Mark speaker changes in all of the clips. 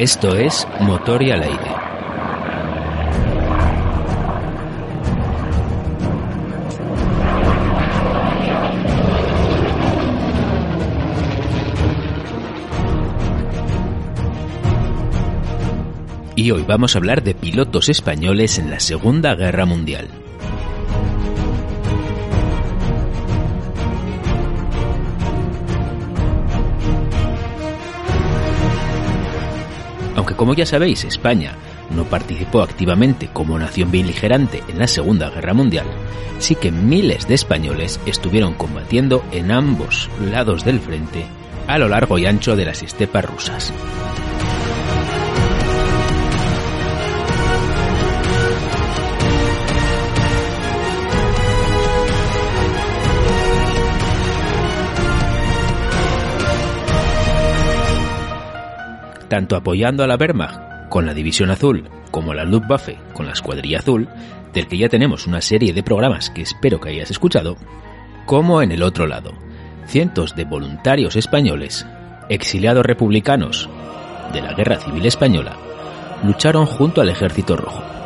Speaker 1: Esto es Motor y al aire. Y hoy vamos a hablar de pilotos españoles en la Segunda Guerra Mundial. Como ya sabéis, España no participó activamente como nación beligerante en la Segunda Guerra Mundial, sí que miles de españoles estuvieron combatiendo en ambos lados del frente a lo largo y ancho de las estepas rusas. Tanto apoyando a la Wehrmacht con la División Azul como a la Luftwaffe con la Escuadrilla Azul, del que ya tenemos una serie de programas que espero que hayas escuchado, como en el otro lado, cientos de voluntarios españoles, exiliados republicanos de la Guerra Civil Española, lucharon junto al Ejército Rojo.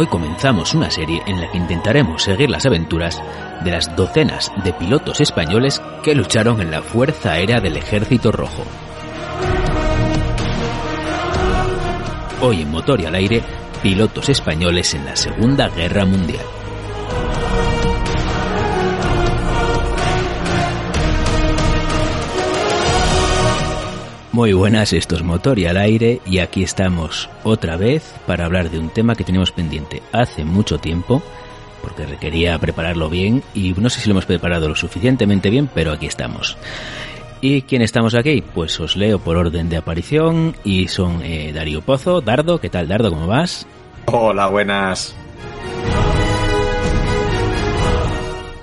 Speaker 1: Hoy comenzamos una serie en la que intentaremos seguir las aventuras de las docenas de pilotos españoles que lucharon en la Fuerza Aérea del Ejército Rojo. Hoy en Motor y al Aire, pilotos españoles en la Segunda Guerra Mundial. Muy buenas, esto es Motor y al aire y aquí estamos otra vez para hablar de un tema que teníamos pendiente hace mucho tiempo porque requería prepararlo bien y no sé si lo hemos preparado lo suficientemente bien, pero aquí estamos. ¿Y quién estamos aquí? Pues os leo por orden de aparición y son eh, Darío Pozo, Dardo, ¿qué tal Dardo? ¿Cómo vas?
Speaker 2: Hola, buenas.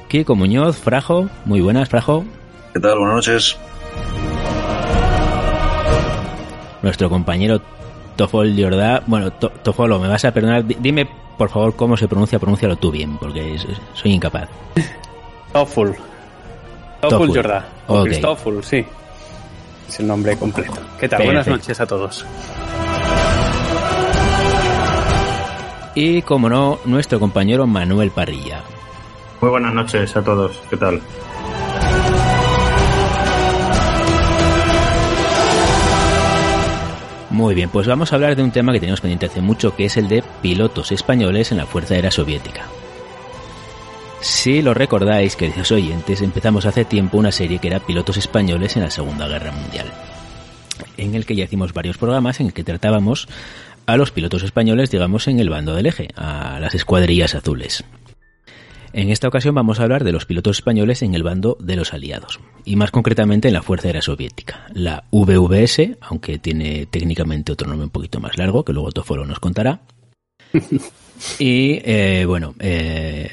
Speaker 1: Kiko Muñoz, Frajo, muy buenas, Frajo.
Speaker 3: ¿Qué tal? Buenas noches.
Speaker 1: Nuestro compañero Tofol Jordá. Bueno, Tofolo, me vas a perdonar. Dime, por favor, cómo se pronuncia. Pronúncialo tú bien, porque soy incapaz.
Speaker 4: Tofol. Tofol Jordá. O sí. Es el nombre completo. ¿Qué tal? Buenas noches a todos.
Speaker 1: Y, como no, nuestro compañero Manuel Parrilla.
Speaker 5: Muy buenas noches a todos. ¿Qué tal?
Speaker 1: Muy bien, pues vamos a hablar de un tema que tenemos pendiente hace mucho, que es el de pilotos españoles en la Fuerza Aérea Soviética. Si lo recordáis, queridos oyentes, empezamos hace tiempo una serie que era Pilotos españoles en la Segunda Guerra Mundial, en el que ya hicimos varios programas en el que tratábamos a los pilotos españoles, digamos, en el bando del eje, a las escuadrillas azules. En esta ocasión vamos a hablar de los pilotos españoles en el bando de los aliados, y más concretamente en la Fuerza Aérea Soviética, la VVS, aunque tiene técnicamente otro nombre un poquito más largo, que luego Tofolo nos contará. y eh, bueno, eh,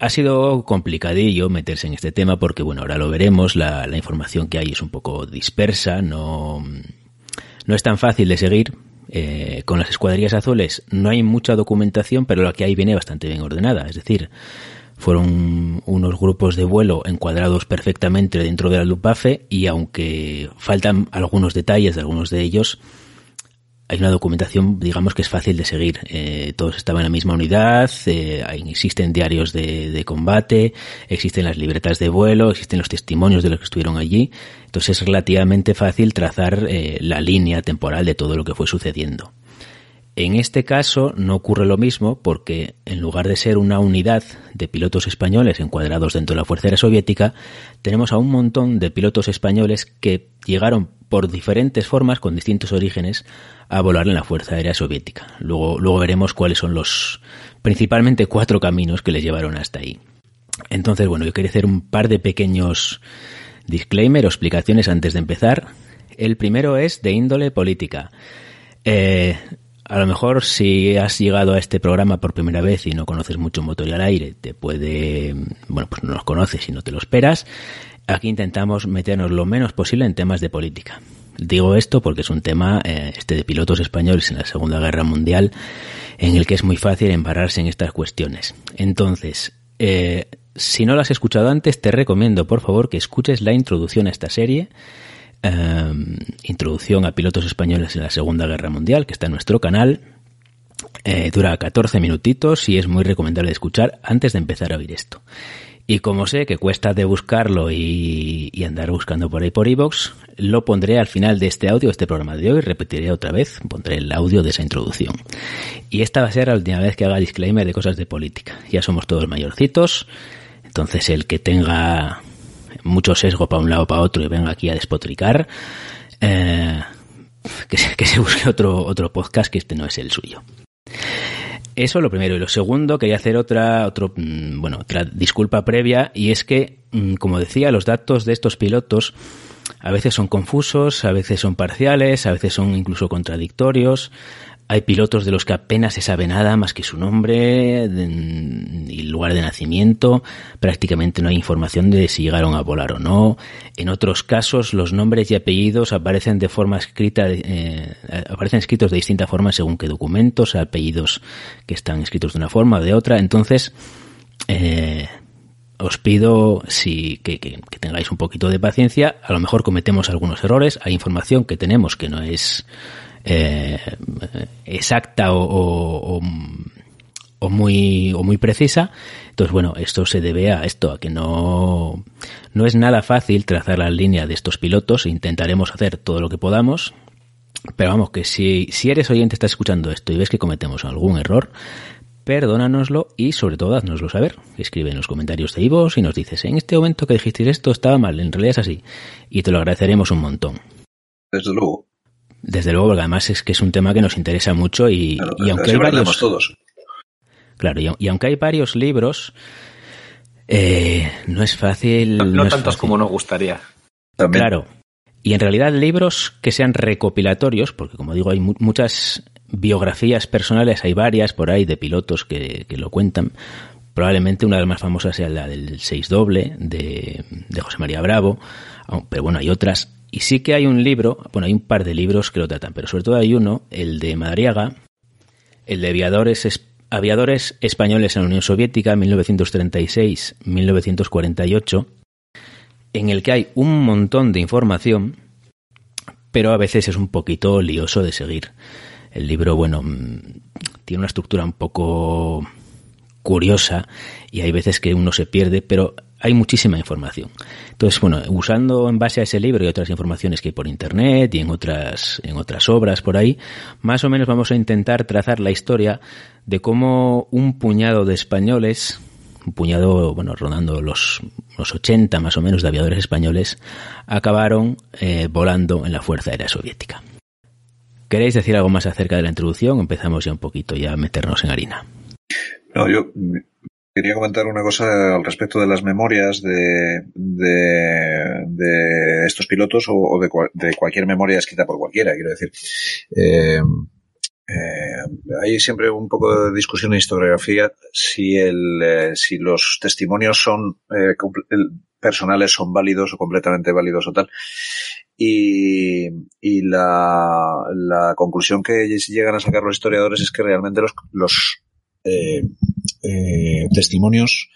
Speaker 1: ha sido complicadillo meterse en este tema porque, bueno, ahora lo veremos, la, información que hay es un poco dispersa, no, no es tan fácil de seguir, eh, con las escuadrillas azules no hay mucha documentación, pero la que hay viene bastante bien ordenada. Es decir, fueron unos grupos de vuelo encuadrados perfectamente dentro de la Luftwaffe y aunque faltan algunos detalles de algunos de ellos, hay una documentación, digamos, que es fácil de seguir. Eh, todos estaban en la misma unidad, eh, existen diarios de, combate, existen las libretas de vuelo, existen los testimonios de los que estuvieron allí. Entonces es relativamente fácil trazar eh, la línea temporal de todo lo que fue sucediendo. En este caso no ocurre lo mismo porque en lugar de ser una unidad de pilotos españoles encuadrados dentro de la Fuerza Aérea Soviética, tenemos a un montón de pilotos españoles que llegaron por diferentes formas, con distintos orígenes, a volar en la Fuerza Aérea Soviética. Luego, veremos cuáles son los principalmente cuatro caminos que les llevaron hasta ahí. Entonces, bueno, yo quería hacer un par de pequeños disclaimer o explicaciones antes de empezar. El primero es de índole política. Eh, a lo mejor si has llegado a este programa por primera vez y no conoces mucho motor y al aire, te puede, bueno, pues no los conoces y no te lo esperas. Aquí intentamos meternos lo menos posible en temas de política. Digo esto porque es un tema, eh, este de pilotos españoles en la Segunda Guerra Mundial, en el que es muy fácil embarrarse en estas cuestiones. Entonces, eh, si no lo has escuchado antes, te recomiendo, por favor, que escuches la introducción a esta serie em, Introducción a pilotos españoles en la Segunda Guerra Mundial, que está en nuestro canal. Eh, dura 14 minutitos y es muy recomendable escuchar antes de empezar a oír esto. Y como sé que cuesta de buscarlo y, andar buscando por ahí por iVoox, lo pondré al final de este audio, este programa de hoy, repetiré otra vez, pondré el audio de esa introducción. Y esta va a ser la última vez que haga disclaimer de cosas de política. Ya somos todos mayorcitos, entonces el que tenga mucho sesgo para un lado o para otro y venga aquí a despotricar, eh, que, se, que se busque otro, otro podcast que este no es el suyo. Eso lo primero. Y lo segundo, quería hacer otra, otro, mm, bueno, otra disculpa previa, y es que, mm, como decía, los datos de estos pilotos a veces son confusos, a veces son parciales, a veces son incluso contradictorios. Hay pilotos de los que apenas se sabe nada más que su nombre y lugar de nacimiento. Prácticamente no hay información de si llegaron a volar o no. En otros casos, los nombres y apellidos aparecen de forma escrita, eh, aparecen escritos de distinta forma según qué documentos, apellidos que están escritos de una forma o de otra. Entonces, eh, os pido si, que, que, tengáis un poquito de paciencia. A lo mejor cometemos algunos errores. Hay información que tenemos que no es eh, exacta o, o, muy, o muy precisa. Entonces, bueno, esto se debe a esto, a que no, no es nada fácil trazar la línea de estos pilotos. Intentaremos hacer todo lo que podamos. Pero vamos, que si, si eres oyente, estás escuchando esto y ves que cometemos algún error, perdónanoslo y sobre todo haznoslo saber. Escribe en los comentarios de Ivo y nos dices, en este momento que dijiste esto estaba mal, en realidad es así. Y te lo agradeceremos un montón.
Speaker 2: Desde luego.
Speaker 1: Desde luego, porque además es que es un tema que nos interesa mucho y, aunque hay varios...
Speaker 2: Todos.
Speaker 1: Claro, y, aunque hay varios libros, eh, no es fácil...
Speaker 2: No, tantos como nos gustaría.
Speaker 1: Claro. Y en realidad libros que sean recopilatorios, porque como digo, hay muchas biografías personales, hay varias por ahí de pilotos que, lo cuentan. Probablemente una de las más famosas sea la del 6 doble de, de José María Bravo, pero bueno, hay otras. Y sí que hay un libro, bueno, hay un par de libros que lo tratan, pero sobre todo hay uno, el de Madariaga, el de aviadores, aviadores españoles en la Unión Soviética, 1936-1948, en el que hay un montón de información, pero a veces es un poquito lioso de seguir. El libro, bueno, mm, tiene una estructura un poco curiosa y hay veces que uno se pierde, pero hay muchísima información. Entonces, bueno, usando en base a ese libro y otras informaciones que hay por internet y en otras, en otras obras por ahí, más o menos vamos a intentar trazar la historia de cómo un puñado de españoles, un puñado, bueno, rondando los, los 80 más o menos de aviadores españoles, acabaron eh, volando en la Fuerza Aérea Soviética. ¿Queréis decir algo más acerca de la introducción? Empezamos ya un poquito ya a meternos en harina.
Speaker 2: No, yo quería comentar una cosa al respecto de las memorias de, de, estos pilotos o, de, de, cualquier memoria escrita por cualquiera, quiero decir. Eh, eh, hay siempre un poco de discusión en historiografía si, el, eh, si los testimonios son personales son válidos o completamente válidos o tal. Y, y la, la conclusión que llegan a sacar los historiadores es que realmente los, los eh, eh, testimonios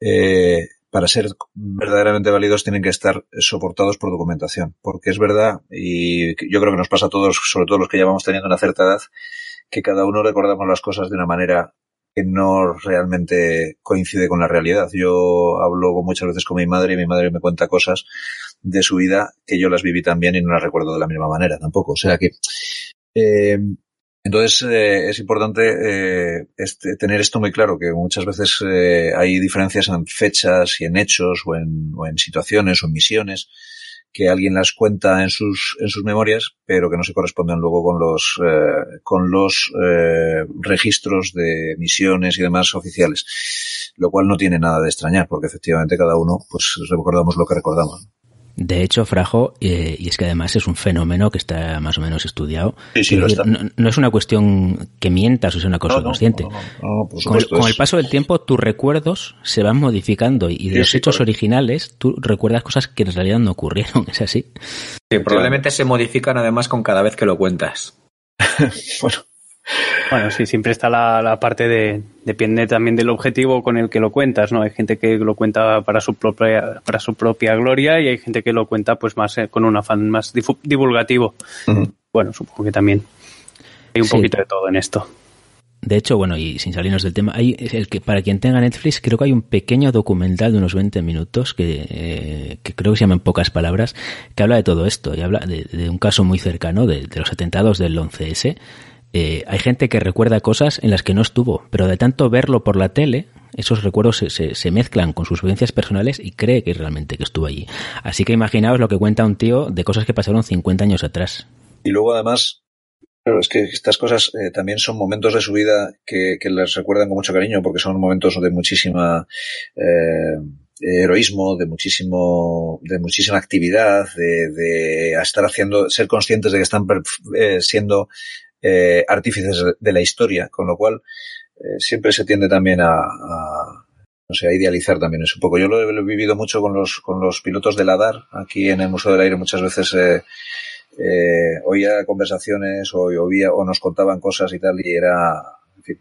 Speaker 2: eh, para ser verdaderamente válidos tienen que estar soportados por documentación. Porque es verdad, y yo creo que nos pasa a todos, sobre todo los que ya vamos teniendo una cierta edad, que cada uno recordamos las cosas de una manera que no realmente coincide con la realidad. Yo hablo muchas veces con mi madre y mi madre me cuenta cosas de su vida que yo las viví también y no las recuerdo de la misma manera tampoco. O sea que eh, entonces eh, es importante eh, este, tener esto muy claro, que muchas veces eh, hay diferencias en fechas y en hechos o en, o en, situaciones o en misiones que alguien las cuenta en sus, en sus memorias, pero que no se corresponden luego con los, eh, con los eh, registros de misiones y demás oficiales. Lo cual no tiene nada de extrañar, porque efectivamente cada uno pues recordamos lo que recordamos.
Speaker 1: De hecho, Frajo, eh, y es que además es un fenómeno que está más o menos estudiado. No, es una cuestión que mientas o sea una cosa consciente. con, el, paso del tiempo, tus recuerdos se van modificando y de los hechos originales tú recuerdas cosas que en realidad no ocurrieron, ¿es así?
Speaker 2: Sí, probablemente se modifican además con cada vez que lo cuentas.
Speaker 1: bueno.
Speaker 4: Bueno, sí, siempre está la, parte de, depende también del objetivo con el que lo cuentas, ¿no? Hay gente que lo cuenta para su propia, para su propia gloria y hay gente que lo cuenta pues más eh, con un afán más divulgativo. Bueno, supongo que también hay un poquito de todo en esto.
Speaker 1: De hecho, bueno, y sin salirnos del tema, hay el que para quien tenga Netflix, creo que hay un pequeño documental de unos 20 minutos que, eh, que creo que se llama en pocas palabras, que habla de todo esto y habla de, un caso muy cercano de, de los atentados del 11S eh, hay gente que recuerda cosas en las que no estuvo, pero de tanto verlo por la tele, esos recuerdos se, se, mezclan con sus vivencias personales y cree que realmente que estuvo allí. Así que imaginaos lo que cuenta un tío de cosas que pasaron 50 años atrás.
Speaker 2: Y luego además, es que estas cosas eh, también son momentos de su vida que, que, les recuerdan con mucho cariño porque son momentos de muchísima... Eh, heroísmo, de muchísimo, de muchísima actividad, de, de estar haciendo, ser conscientes de que están eh, siendo eh, artífices de la historia, con lo cual eh, siempre se tiende también a, no sé, a idealizar también eso un poco. Yo lo he, vivido mucho con los, con los pilotos de la DAR, aquí en el Museo del Aire muchas veces eh, eh, oía conversaciones o oía o nos contaban cosas y tal y era, en fin,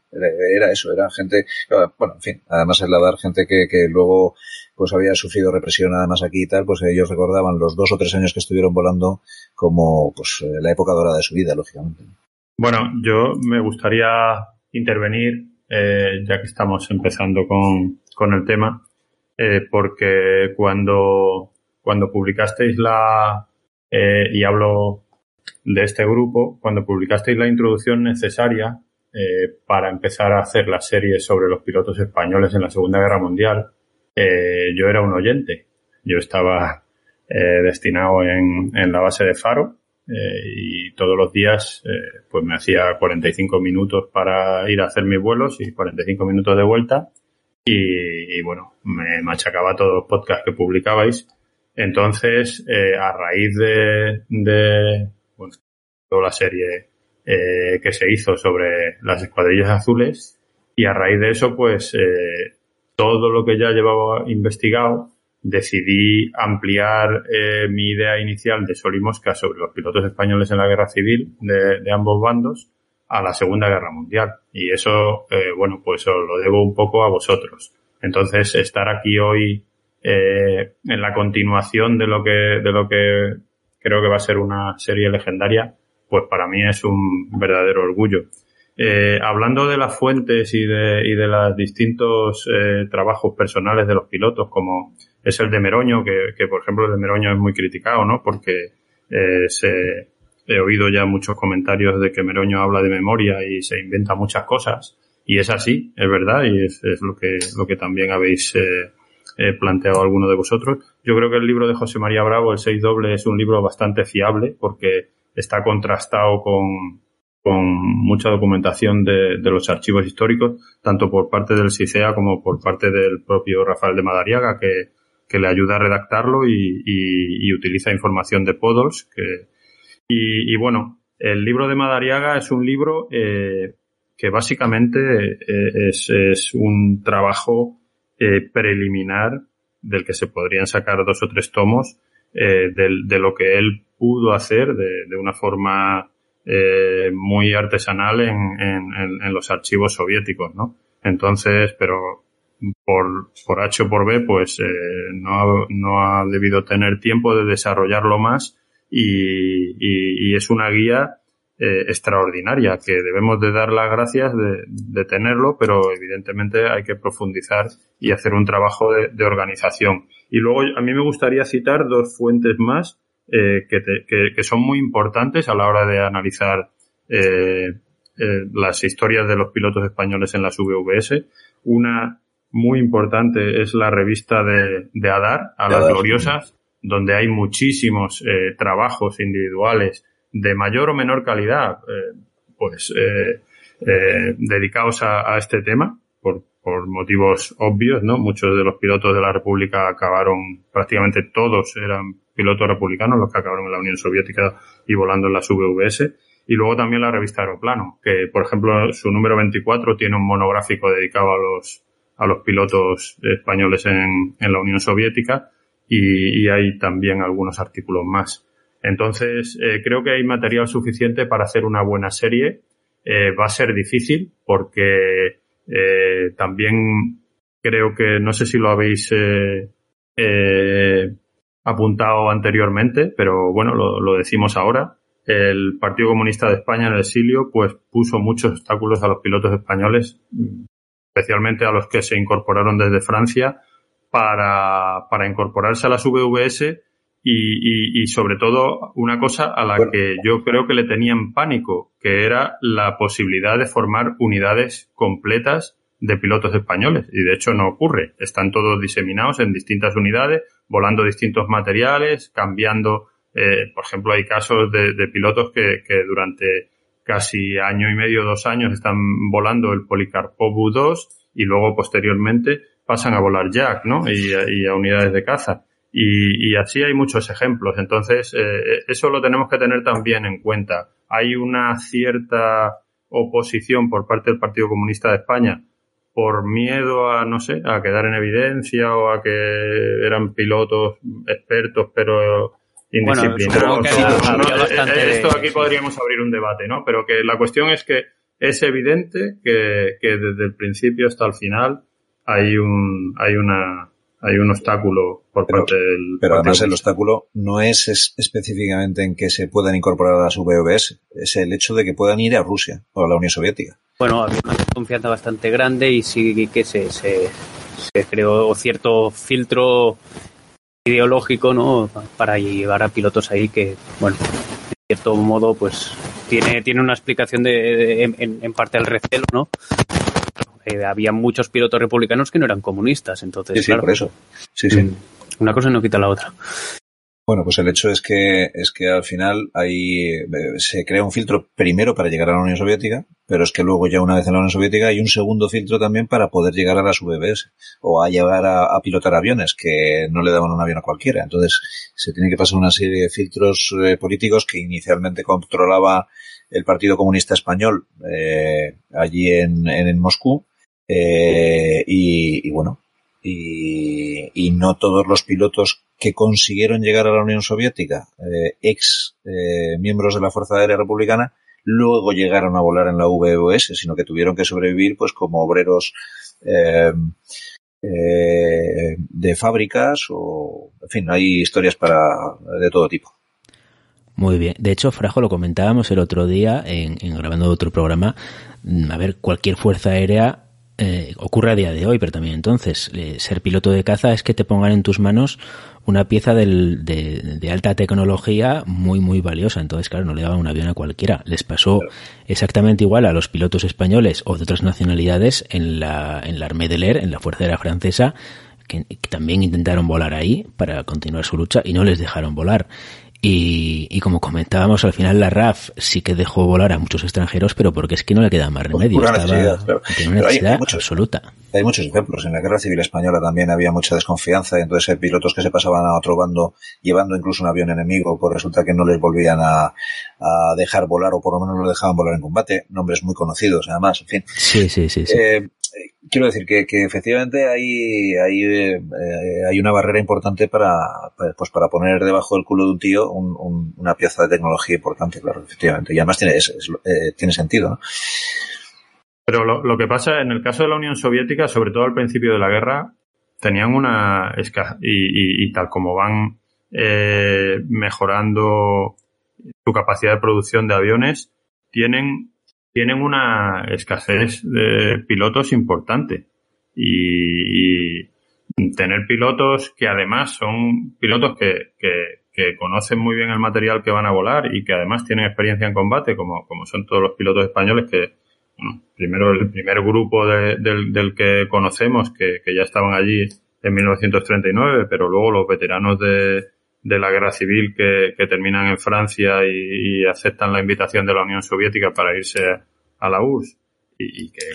Speaker 2: era, eso, era gente, bueno, en fin, además en la DAR gente que, que luego pues había sufrido represión además aquí y tal, pues ellos recordaban los dos o tres años que estuvieron volando como pues la época dorada de su vida, lógicamente.
Speaker 5: Bueno, yo me gustaría intervenir, eh, ya que estamos empezando con, con el tema, eh, porque cuando, cuando publicasteis la, eh, y hablo de este grupo, cuando publicasteis la introducción necesaria para empezar a hacer la serie sobre los pilotos españoles en la Segunda Guerra Mundial, yo era un oyente. Yo estaba destinado en, en la base de Faro eh, y todos los días eh, pues me hacía 45 minutos para ir a hacer mis vuelos y 45 minutos de vuelta y, bueno, me machacaba todos los podcasts que publicabais. Entonces, eh, a raíz de, de bueno, toda la serie eh, que se hizo sobre las escuadrillas azules y a raíz de eso, pues eh, todo lo que ya llevaba investigado decidí ampliar eh, mi idea inicial de Sol y Mosca sobre los pilotos españoles en la guerra civil de, ambos bandos a la Segunda Guerra Mundial. Y eso, eh, bueno, pues os lo debo un poco a vosotros. Entonces, estar aquí hoy eh, en la continuación de lo que, de lo que creo que va a ser una serie legendaria, pues para mí es un verdadero orgullo. Hablando de las fuentes y de, y de los distintos trabajos personales de los pilotos, como es el de Meroño, que, que por ejemplo el de Meroño es muy criticado, ¿no? Porque eh, se, he oído ya muchos comentarios de que Meroño habla de memoria y se inventa muchas cosas. Y es así, es verdad, y es, es lo que, lo que también habéis eh, eh, planteado alguno de vosotros. Yo creo que el libro de José María Bravo, El 6 doble, es un libro bastante fiable porque está contrastado con, con mucha documentación de, de, los archivos históricos, tanto por parte del CICEA como por parte del propio Rafael de Madariaga, que, que le ayuda a redactarlo y, y, y utiliza información de Podolsk. Que, y, y, bueno, el libro de Madariaga es un libro eh, que básicamente eh, es, es, un trabajo eh, preliminar del que se podrían sacar dos o tres tomos eh, de, de, lo que él pudo hacer de, de una forma eh, muy artesanal en, en, en, los archivos soviéticos, ¿no? Entonces, pero por, por H o por B, pues eh, no, no ha debido tener tiempo de desarrollarlo más y, es una guía eh, extraordinaria que debemos de dar las gracias de, tenerlo, pero evidentemente hay que profundizar y hacer un trabajo de, organización. Y luego a mí me gustaría citar dos fuentes más eh, que, te, que, son muy importantes a la hora de analizar eh, las historias de los pilotos españoles en las VVS. Una muy importante es la revista de, de Adar, a las gloriosas, donde hay muchísimos eh, trabajos individuales de mayor o menor calidad, eh, pues eh, eh, dedicados a, a, este tema, por, por motivos obvios, ¿no? Muchos de los pilotos de la República acabaron, prácticamente todos eran pilotos republicanos, los que acabaron en la Unión Soviética y volando en las VVS. Y luego también la revista Aeroplano, que por ejemplo su número 24 tiene un monográfico dedicado a los a los pilotos españoles en, en la Unión Soviética y, hay también algunos artículos más. Entonces, eh, creo que hay material suficiente para hacer una buena serie eh, va a ser difícil porque eh, también creo que, no sé si lo habéis apuntado anteriormente, pero bueno, lo, lo, decimos ahora. El Partido Comunista de España en el exilio, pues puso muchos obstáculos a los pilotos españoles, especialmente a los que se incorporaron desde Francia, para, para incorporarse a las VVS y, y, y, sobre todo una cosa a la bueno. que yo creo que le tenían pánico, que era la posibilidad de formar unidades completas de pilotos españoles. Y de hecho no ocurre. Están todos diseminados en distintas unidades, volando distintos materiales, cambiando. Eh, por ejemplo, hay casos de, de pilotos que, que, durante casi año y medio, dos años, están volando el Policarpo Bu-2 y luego posteriormente pasan a volar Jack, ¿no? Y, y a unidades de caza. Y, y, así hay muchos ejemplos. Entonces, eh, eso lo tenemos que tener también en cuenta. Hay una cierta oposición por parte del Partido Comunista de España por miedo a, no sé, a quedar en evidencia o a que eran pilotos expertos pero indisciplinados. Bueno, no, esto aquí podríamos abrir un debate, ¿no? Pero que la cuestión es que es evidente que, que desde el principio hasta el final hay un, hay una, hay un obstáculo por
Speaker 2: pero,
Speaker 5: parte del.
Speaker 2: Pero además el obstáculo no es, es, específicamente en que se puedan incorporar a las VVS, es el hecho de que puedan ir a Rusia o a la Unión Soviética.
Speaker 4: Bueno, había una confianza bastante grande y sí que se, se, se creó cierto filtro ideológico, ¿no? Para llevar a pilotos ahí que, bueno, en cierto modo, pues tiene, tiene una explicación de, de en, en, parte del recelo, ¿no? Eh, había muchos pilotos republicanos que no eran comunistas, entonces.
Speaker 2: Sí, sí,
Speaker 4: claro,
Speaker 2: por eso. Sí, sí.
Speaker 4: Una cosa no quita la otra.
Speaker 2: Bueno, pues el hecho es que es que al final hay se crea un filtro primero para llegar a la Unión Soviética, pero es que luego ya una vez en la Unión Soviética hay un segundo filtro también para poder llegar a las VBS o a llegar a, a pilotar aviones que no le daban un avión a cualquiera. Entonces se tiene que pasar una serie de filtros eh, políticos que inicialmente controlaba el Partido Comunista Español eh, allí en, en, en Moscú eh, y, y, bueno y, y, no todos los pilotos que consiguieron llegar a la Unión Soviética, eh, ex eh, miembros de la Fuerza Aérea Republicana, luego llegaron a volar en la VOS, sino que tuvieron que sobrevivir pues como obreros eh, eh, de fábricas o, en fin, hay historias para de todo tipo.
Speaker 1: Muy bien. De hecho, Frajo, lo comentábamos el otro día en, en grabando otro programa. A ver, cualquier fuerza aérea eh, ocurre a día de hoy, pero también entonces, eh, ser piloto de caza es que te pongan en tus manos una pieza del, de, de, alta tecnología muy, muy valiosa. Entonces, claro, no le daban un avión a cualquiera. Les pasó exactamente igual a los pilotos españoles o de otras nacionalidades en la, en la Armée de l'Air, en la Fuerza Aérea Francesa, que, que, también intentaron volar ahí para continuar su lucha y no les dejaron volar. Y, y, como comentábamos, al final la RAF sí que dejó volar a muchos extranjeros, pero porque es que no le queda más remedio.
Speaker 2: Necesidad,
Speaker 1: Estaba, claro. Tiene una necesidad hay, muchos, absoluta.
Speaker 2: Hay muchos ejemplos. En la Guerra Civil Española también había mucha desconfianza y entonces hay pilotos que se pasaban a otro bando llevando incluso un avión enemigo, pues resulta que no les volvían a, a dejar volar o por lo menos no lo dejaban volar en combate. Nombres muy conocidos, además, en fin.
Speaker 1: Sí, sí, sí. sí.
Speaker 2: Eh, quiero decir que, que efectivamente hay, hay, eh, hay una barrera importante para, pues para poner debajo del culo de un tío un, un, una pieza de tecnología importante, claro, efectivamente. Y además tiene, es, eh, tiene sentido, ¿no?
Speaker 5: Pero lo, que pasa en el caso de la Unión Soviética, sobre todo al principio de la guerra, tenían una y, y, y tal como van eh, mejorando su capacidad de producción de aviones, tienen tienen una escasez de pilotos importante. Y, tener pilotos que además son pilotos que, conocen muy bien el material que van a volar y que además tienen experiencia en combate, como, son todos los pilotos españoles que, primero el primer grupo de, del, del, que conocemos que, que ya estaban allí en 1939, pero luego los veteranos de, de la guerra civil que, que terminan en Francia y, y, aceptan la invitación de la Unión Soviética para irse a la URSS y, y, que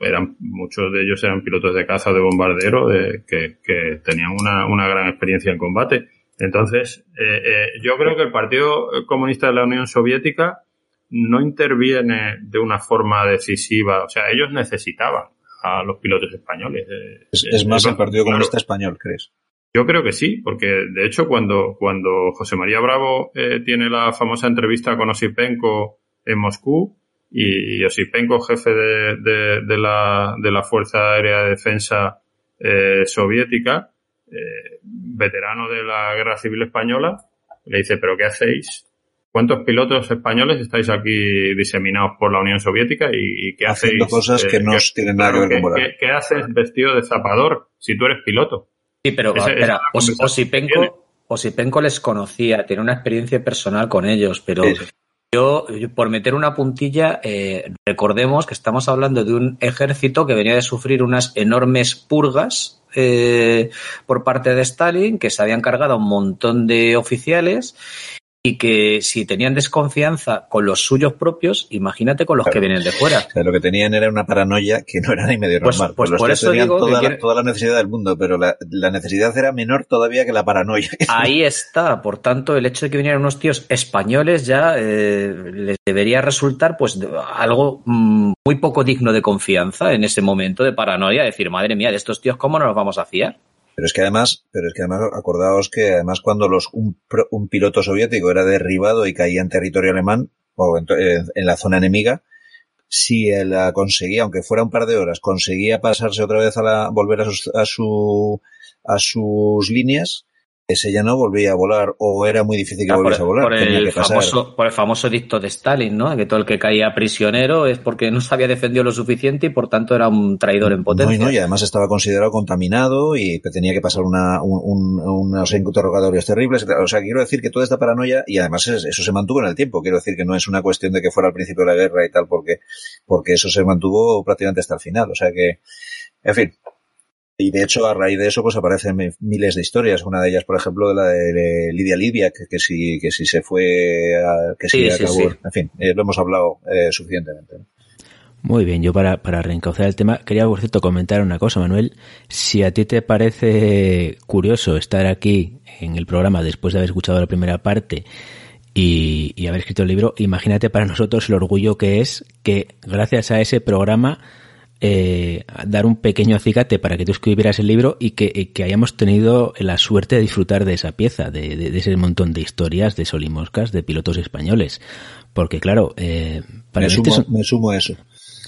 Speaker 5: eran muchos de ellos eran pilotos de caza de bombardero de, que, que, tenían una, una, gran experiencia en combate. Entonces, eh, eh, yo creo que el Partido Comunista de la Unión Soviética no interviene de una forma decisiva. O sea, ellos necesitaban a los pilotos españoles.
Speaker 2: Es, es más el Partido Comunista claro. Español, ¿crees?
Speaker 5: Yo creo que sí, porque de hecho cuando, cuando José María Bravo eh, tiene la famosa entrevista con Osipenko en Moscú, y, Osipenko, jefe de, de, la, de la Fuerza Aérea de Defensa eh, soviética, eh, veterano de la Guerra Civil Española, le dice, ¿pero qué hacéis? ¿Cuántos pilotos españoles estáis aquí diseminados por la Unión Soviética y, qué hacéis?
Speaker 2: cosas que no tienen nada que ver con
Speaker 5: ¿qué, ¿qué, haces vestido de zapador si tú eres piloto?
Speaker 3: Sí, pero espera, Osipenko, les conocía, tiene una experiencia personal con ellos, pero yo, por meter una puntilla, eh, recordemos que estamos hablando de un ejército que venía de sufrir unas enormes purgas eh, por parte de Stalin, que se habían cargado a un montón de oficiales y que si tenían desconfianza con los suyos propios, imagínate con los que vienen de fuera.
Speaker 2: lo que tenían era una paranoia que no era ni medio pues, normal.
Speaker 3: Pues, por eso digo
Speaker 2: toda, la, toda, la, necesidad del mundo, pero la, necesidad era menor todavía que la paranoia.
Speaker 3: Ahí está. Por tanto, el hecho de que vinieran unos tíos españoles ya eh, les debería resultar pues algo mm, muy poco digno de confianza en ese momento de paranoia. Decir, madre mía, de estos tíos, ¿cómo nos vamos a fiar?
Speaker 2: Pero es que además, pero es que además, acordaos que además cuando los, un, un piloto soviético era derribado y caía en territorio alemán, o en, la zona enemiga, si él conseguía, aunque fuera un par de horas, conseguía pasarse otra vez a la, volver a sus, a su, a sus líneas, ese ya no volvía a volar o era muy difícil que volviese a volar.
Speaker 3: Por el, famoso, por el famoso dicto de Stalin, ¿no? Que todo el que caía prisionero es porque no se había defendido lo suficiente y por tanto era un traidor en potencia.
Speaker 2: No, y, no, y además estaba considerado contaminado y tenía que pasar una, un, unos interrogatorios terribles. O sea, quiero decir que toda esta paranoia, y además eso se mantuvo en el tiempo. Quiero decir que no es una cuestión de que fuera al principio de la guerra y tal, porque, porque eso se mantuvo prácticamente hasta el final. O sea que, en fin, y de hecho, a raíz de eso, pues aparecen miles de historias. Una de ellas, por ejemplo, de la de Lidia Livia, que, que si, que si se fue, que si acabó. En fin, eh, lo hemos hablado eh, suficientemente.
Speaker 1: Muy bien, yo para, para reencauzar el tema, quería, por cierto, comentar una cosa, Manuel. Si a ti te parece curioso estar aquí en el programa después de haber escuchado la primera parte y, y haber escrito el libro, imagínate para nosotros el orgullo que es que gracias a ese programa eh, dar un pequeño acicate para que tú escribieras el libro y que, hayamos tenido la suerte de disfrutar de esa pieza, de, ese montón de historias de solimoscas de pilotos españoles. Porque claro, eh,
Speaker 2: para me, sumo, me sumo a eso.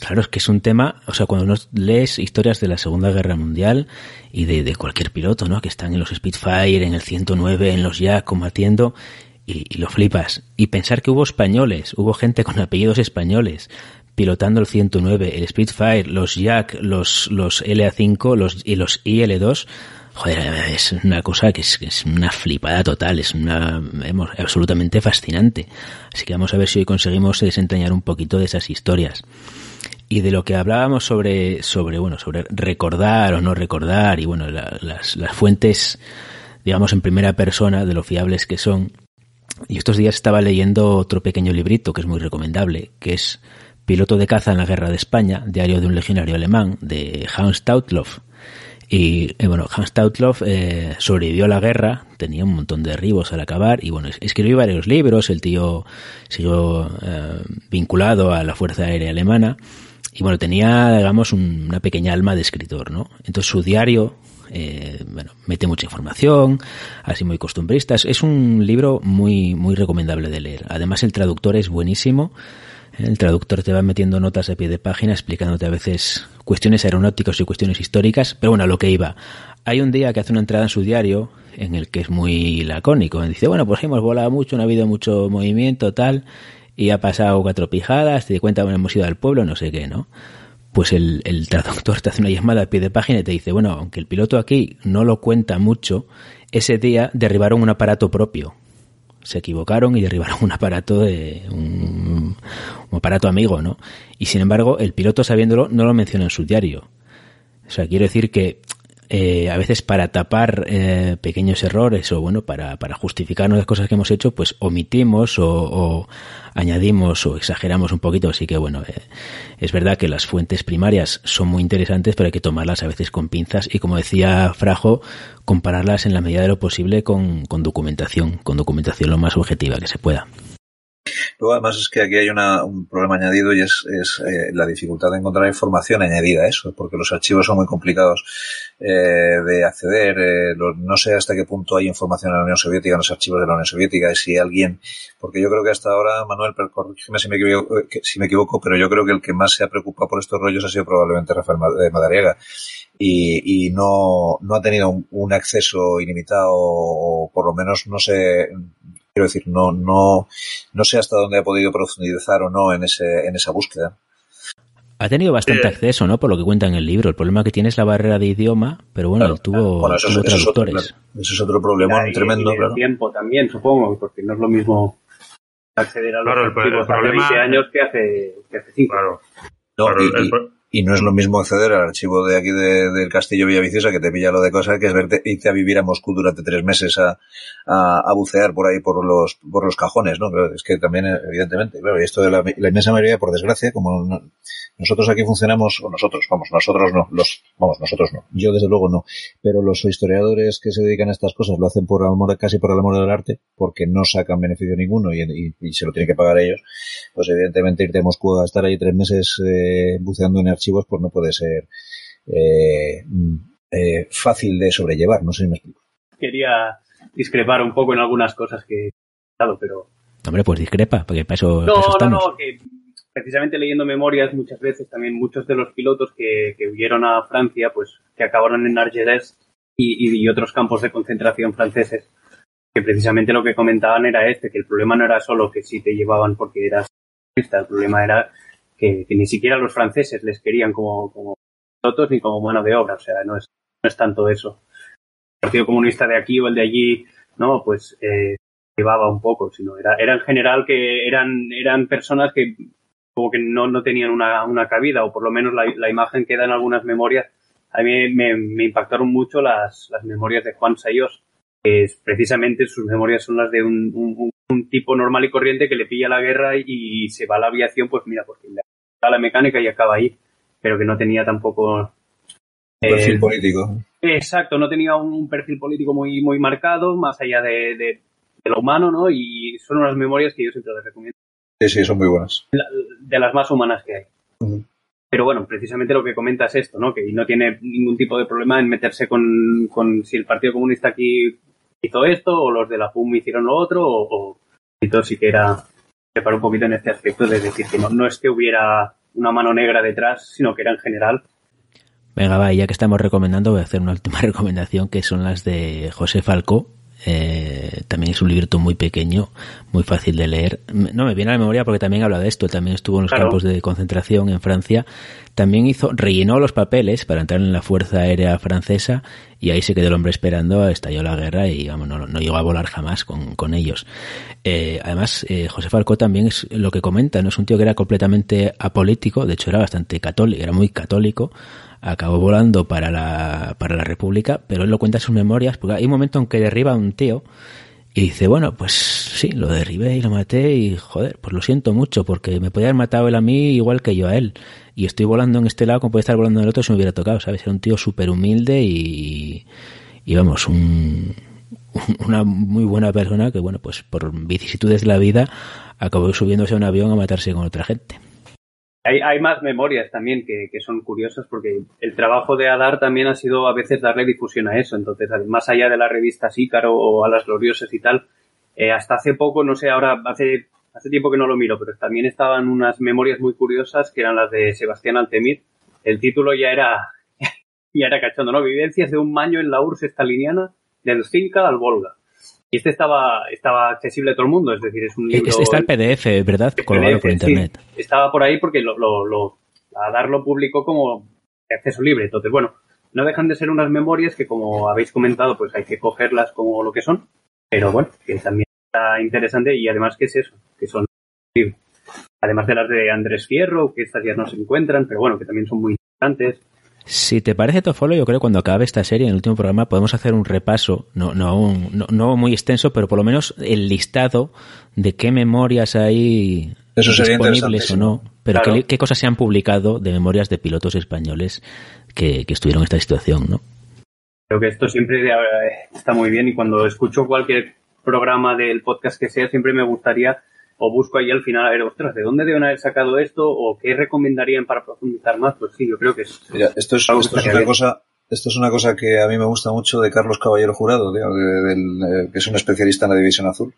Speaker 1: Claro, es que es un tema, o sea, cuando nos lees historias de la Segunda Guerra Mundial y de, de cualquier piloto, ¿no? Que están en los Spitfire, en el 109, en los Jack combatiendo, y, y, lo flipas. Y pensar que hubo españoles, hubo gente con apellidos españoles, pilotando el 109, el Spitfire, los Jack, los, los LA5 los, y los IL2, joder, es una cosa que es, es una flipada total, es una absolutamente fascinante. Así que vamos a ver si hoy conseguimos desentrañar un poquito de esas historias. Y de lo que hablábamos sobre, sobre, bueno, sobre recordar o no recordar y bueno, las, las fuentes, digamos, en primera persona de lo fiables que son. Y estos días estaba leyendo otro pequeño librito que es muy recomendable, que es piloto de caza en la Guerra de España, diario de un legionario alemán, de Hans Tautloff. Y eh, bueno, Hans Tautloff eh, sobrevivió a la guerra, tenía un montón de derribos al acabar y bueno, escribió varios libros, el tío siguió eh, vinculado a la Fuerza Aérea Alemana y bueno, tenía, digamos, una pequeña alma de escritor, ¿no? Entonces su diario, bueno, mete mucha información, así muy costumbrista. Es un libro muy, muy recomendable de leer. Además el traductor es buenísimo. El traductor te va metiendo notas a pie de página explicándote a veces cuestiones aeronáuticas y cuestiones históricas, pero bueno, a lo que iba. Hay un día que hace una entrada en su diario en el que es muy lacónico. Dice, bueno, pues hemos volado mucho, no ha habido mucho movimiento, tal, y ha pasado cuatro pijadas, te cuenta, bueno, hemos ido al pueblo, no sé qué, ¿no? Pues el, el traductor te hace una llamada a pie de página y te dice, bueno, aunque el piloto aquí no lo cuenta mucho, ese día derribaron un aparato propio se equivocaron y derribaron un aparato de un, aparato amigo, ¿no? Y sin embargo, el piloto sabiéndolo no lo menciona en su diario. O sea, quiero decir que eh, a veces para tapar eh, pequeños errores o bueno, para, para justificarnos las cosas que hemos hecho, pues omitimos o, añadimos o exageramos un poquito. Así que bueno, eh, es verdad que las fuentes primarias son muy interesantes, pero hay que tomarlas a veces con pinzas y como decía Frajo, compararlas en la medida de lo posible con, con documentación, con documentación lo más objetiva que se pueda.
Speaker 2: Luego, además, es que aquí hay una, un problema añadido y es, es eh, la dificultad de encontrar información añadida a eso, porque los archivos son muy complicados eh, de acceder. Eh, no sé hasta qué punto hay información en la Unión Soviética, en los archivos de la Unión Soviética, y si alguien, porque yo creo que hasta ahora, Manuel, corrígeme si me, equivoco, eh, si me equivoco, pero yo creo que el que más se ha preocupado por estos rollos ha sido probablemente Rafael Madariaga. Y, y no, no ha tenido un, un acceso ilimitado, o por lo menos no sé, Quiero decir, no, no, no sé hasta dónde ha podido profundizar o no en, ese, en esa búsqueda.
Speaker 1: Ha tenido bastante eh, acceso, ¿no? Por lo que cuenta en el libro. El problema que tiene es la barrera de idioma, pero bueno, claro, tuvo,
Speaker 2: bueno, eso,
Speaker 1: tuvo
Speaker 2: eso
Speaker 1: traductores.
Speaker 2: Es otro, claro. Eso es otro problema
Speaker 4: y,
Speaker 2: tremendo,
Speaker 4: y
Speaker 2: claro.
Speaker 4: tiempo también, supongo, porque no es lo mismo acceder a los
Speaker 5: claro, el,
Speaker 4: archivos
Speaker 5: el problema,
Speaker 4: hace 20 años que hace, que hace 5.
Speaker 5: Claro.
Speaker 2: No,
Speaker 5: claro,
Speaker 2: y,
Speaker 5: el,
Speaker 2: y, no es lo mismo acceder al archivo de aquí de, del Castillo Villaviciosa que te pilla lo de cosas que es verte, irte a vivir a Moscú durante tres meses a, a, a, bucear por ahí por los, por los cajones, ¿no? Es que también, evidentemente, claro, y esto de la, inmensa mayoría, por desgracia, como no, nosotros aquí funcionamos, o nosotros, vamos, nosotros no, los, vamos, nosotros no, yo desde luego no, pero los historiadores que se dedican a estas cosas lo hacen por amor, casi por el amor del arte, porque no sacan beneficio ninguno y, y, y se lo tienen que pagar ellos, pues evidentemente irte a Moscú a estar ahí tres meses eh, buceando en archivos, pues no puede ser eh, eh, fácil de sobrellevar, no sé si me explico.
Speaker 4: Quería discrepar un poco en algunas cosas que he dado, pero...
Speaker 1: Hombre, pues discrepa, porque para eso,
Speaker 4: no,
Speaker 1: para eso
Speaker 4: no,
Speaker 1: estamos.
Speaker 4: no, que precisamente leyendo memorias muchas veces también muchos de los pilotos que, que huyeron a Francia, pues que acabaron en Argelès y, y, y, otros campos de concentración franceses, que precisamente lo que comentaban era este, que el problema no era solo que si te llevaban porque eras el problema era que, que, ni siquiera los franceses les querían como, como pilotos ni como mano de obra, o sea, no es, no es tanto eso. El Partido Comunista de aquí o el de allí, no, pues eh, llevaba un poco, sino era, era en general que eran, eran personas que como que no, no tenían una, una cabida, o por lo menos la, la imagen que dan algunas memorias. A mí me, me impactaron mucho las, las memorias de Juan Sayos, que es, precisamente sus memorias son las de un, un, un, tipo normal y corriente que le pilla la guerra y, se va a la aviación, pues mira, porque le la mecánica y acaba ahí, pero que no tenía tampoco...
Speaker 2: Eh, perfil político.
Speaker 4: Exacto, no tenía un perfil político muy, muy marcado, más allá de, de, de lo humano, ¿no? Y son unas memorias que yo siempre les recomiendo.
Speaker 2: Sí, sí, son muy buenas.
Speaker 4: De las más humanas que hay.
Speaker 2: Uh -huh.
Speaker 4: Pero bueno, precisamente lo que comenta es esto, ¿no? Que no tiene ningún tipo de problema en meterse con, con si el Partido Comunista aquí hizo esto, o los de la PUM hicieron lo otro, o, o y todo sí que era para un poquito en este aspecto de decir que no, no es que hubiera una mano negra detrás, sino que era en general.
Speaker 1: Venga, va, ya que estamos recomendando, voy a hacer una última recomendación que son las de José Falcó, eh, también es un libreto muy pequeño, muy fácil de leer. No me viene a la memoria porque también habla de esto. También estuvo en los claro. campos de concentración en Francia. También hizo, rellenó los papeles para entrar en la Fuerza Aérea Francesa y ahí se quedó el hombre esperando, estalló la guerra y vamos, no, no llegó a volar jamás con, con ellos. Eh, además, eh, José Falcó también es lo que comenta, no es un tío que era completamente apolítico, de hecho era bastante católico, era muy católico acabó volando para la, para la República, pero él lo cuenta en sus memorias, porque hay un momento en que derriba a un tío y dice, bueno, pues sí, lo derribé y lo maté y joder, pues lo siento mucho porque me podía haber matado él a mí igual que yo a él. Y estoy volando en este lado como puede estar volando en el otro si me hubiera tocado, ¿sabes? Era un tío súper humilde y, y vamos, un, una muy buena persona que, bueno, pues por vicisitudes de la vida acabó subiéndose a un avión a matarse con otra gente.
Speaker 4: Hay, hay, más memorias también que, que, son curiosas porque el trabajo de Adar también ha sido a veces darle difusión a eso. Entonces, más allá de la revista Sícaro o a las gloriosas y tal, eh, hasta hace poco, no sé, ahora hace, hace tiempo que no lo miro, pero también estaban unas memorias muy curiosas que eran las de Sebastián Altemir. El título ya era, ya era cachondo, ¿no? Vivencias de un maño en la URSS estaliniana del Cinca al Volga. Y este estaba, estaba accesible a todo el mundo, es decir, es un libro...
Speaker 1: Está el PDF, ¿verdad? Colgado por internet.
Speaker 4: Sí, estaba por ahí porque lo, lo, lo, Adar lo publicó como de acceso libre. Entonces, bueno, no dejan de ser unas memorias que, como habéis comentado, pues hay que cogerlas como lo que son. Pero bueno, que también está interesante y además que es eso, que son libres. Además de las de Andrés Fierro, que estas ya no se encuentran, pero bueno, que también son muy interesantes.
Speaker 1: Si te parece, Tofolo, yo creo que cuando acabe esta serie, en el último programa, podemos hacer un repaso, no, no, un, no, no, muy extenso, pero por lo menos el listado de qué memorias hay
Speaker 2: Eso sería
Speaker 1: disponibles o no, pero claro. qué, qué, cosas se han publicado de memorias de pilotos españoles que, que estuvieron en esta situación, ¿no?
Speaker 4: Creo que esto siempre está muy bien y cuando escucho cualquier programa del podcast que sea, siempre me gustaría o busco ahí al final a ver, ostras, ¿de dónde deben haber sacado esto o qué recomendarían para profundizar más? Pues sí, yo creo que es.
Speaker 2: Mira, esto es, esto es una cosa. Esto es una cosa que a mí me gusta mucho de Carlos Caballero Jurado, de, de, que es un especialista en la División Azul.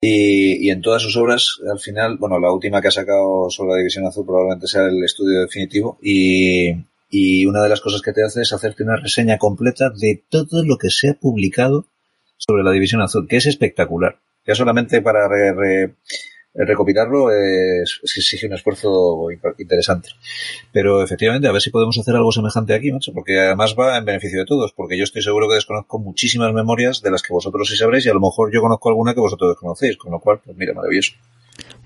Speaker 2: Y, y, en todas sus obras, al final, bueno, la última que ha sacado sobre la División Azul probablemente sea el estudio definitivo. Y, y una de las cosas que te hace es hacerte una reseña completa de todo lo que se ha publicado sobre la División Azul, que es espectacular. Ya solamente para re, re, recopilarlo es, exige un esfuerzo interesante. Pero efectivamente, a ver si podemos hacer algo semejante aquí, macho, porque además va en beneficio de todos, porque yo estoy seguro que desconozco muchísimas memorias de las que vosotros sí sabréis y a lo mejor yo conozco alguna que vosotros desconocéis, con lo cual, pues mira, maravilloso.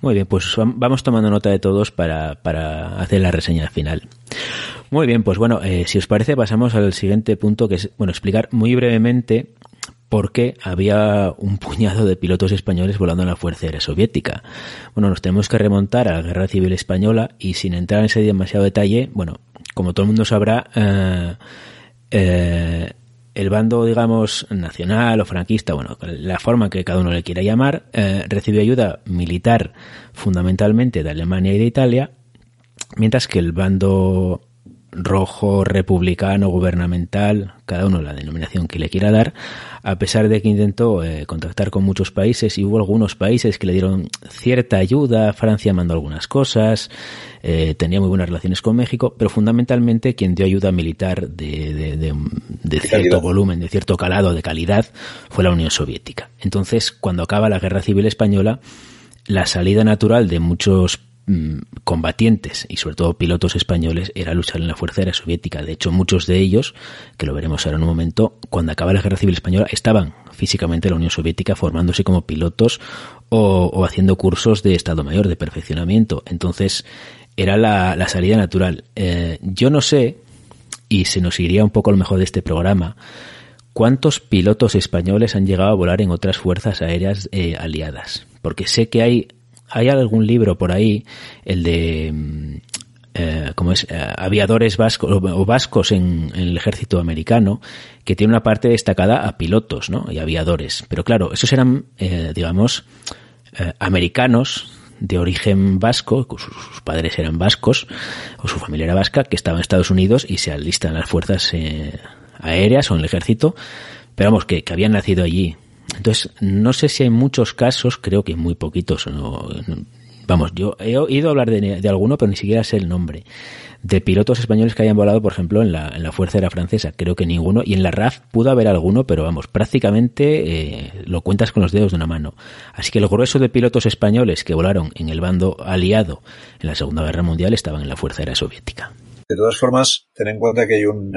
Speaker 1: Muy bien, pues vamos tomando nota de todos para, para hacer la reseña final. Muy bien, pues bueno, eh, si os parece pasamos al siguiente punto que es, bueno, explicar muy brevemente por qué había un puñado de pilotos españoles volando en la Fuerza Aérea Soviética. Bueno, nos tenemos que remontar a la Guerra Civil Española y sin entrar en ese demasiado detalle, bueno, como todo el mundo sabrá, eh, eh, el bando, digamos, nacional o franquista, bueno, la forma que cada uno le quiera llamar, eh, recibió ayuda militar fundamentalmente de Alemania y de Italia, mientras que el bando rojo, republicano, gubernamental, cada uno la denominación que le quiera dar, a pesar de que intentó eh, contactar con muchos países y hubo algunos países que le dieron cierta ayuda, Francia mandó algunas cosas, eh, tenía muy buenas relaciones con México, pero fundamentalmente quien dio ayuda militar de, de, de, de cierto volumen, de cierto calado, de calidad, fue la Unión Soviética. Entonces, cuando acaba la Guerra Civil Española, la salida natural de muchos combatientes y sobre todo pilotos españoles era luchar en la Fuerza Aérea Soviética. De hecho, muchos de ellos, que lo veremos ahora en un momento, cuando acaba la Guerra Civil Española, estaban físicamente en la Unión Soviética formándose como pilotos o, o haciendo cursos de Estado Mayor, de perfeccionamiento. Entonces, era la, salida natural. Eh, yo no sé, y se nos iría un poco lo mejor de este programa, ¿cuántos pilotos españoles han llegado a volar en otras fuerzas aéreas eh, aliadas? Porque sé que hay hay algún libro por ahí, el de mm, eh, como es eh, aviadores vascos o vascos en, el ejército americano que tiene una parte destacada a pilotos ¿no? y aviadores. Pero claro esos eran eh, digamos eh, americanos de origen vasco sus, padres eran vascos o su familia era vasca que estaban en Estados Unidos y se alistan las fuerzas aéreas o en el ejército. Pero vamos que habían nacido allí entonces, no sé si hay muchos casos, creo que muy poquitos. No, vamos, yo he oído hablar de, de, alguno, pero ni siquiera sé el nombre. De pilotos españoles que hayan volado, por ejemplo, en la, en la Fuerza Aérea Francesa, creo que ninguno. Y en la RAF pudo haber alguno, pero vamos, prácticamente eh, lo cuentas con los dedos de una mano. Así que el grueso de pilotos españoles que volaron en el bando aliado en la Segunda Guerra Mundial estaban en la Fuerza Aérea Soviética.
Speaker 2: De todas formas, ten en cuenta que hay un,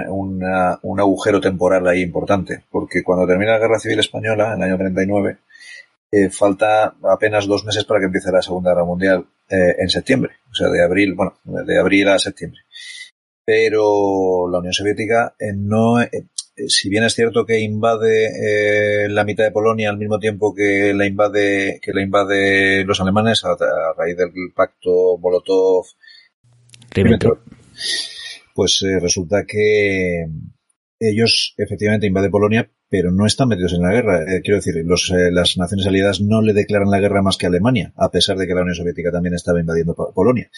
Speaker 2: agujero temporal ahí importante, porque cuando termina la Guerra Civil Española, en el año 39, eh, falta apenas dos meses para que empiece la Segunda Guerra Mundial eh, en septiembre, o sea, de abril, bueno, de abril a septiembre. Pero la Unión Soviética eh, no, eh, si bien es cierto que invade eh, la mitad de Polonia al mismo tiempo que la invade, que la invade los alemanes a, raíz del pacto Molotov-Ribbentrop pues eh, resulta que ellos efectivamente invaden Polonia, pero no están metidos en la guerra. Eh, quiero decir, los, eh, las Naciones Aliadas no le declaran la guerra más que a Alemania, a pesar de que la Unión Soviética también estaba invadiendo Polonia.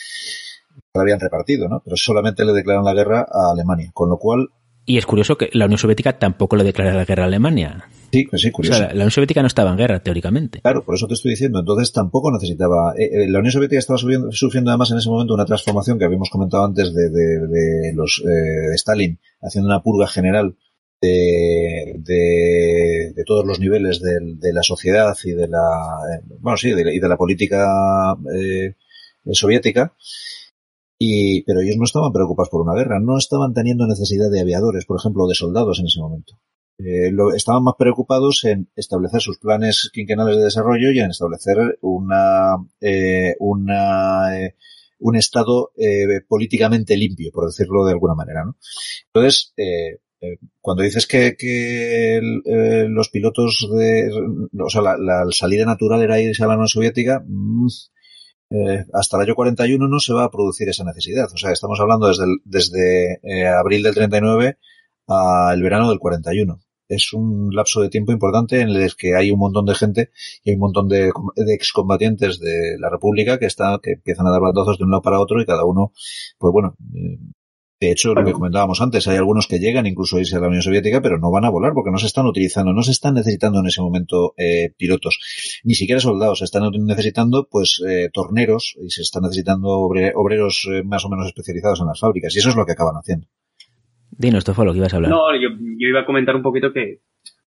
Speaker 2: La habían repartido, ¿no? Pero solamente le declaran la guerra a Alemania, con lo cual
Speaker 1: y es curioso que la Unión Soviética tampoco le declara la guerra a Alemania.
Speaker 2: Sí, pues sí, curioso.
Speaker 1: O sea, la Unión Soviética no estaba en guerra, teóricamente.
Speaker 2: Claro, por eso te estoy diciendo. Entonces tampoco necesitaba. Eh, la Unión Soviética estaba subiendo, sufriendo además en ese momento una transformación que habíamos comentado antes de, de, de los eh, de Stalin, haciendo una purga general de, de, de todos los niveles de, de, la sociedad y de la. Eh, bueno, sí, de, y de la política eh, soviética. Y, pero ellos no estaban preocupados por una guerra, no estaban teniendo necesidad de aviadores, por ejemplo, o de soldados en ese momento. Eh, lo, estaban más preocupados en establecer sus planes quinquenales de desarrollo y en establecer una, eh, una eh, un estado eh, políticamente limpio, por decirlo de alguna manera. ¿no? Entonces, eh, cuando dices que, que los pilotos de, o sea, la, la, salida natural era irse a la Unión Soviética, mmm, eh, hasta el año 41 no se va a producir esa necesidad. O sea, estamos hablando desde, el, desde eh, abril del 39 al verano del 41. es un lapso de tiempo importante en el que hay un montón de gente y hay un montón de, de excombatientes de la República que está, que empiezan a dar bandazos de un lado para otro y cada uno, pues bueno, eh, de hecho, lo que comentábamos antes, hay algunos que llegan incluso a irse a la Unión Soviética, pero no van a volar porque no se están utilizando, no se están necesitando en ese momento eh, pilotos, ni siquiera soldados, se están necesitando pues eh, torneros y se están necesitando obreros eh, más o menos especializados en las fábricas y eso es lo que acaban haciendo.
Speaker 1: Dinos, esto fue lo que ibas a hablar.
Speaker 4: No, yo, yo, iba a comentar un poquito que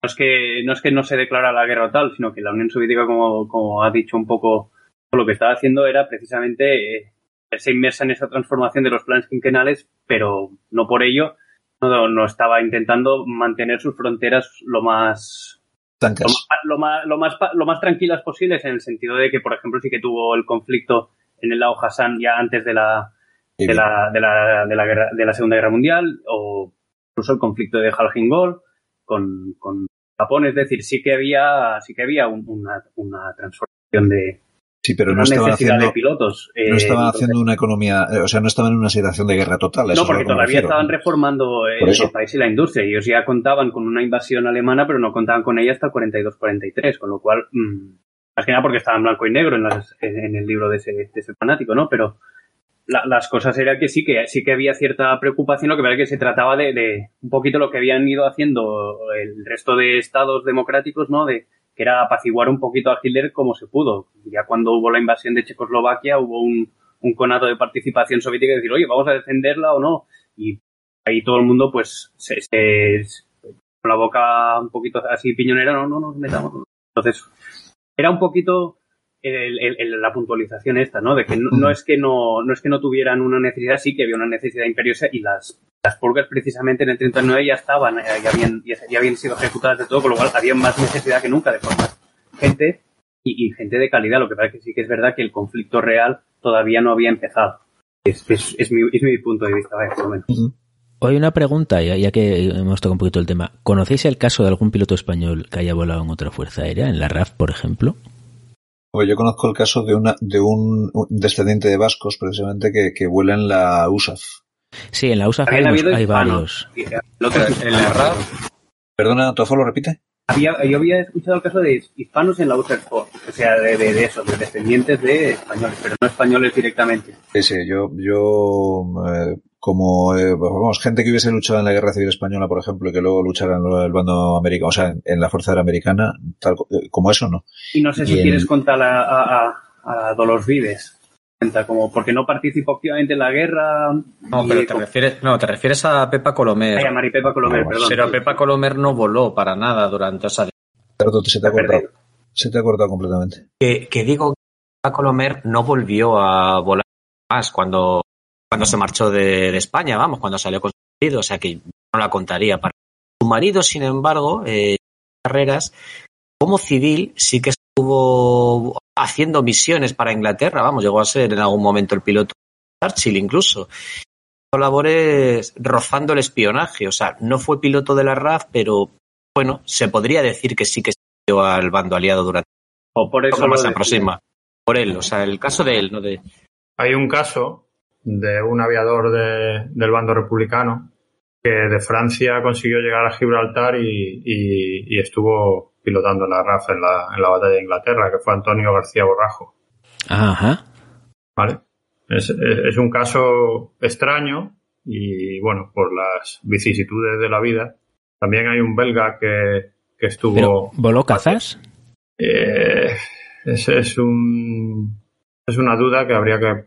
Speaker 4: no es que no es que no se declara la guerra o tal, sino que la Unión Soviética, como, como ha dicho un poco, lo que estaba haciendo era precisamente eh, se inmersa en esa transformación de los planes quinquenales, pero no por ello no, no estaba intentando mantener sus fronteras lo más, lo más, lo más, lo más, tranquilas posibles en el sentido de que, por ejemplo, sí que tuvo el conflicto en el lago Hassan ya antes de la, de la, de la, de la, guerra, de la Segunda Guerra Mundial o incluso el conflicto de Jalgingol con, con Japón. Es decir, sí que había, sí que había una, una transformación de,
Speaker 2: Sí, pero no estaban haciendo, pilotos. no estaban haciendo una economía, eh, o sea, no estaban en una situación de guerra total.
Speaker 4: no, porque todavía estaban reformando el, país y la industria. Ellos ya contaban con una invasión alemana, pero no contaban con ella hasta el 42-43, con lo cual, mmm, más que nada porque estaba en blanco y negro en, las, en el libro de ese, de ese fanático, ¿no? Pero la, las cosas eran que sí que sí que había cierta preocupación, lo que pasa es que se trataba de, de un poquito lo que habían ido haciendo el resto de estados democráticos, ¿no? De era apaciguar un poquito a Hitler como se pudo. Ya cuando hubo la invasión de Checoslovaquia hubo un, un conato de participación soviética y decir, oye, vamos a defenderla o no. Y ahí todo el mundo, pues, se, con la boca un poquito así piñonera, no, no nos metamos. Entonces, era un poquito el, la puntualización esta, ¿no? De que no, es que no, no es que no tuvieran una necesidad, sí que había una necesidad imperiosa y las, las purgas precisamente en el 39 ya estaban, eh, ya habían, ya, habían sido ejecutadas de todo, con lo cual había más necesidad que nunca de formar gente y, gente de calidad. Lo que pasa es que sí que es verdad que el conflicto real todavía no había empezado. Es, es, es, mi, es mi, punto de vista, vaya, por lo menos.
Speaker 1: Hoy una pregunta, ya, que hemos tocado un poquito el tema. ¿Conocéis el caso de algún piloto español que haya volado en otra fuerza aérea, en la RAF, por ejemplo?
Speaker 2: Pues yo conozco el caso de, una, de un descendiente de vascos, precisamente, que, que vuela en la USAF.
Speaker 1: Sí, en la USAF hay, hay varios.
Speaker 3: En la RAF.
Speaker 2: Perdona, ¿Tofo lo repite?
Speaker 4: Había, yo había escuchado el caso de hispanos en la USAF, o sea, de, de, de eso, de descendientes de españoles, pero no españoles directamente.
Speaker 2: Sí, sí, yo, yo eh, como, eh, vamos, gente que hubiese luchado en la Guerra Civil Española, por ejemplo, y que luego luchara en el bando americano, o sea, en la Fuerza Aérea Americana, tal eh, como eso, ¿no?
Speaker 4: Y no sé si quieres contar a, a, a Dolores Vives como porque no participó activamente en la guerra.
Speaker 3: No, pero te refieres, no, te refieres a Pepa Colomer.
Speaker 4: Ay, a Mari Pepa Colomer, perdón.
Speaker 3: Pero Pepa Colomer no voló para nada durante esa.
Speaker 2: Se te ha cortado. Se te ha cortado completamente.
Speaker 3: Que, que digo, Pepa Colomer no volvió a volar más cuando cuando se marchó de, de, España, vamos, cuando salió con su marido, o sea que no la contaría. Para su marido, sin embargo, eh, carreras, como civil sí que estuvo haciendo misiones para Inglaterra, vamos, llegó a ser en algún momento el piloto de Churchill incluso. Labores rozando el espionaje, o sea, no fue piloto de la RAF, pero bueno, se podría decir que sí que estuvo al bando aliado durante.
Speaker 4: O por eso.
Speaker 3: se aproxima. Por él, o sea, el caso de él, no de.
Speaker 5: Hay un caso de un aviador de, del bando republicano que de Francia consiguió llegar a Gibraltar y, y, y estuvo pilotando la RAF en la, en la batalla de Inglaterra, que fue Antonio García Borrajo.
Speaker 1: Ajá.
Speaker 5: ¿Vale? Es, es, un caso extraño y, bueno, por las vicisitudes de la vida. También hay un belga que, que estuvo... ¿Pero
Speaker 1: ¿Voló cazas?
Speaker 5: Eh, es, es, un, es una duda que habría que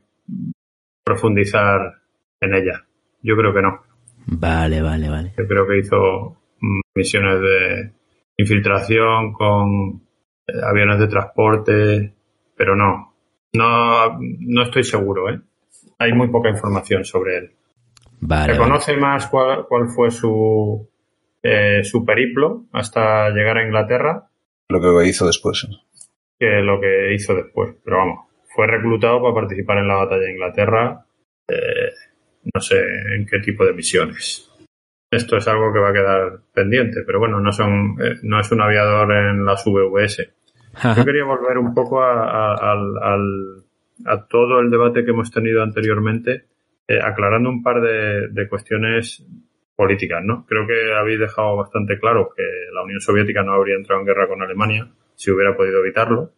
Speaker 5: profundizar en ella. Yo creo que no.
Speaker 1: Vale, vale, vale.
Speaker 5: Yo creo que hizo misiones de infiltración con eh, aviones de transporte, pero no. No, no estoy seguro, ¿eh? Hay muy poca información sobre él.
Speaker 1: Vale.
Speaker 5: ¿Se conoce más cuál, cuál fue su, eh, su periplo hasta llegar a Inglaterra?
Speaker 2: Lo que hizo después.
Speaker 5: Que lo que hizo después. Pero vamos, fue reclutado para participar en la batalla de Inglaterra. Eh, no sé en qué tipo de misiones. Esto es algo que va a quedar pendiente, pero bueno, no son, eh, no es un aviador en las VVS. Yo quería volver un poco a, a, a, todo el debate que hemos tenido anteriormente, eh, aclarando un par de, de, cuestiones políticas, ¿no? Creo que habéis dejado bastante claro que la Unión Soviética no habría entrado en guerra con Alemania si hubiera podido evitarlo,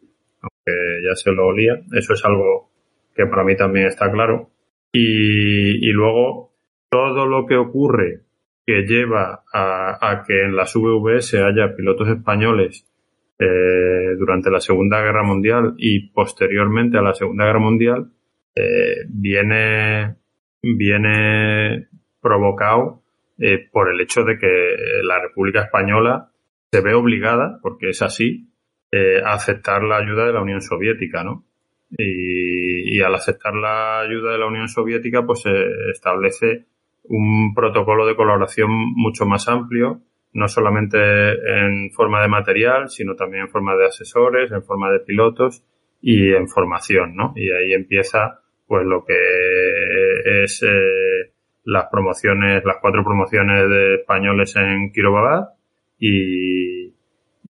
Speaker 5: aunque ya se lo olía. Eso es algo que para mí también está claro. Y, luego, todo lo que ocurre que lleva a, que en las VVS haya pilotos españoles eh, durante la Segunda Guerra Mundial y posteriormente a la Segunda Guerra Mundial eh, viene, viene provocado eh, por el hecho de que la República Española se ve obligada, porque es así, eh, a aceptar la ayuda de la Unión Soviética, ¿no? Y, al aceptar la ayuda de la Unión Soviética, pues se establece un protocolo de colaboración mucho más amplio, no solamente en forma de material, sino también en forma de asesores, en forma de pilotos y en formación, ¿no? Y ahí empieza, pues, lo que es eh, las promociones, las cuatro promociones de españoles en Kirovabad y,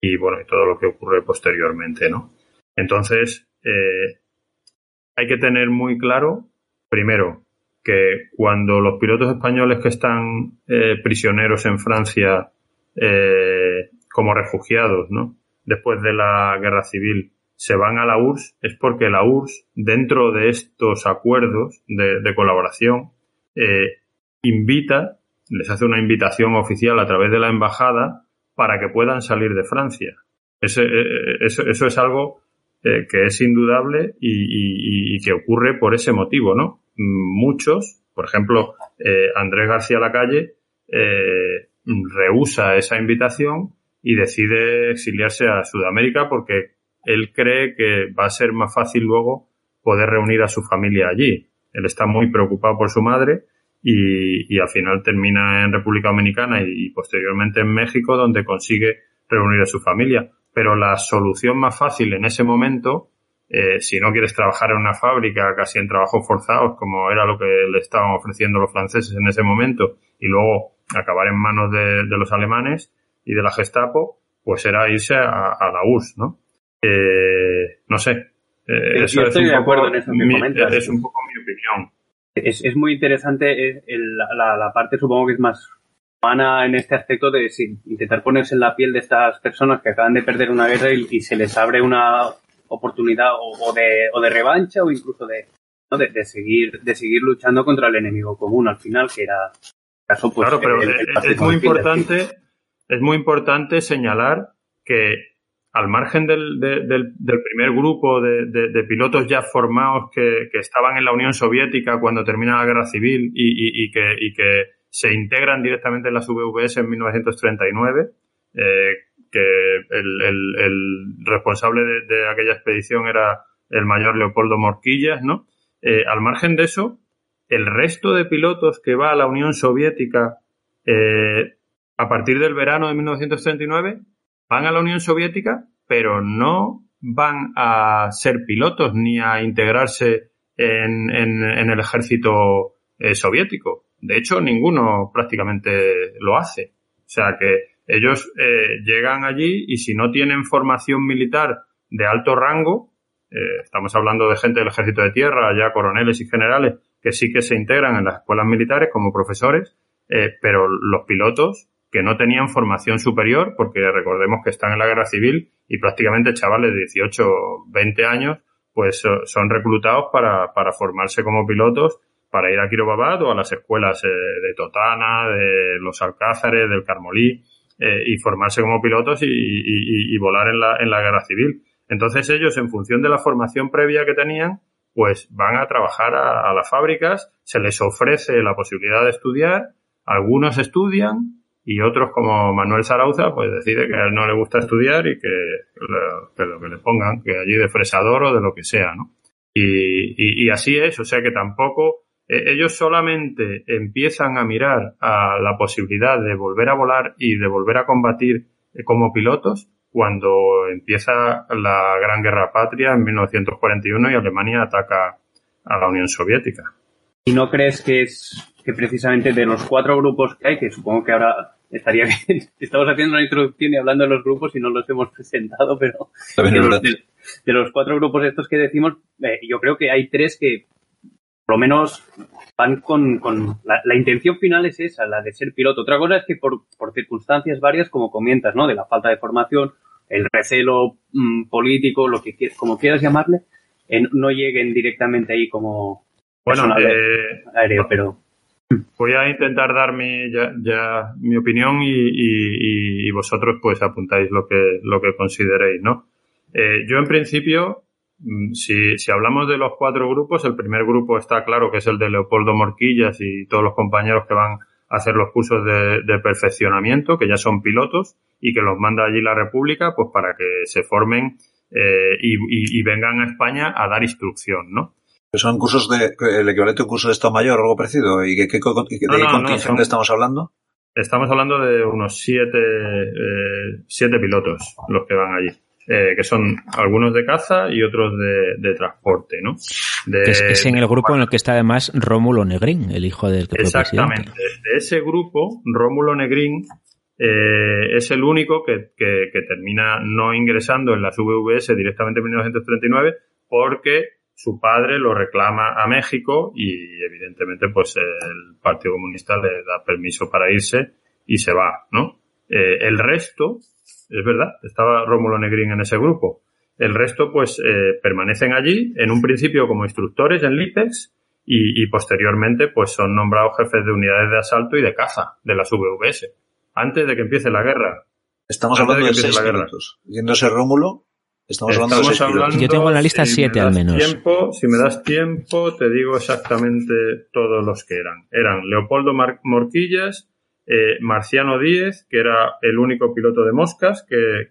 Speaker 5: y bueno, y todo lo que ocurre posteriormente, ¿no? Entonces, eh, hay que tener muy claro, primero, que cuando los pilotos españoles que están eh, prisioneros en Francia eh, como refugiados, ¿no? Después de la guerra civil, se van a la URSS, es porque la URSS, dentro de estos acuerdos de, de colaboración, eh, invita, les hace una invitación oficial a través de la embajada para que puedan salir de Francia. Eso, eh, eh, eso, es algo eh, que es indudable y, y, que ocurre por ese motivo, ¿no? Muchos, por ejemplo, Andrés García Lacalle eh, rehúsa esa invitación y decide exiliarse a Sudamérica porque él cree que va a ser más fácil luego poder reunir a su familia allí. Él está muy preocupado por su madre y, al final termina en República Dominicana y, posteriormente en México donde consigue reunir a su familia. Pero la solución más fácil en ese momento, eh, si no quieres trabajar en una fábrica casi en trabajos forzados, como era lo que le estaban ofreciendo los franceses en ese momento, y luego acabar en manos de, los alemanes y de la Gestapo, pues era irse a, la URSS, ¿no? Eh, no sé.
Speaker 4: Eh, eso es un, poco,
Speaker 5: es un poco mi opinión
Speaker 4: es, es muy interesante la, la, parte, supongo que es más humana en este aspecto de intentar ponerse en la piel de estas personas que acaban de perder una guerra y, se les abre una oportunidad o, de, o de revancha o incluso de, de, seguir de seguir luchando contra el enemigo común al final que era
Speaker 5: caso pues claro pero es muy importante es muy importante señalar que al margen del, del, primer grupo de, pilotos ya formados que, estaban en la Unión Soviética cuando termina la guerra civil y, que, que, se integran directamente en las VVS en 1939, eh, que el, responsable de, aquella expedición era el mayor Leopoldo Morquillas, ¿no? Eh, al margen de eso, el resto de pilotos que va a la Unión Soviética eh, a partir del verano de 1939 van a la Unión Soviética, pero no van a ser pilotos ni a integrarse en, en, el ejército eh, soviético. De hecho, ninguno prácticamente lo hace. O sea que ellos eh, llegan allí y si no tienen formación militar de alto rango, eh, estamos hablando de gente del ejército de tierra, ya coroneles y generales, que sí que se integran en las escuelas militares como profesores, pero los pilotos que no tenían formación superior, porque recordemos que están en la guerra civil y prácticamente chavales de 18, 20 años, pues son reclutados para, para formarse como pilotos para ir a Kirobabad o a las escuelas eh, de Totana, de los Alcázares, del Carmolí, eh, y formarse como pilotos y, volar en la, en la guerra civil. Entonces ellos, en función de la formación previa que tenían, pues van a trabajar a las fábricas, se les ofrece la posibilidad de estudiar, algunos estudian, y otros como Manuel Sarauza, pues decide que a él no le gusta estudiar y que, lo que le pongan, que allí de fresador o de lo que sea, ¿no? Y, y, así es, o sea que tampoco eh, ellos solamente empiezan a mirar a la posibilidad de volver a volar y de volver a combatir eh, como pilotos cuando empieza la Gran Guerra Patria en 1941 y Alemania ataca a la Unión Soviética.
Speaker 4: ¿Y no crees que es que precisamente de los cuatro grupos que hay, que supongo que ahora estaría bien. Estamos haciendo una introducción y hablando de los grupos y no los hemos presentado, pero de los, cuatro grupos estos que decimos, eh, yo creo que hay tres que por lo menos van con, con la, intención final es esa, la de ser piloto. Otra cosa es que por, por circunstancias varias, como comentas, ¿no? De la falta de formación, el recelo mm, político, lo que como quieras llamarle, no lleguen directamente ahí como
Speaker 5: bueno, eh,
Speaker 4: aéreo, pero
Speaker 5: voy a intentar dar mi, ya, mi opinión y, y, vosotros pues apuntáis lo que, lo que consideréis, ¿no? Eh, yo en principio, mm, si, si hablamos de los cuatro grupos, el primer grupo está claro que es el de Leopoldo Morquillas y todos los compañeros que van a hacer los cursos de, de perfeccionamiento, que ya son pilotos y que los manda allí la República, pues para que se formen eh, y, y, vengan a España a dar instrucción, ¿no?
Speaker 2: Son cursos de, el equivalente a un curso de Estado Mayor o algo parecido. ¿Y qué, qué, de contingente estamos hablando?
Speaker 5: Estamos hablando de unos siete, eh, siete pilotos los que van allí. Eh, que son algunos de caza y otros de, transporte, ¿no?
Speaker 1: es, en el grupo en el que está además Rómulo Negrín, el hijo del que
Speaker 5: Exactamente. De ese grupo, Rómulo Negrín eh, es el único que, que, que, termina no ingresando en las VVS directamente en 1939 porque su padre lo reclama a México y evidentemente pues el Partido Comunista le da permiso para irse y se va, ¿no? Eh, el resto, es verdad, estaba Rómulo Negrín en ese grupo. El resto pues eh, permanecen allí, en un principio como instructores en LIPEX y, posteriormente pues son nombrados jefes de unidades de asalto y de caza de las VVS. Antes de que empiece la guerra.
Speaker 2: Estamos hablando de, seis minutos. Yéndose Rómulo, Estamos hablando,
Speaker 1: Yo tengo en la lista siete al menos.
Speaker 5: Tiempo, si me das tiempo, te digo exactamente todos los que eran. Eran Leopoldo Morquillas, eh, Marciano Díez, que era el único piloto de moscas que,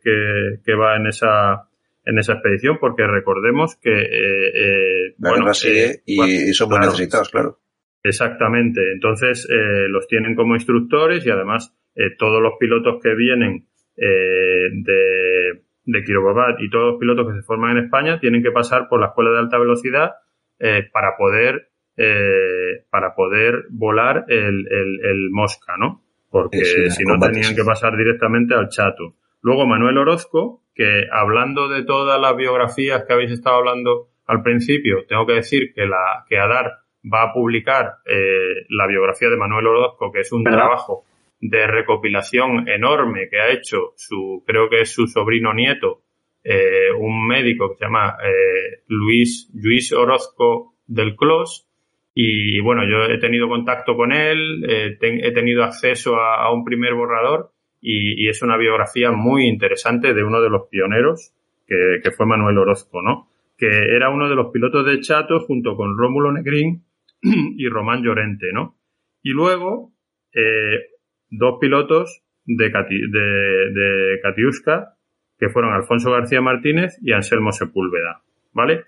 Speaker 5: que, va en esa en esa expedición, porque recordemos que eh,
Speaker 2: eh bueno, eh, y, son muy necesitados, claro.
Speaker 5: Exactamente. Entonces los tienen como instructores y además todos los pilotos que vienen de de Kirobabat y todos los pilotos que se forman en España tienen que pasar por la escuela de alta velocidad eh, para poder eh, para poder volar el, el, Mosca, ¿no? Porque si no tenían que pasar directamente al Chato. Luego Manuel Orozco, que hablando de todas las biografías que habéis estado hablando al principio, tengo que decir que la que Adar va a publicar eh, la biografía de Manuel Orozco, que es un trabajo de recopilación enorme que ha hecho su, creo que es su sobrino nieto, eh, un médico que se llama eh, Luis, Luis Orozco del Clos. Y bueno, yo he tenido contacto con él, eh, he tenido acceso a, un primer borrador y, es una biografía muy interesante de uno de los pioneros, que, que, fue Manuel Orozco, ¿no? Que era uno de los pilotos de Chato junto con Rómulo Negrín y Román Llorente, ¿no? Y luego, eh, dos pilotos de, de, Katiuska, que fueron Alfonso García Martínez y Anselmo Sepúlveda, ¿vale?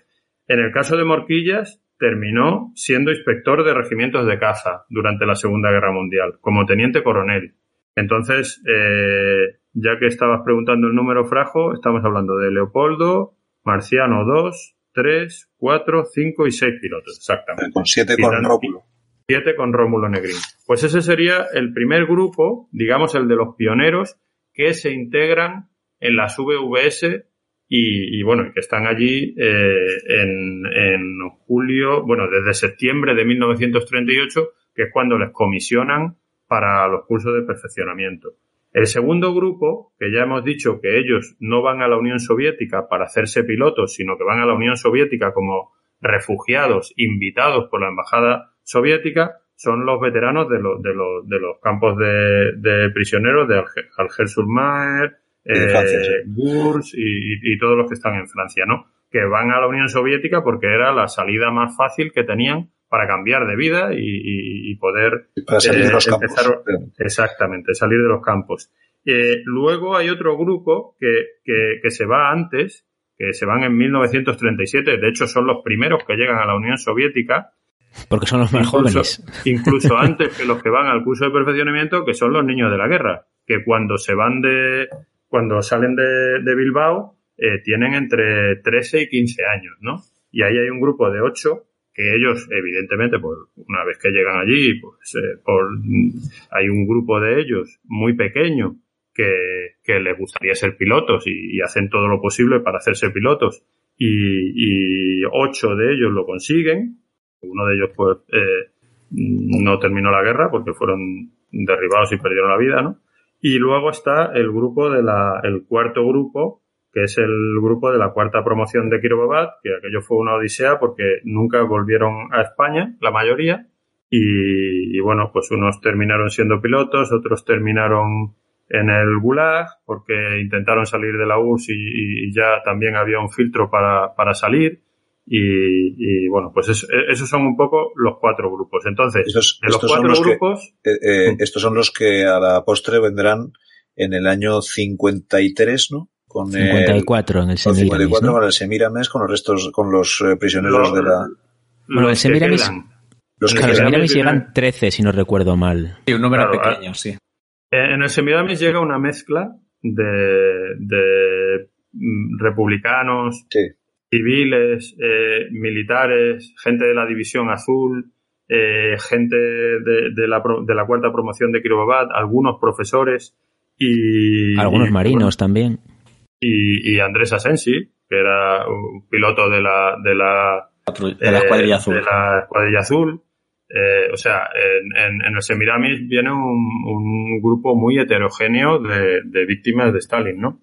Speaker 5: En el caso de Morquillas, terminó siendo inspector de regimientos de caza durante la Segunda Guerra Mundial, como teniente coronel. Entonces, eh, ya que estabas preguntando el número frajo, estamos hablando de Leopoldo, Marciano 2, 3, 4, 5 y 6 pilotos, exactamente.
Speaker 2: Con 7 con Rómulo.
Speaker 5: 7 con Rómulo Negrín. Pues ese sería el primer grupo, digamos el de los pioneros, que se integran en las VVS y, bueno, que están allí eh, en, en, julio, bueno, desde septiembre de 1938, que es cuando les comisionan para los cursos de perfeccionamiento. El segundo grupo, que ya hemos dicho que ellos no van a la Unión Soviética para hacerse pilotos, sino que van a la Unión Soviética como refugiados invitados por la Embajada Soviética, son los veteranos de, los de, de los campos de, de prisioneros de Alger-sur-Mer, eh, Gurs y, y, todos los que están en Francia, ¿no? Que van a la Unión Soviética porque era la salida más fácil que tenían para cambiar de vida y, y poder
Speaker 2: para salir de los eh, campos.
Speaker 5: exactamente, salir de los campos. Eh, luego hay otro grupo que, que, que se va antes, que se van en 1937, de hecho son los primeros que llegan a la Unión Soviética,
Speaker 1: porque son los más jóvenes.
Speaker 5: Incluso antes que los que van al curso de perfeccionamiento, que son los niños de la guerra, que cuando se van de, cuando salen de, de Bilbao, eh, tienen entre 13 y 15 años, ¿no? Y ahí hay un grupo de 8 que ellos, evidentemente, pues una vez que llegan allí, pues eh, por, hay un grupo de ellos muy pequeño que, que les gustaría ser pilotos y, y, hacen todo lo posible para hacerse pilotos y, y ocho de ellos lo consiguen Uno de ellos, pues, eh, no terminó la guerra porque fueron derribados y perdieron la vida, ¿no? Y luego está el grupo de la, el cuarto grupo, que es el grupo de la cuarta promoción de Kirobabat, que aquello fue una odisea porque nunca volvieron a España, la mayoría, y, bueno, pues unos terminaron siendo pilotos, otros terminaron en el Gulag porque intentaron salir de la URSS y, ya también había un filtro para, para salir. Y, bueno, pues esos son un poco los cuatro grupos. Entonces,
Speaker 2: estos,
Speaker 5: los
Speaker 2: cuatro grupos. Eh, eh, estos son los que a la postre vendrán en el año 53, ¿no?
Speaker 1: Con 54 en el Semiramis. 54
Speaker 2: con el Semiramis, con los restos, con los eh, prisioneros de la.
Speaker 1: Bueno, el Semiramis. Los claro, Semiramis llegan 13, si no recuerdo mal.
Speaker 3: Sí, un número pequeño, sí.
Speaker 5: En el Semiramis llega una mezcla de, de mm, republicanos,
Speaker 2: sí
Speaker 5: civiles, eh, militares, gente de la División Azul, eh, gente de, de, la, de, la, cuarta promoción de Kiribati, algunos profesores y...
Speaker 1: Algunos marinos también.
Speaker 5: Y, y, Andrés Asensi, que era un piloto de la... De la,
Speaker 3: de la Escuadrilla Azul.
Speaker 5: De la Escuadrilla Azul. Eh, o sea, en, en, el Semiramis viene un, un grupo muy heterogéneo de, de víctimas de Stalin, ¿no?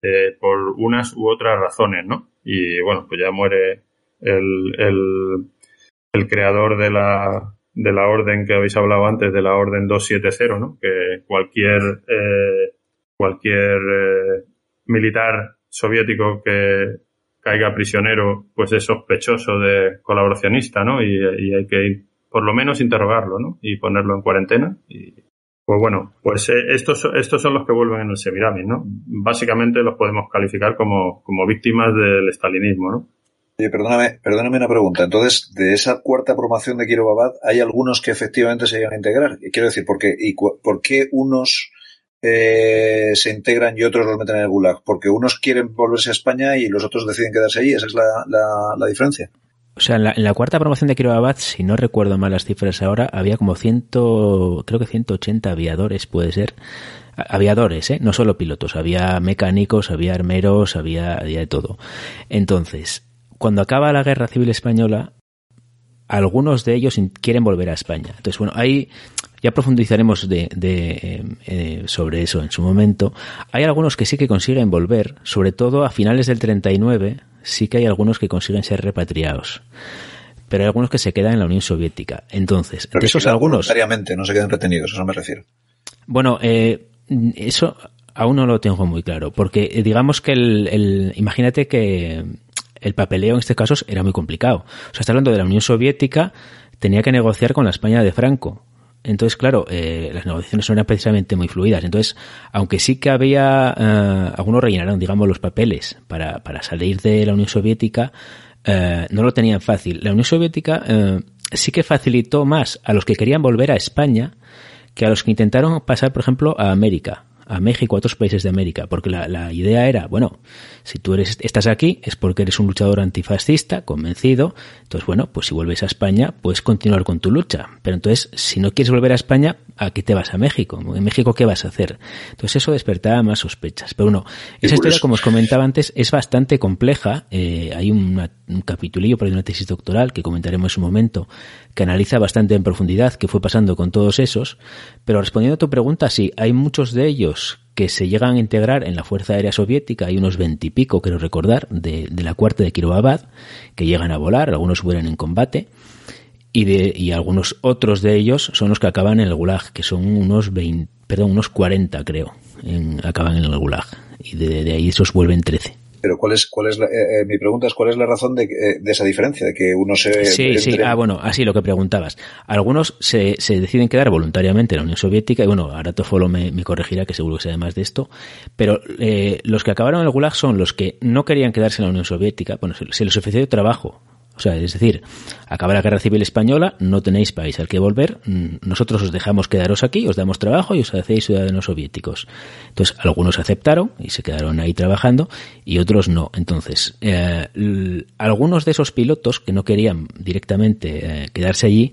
Speaker 5: Eh, por unas u otras razones, ¿no? Y bueno, pues ya muere el, el, el creador de la, de la orden que habéis hablado antes, de la orden 270, ¿no? Que cualquier, eh, cualquier eh, militar soviético que caiga prisionero, pues es sospechoso de colaboracionista, ¿no? Y, hay que por lo menos interrogarlo, ¿no? Y ponerlo en cuarentena y, pues bueno, pues eh, estos, estos son los que vuelven en el Semiramis, ¿no? Básicamente los podemos calificar como, como víctimas del estalinismo, ¿no?
Speaker 2: Oye, perdóname, perdóname una pregunta. Entonces, de esa cuarta promoción de Kiribati, ¿hay algunos que efectivamente se llegan a integrar? Quiero decir, ¿por qué, y ¿por qué unos eh, se integran y otros los meten en el Gulag? ¿Porque unos quieren volverse a España y los otros deciden quedarse allí? ¿Esa es la, la diferencia?
Speaker 1: O sea, en la, cuarta promoción de Kiribati, si no recuerdo mal las cifras ahora, había como ciento, creo que 180 aviadores, puede ser. Aviadores, ¿eh? No solo pilotos, había mecánicos, había armeros, había, había de todo. Entonces, cuando acaba la Guerra Civil Española, algunos de ellos quieren volver a España. Entonces, bueno, ahí ya profundizaremos de, de eh, sobre eso en su momento. Hay algunos que sí que consiguen volver, sobre todo a finales del 39, sí que hay algunos que consiguen ser repatriados. Pero hay algunos que se quedan en la Unión Soviética. Entonces,
Speaker 2: de esos algunos. No se quedan retenidos, eso me refiero.
Speaker 1: Bueno, eh, eso aún no lo tengo muy claro. Porque eh, digamos que el, el, imagínate que el papeleo en este caso era muy complicado. O sea, está hablando de la Unión Soviética, tenía que negociar con la España de Franco. Entonces, claro, eh, las negociaciones no eran precisamente muy fluidas. Entonces, aunque sí que había, eh, algunos rellenaron, digamos, los papeles para, para salir de la Unión Soviética, eh, no lo tenían fácil. La Unión Soviética eh, sí que facilitó más a los que querían volver a España que a los que intentaron pasar, por ejemplo, a América a México, a otros países de América, porque la, la, idea era, bueno, si tú eres, estás aquí es porque eres un luchador antifascista, convencido, entonces bueno, pues si vuelves a España, puedes continuar con tu lucha, pero entonces, si no quieres volver a España, ¿a qué te vas a México? ¿En México qué vas a hacer? Entonces eso despertaba más sospechas, pero bueno, esa historia, como os comentaba antes, es bastante compleja, eh, hay una, un capitulillo por una tesis doctoral que comentaremos en su momento, que analiza bastante en profundidad qué fue pasando con todos esos, pero respondiendo a tu pregunta, sí, hay muchos de ellos que se llegan a integrar en la Fuerza Aérea Soviética, hay unos veintipico, quiero recordar, de, de, la cuarta de Kirovabad, que llegan a volar, algunos mueren en combate, y, de, y algunos otros de ellos son los que acaban en el Gulag, que son unos 20, perdón, unos 40 creo, en, acaban en el Gulag, y de, de ahí esos vuelven 13.
Speaker 2: Pero ¿cuál es, cuál es la, eh, eh, mi pregunta es cuál es la razón de, eh, de, esa diferencia, de que uno se...
Speaker 1: Sí, entre... sí, ah, bueno, así lo que preguntabas. Algunos se, se deciden quedar voluntariamente en la Unión Soviética, y bueno, ahora Tofolo me, me corregirá, que seguro que sabe más de esto, pero eh, los que acabaron en el Gulag son los que no querían quedarse en la Unión Soviética, bueno, se, se les ofreció trabajo, o sea, es decir, acaba la guerra civil española, no tenéis país al que volver, nosotros os dejamos quedaros aquí, os damos trabajo y os hacéis ciudadanos soviéticos. Entonces, algunos aceptaron y se quedaron ahí trabajando y otros no. Entonces, eh, algunos de esos pilotos que no querían directamente eh, quedarse allí,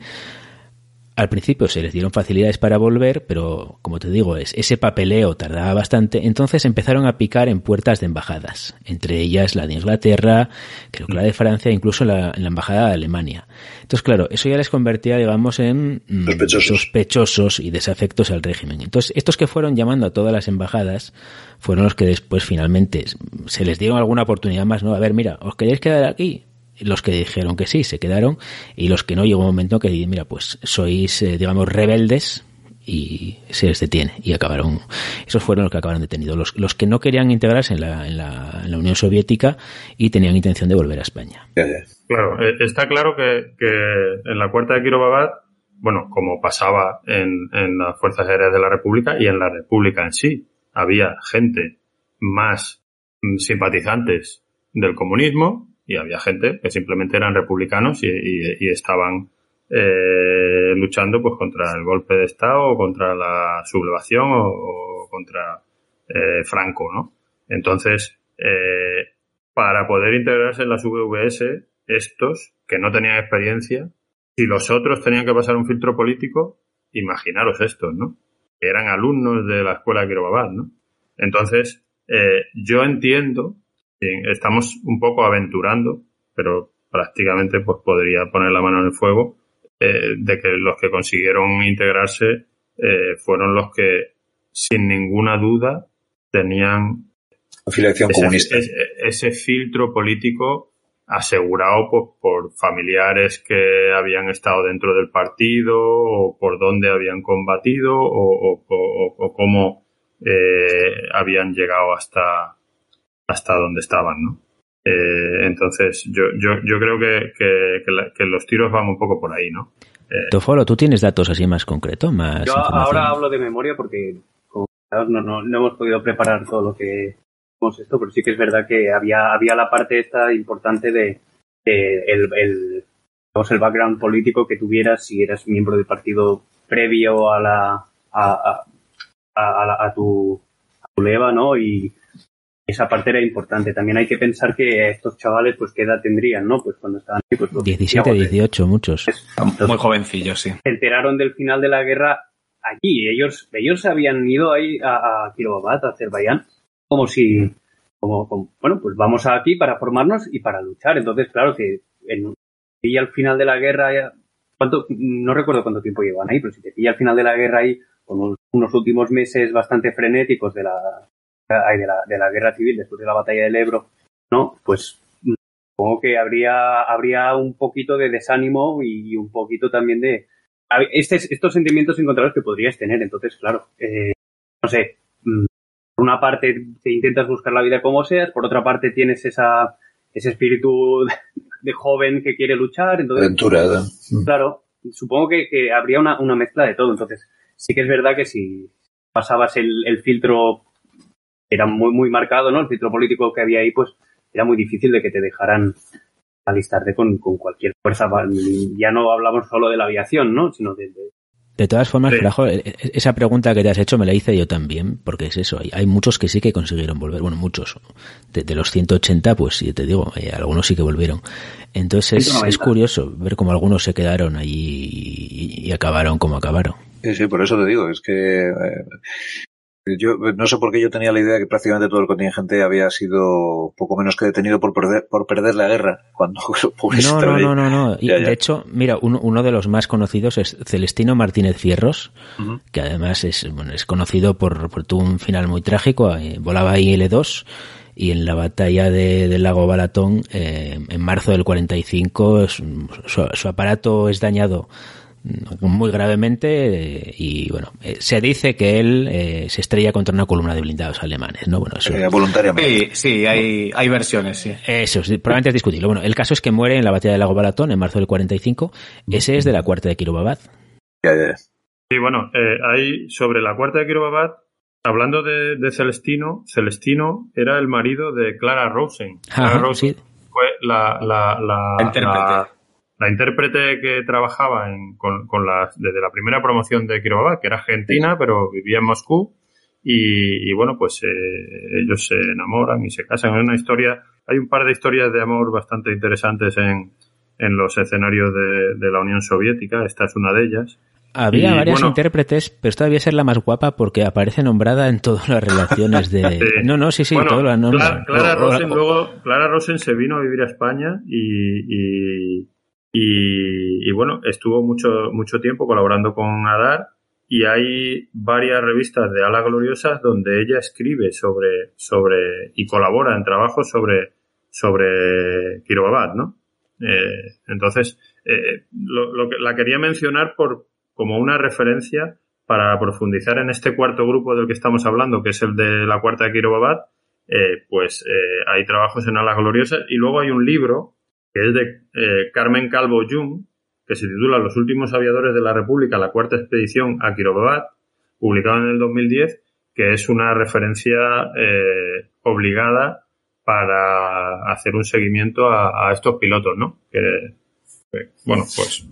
Speaker 1: al principio se les dieron facilidades para volver, pero como te digo, ese papeleo tardaba bastante, entonces empezaron a picar en puertas de embajadas, entre ellas la de Inglaterra, creo que la de Francia, incluso la, en la embajada de Alemania. Entonces, claro, eso ya les convertía, digamos, en
Speaker 2: mm, sospechosos.
Speaker 1: y desafectos al régimen. Entonces, estos que fueron llamando a todas las embajadas fueron los que después finalmente se les dieron alguna oportunidad más, ¿no? A ver, mira, ¿os queréis quedar aquí? Los que dijeron que sí se quedaron y los que no llegó un momento que mira pues sois eh, digamos rebeldes y se les detiene y acabaron esos fueron los que acabaron detenidos. Los, los que no querían integrarse en la, en, la, en la Unión Soviética y tenían intención de volver a España.
Speaker 5: Claro eh, está claro que, que en la cuarta de Kirobabat bueno como pasaba en, en las fuerzas aéreas de la República y en la República en sí había gente más mm, simpatizantes del comunismo y había gente que simplemente eran republicanos y, y, estaban eh, luchando pues contra el golpe de Estado o contra la sublevación o, contra eh, Franco, ¿no? Entonces, eh, para poder integrarse en las VVS, estos que no tenían experiencia, si los otros tenían que pasar un filtro político, imaginaros estos, ¿no? Que eran alumnos de la escuela de Quirobabat, ¿no? Entonces, eh, yo entiendo estamos un poco aventurando, pero prácticamente pues podría poner la mano en el fuego eh, de que los que consiguieron integrarse eh, fueron los que sin ninguna duda tenían
Speaker 2: afiliación
Speaker 5: ese,
Speaker 2: comunista.
Speaker 5: Ese, filtro político asegurado pues, por familiares que habían estado dentro del partido o por dónde habían combatido o, o cómo eh, habían llegado hasta, hasta donde estaban, ¿no? Eh, entonces, yo, yo, yo creo que, que, los tiros van un poco por ahí, ¿no?
Speaker 1: Eh, Tofolo, ¿tú tienes datos así más concretos? Más
Speaker 4: yo ahora hablo de memoria porque como no, no, no, hemos podido preparar todo lo que hemos esto, pero sí que es verdad que había, había la parte esta importante de, el, el, el background político que tuvieras si eras miembro del partido previo a la a, a, a, tu, a tu leva, ¿no? Y, esa parte era importante. También hay que pensar que estos chavales, pues, ¿qué edad tendrían, no? Pues cuando estaban
Speaker 1: ahí, pues... 17, 18, muchos.
Speaker 3: Muy jovencillos, sí.
Speaker 4: Se enteraron del final de la guerra allí. Ellos, ellos habían ido ahí a, a a Azerbaiyán, como si, como, bueno, pues vamos aquí para formarnos y para luchar. Entonces, claro que en, y al final de la guerra, ¿cuánto, no recuerdo cuánto tiempo llevan ahí, pero si te pilla al final de la guerra ahí, con unos últimos meses bastante frenéticos de la, de la, de la guerra civil después de la batalla del Ebro, ¿no? Pues supongo que habría, habría un poquito de desánimo y un poquito también de este, estos sentimientos encontrados que podrías tener. Entonces, claro, eh, no sé, mm, por una parte te intentas buscar la vida como seas, por otra parte tienes esa, ese espíritu de joven que quiere luchar. Entonces,
Speaker 2: Aventurada.
Speaker 4: Claro, supongo que, que habría una, una, mezcla de todo. Entonces, sí que es verdad que si pasabas el, el filtro era muy, muy marcado, ¿no? El filtro político que había ahí, pues era muy difícil de que te dejaran alistarte con, con cualquier fuerza. Ya no hablamos solo de la aviación, ¿no? Sino de,
Speaker 1: de todas formas, e, e, esa pregunta que te has hecho me la hice yo también, porque es eso, hay, muchos que sí que consiguieron volver, bueno, muchos, de, los 180, pues sí, te digo, eh, algunos sí que volvieron. Entonces es, es, curioso ver cómo algunos se quedaron allí y, acabaron como acabaron.
Speaker 2: Sí, sí, por eso te digo, es que eh, yo no sé por qué yo tenía la idea que prácticamente todo el contingente había sido poco menos que detenido por perder, por perder la guerra. Cuando
Speaker 1: no, no, no, no, no. Y De hecho, mira, uno, uno, de los más conocidos es Celestino Martínez Fierros, que además es, bueno, es conocido por, por tuvo un final muy trágico. Eh, volaba ahí L2 y en la batalla de, del lago Balatón, eh, en marzo del 45, su, su aparato es dañado muy gravemente y bueno eh, se dice que él eh, se estrella contra una columna de blindados alemanes no bueno eso
Speaker 2: eh, voluntariamente.
Speaker 3: Sí, sí hay, hay versiones sí.
Speaker 1: Eso probablemente es discutible. Bueno el caso es que muere en la batalla del lago Balatón en marzo del 45 ese es de la cuarta de Kirobabat
Speaker 5: sí bueno hay sobre la cuarta de Kirobabat hablando de, de, Celestino Celestino era el marido de Clara Rosen. Clara Rosen fue la, la, la,
Speaker 3: la
Speaker 5: la intérprete que trabajaba en, con, con desde la primera promoción de Kirobabat, que era argentina, pero vivía en Moscú, y, y bueno, pues eh, ellos se enamoran y se casan. Es una historia, hay un par de historias de amor bastante interesantes en, en los escenarios de, de, la Unión Soviética, esta es una de ellas.
Speaker 1: Había varias intérpretes, pero esta debía ser la más guapa porque aparece nombrada en todas las relaciones de... No, no, sí, sí, todo la
Speaker 5: Clara, Clara, Rosen, luego, Clara Rosen se vino a vivir a España y, y, y, bueno, estuvo mucho, mucho tiempo colaborando con Adar y hay varias revistas de Ala Gloriosas donde ella escribe sobre, sobre y colabora en trabajos sobre, sobre ¿no? Eh, entonces, eh, lo, que la quería mencionar por, como una referencia para profundizar en este cuarto grupo del que estamos hablando, que es el de la cuarta de Kirobabat, eh, pues hay trabajos en Alas Gloriosas y luego hay un libro que es de Carmen Calvo Jung, que se titula Los últimos aviadores de la República, la cuarta expedición a Kirobabat, publicado en el 2010, que es una referencia eh, obligada para hacer un seguimiento a, estos pilotos, ¿no? Que, bueno, pues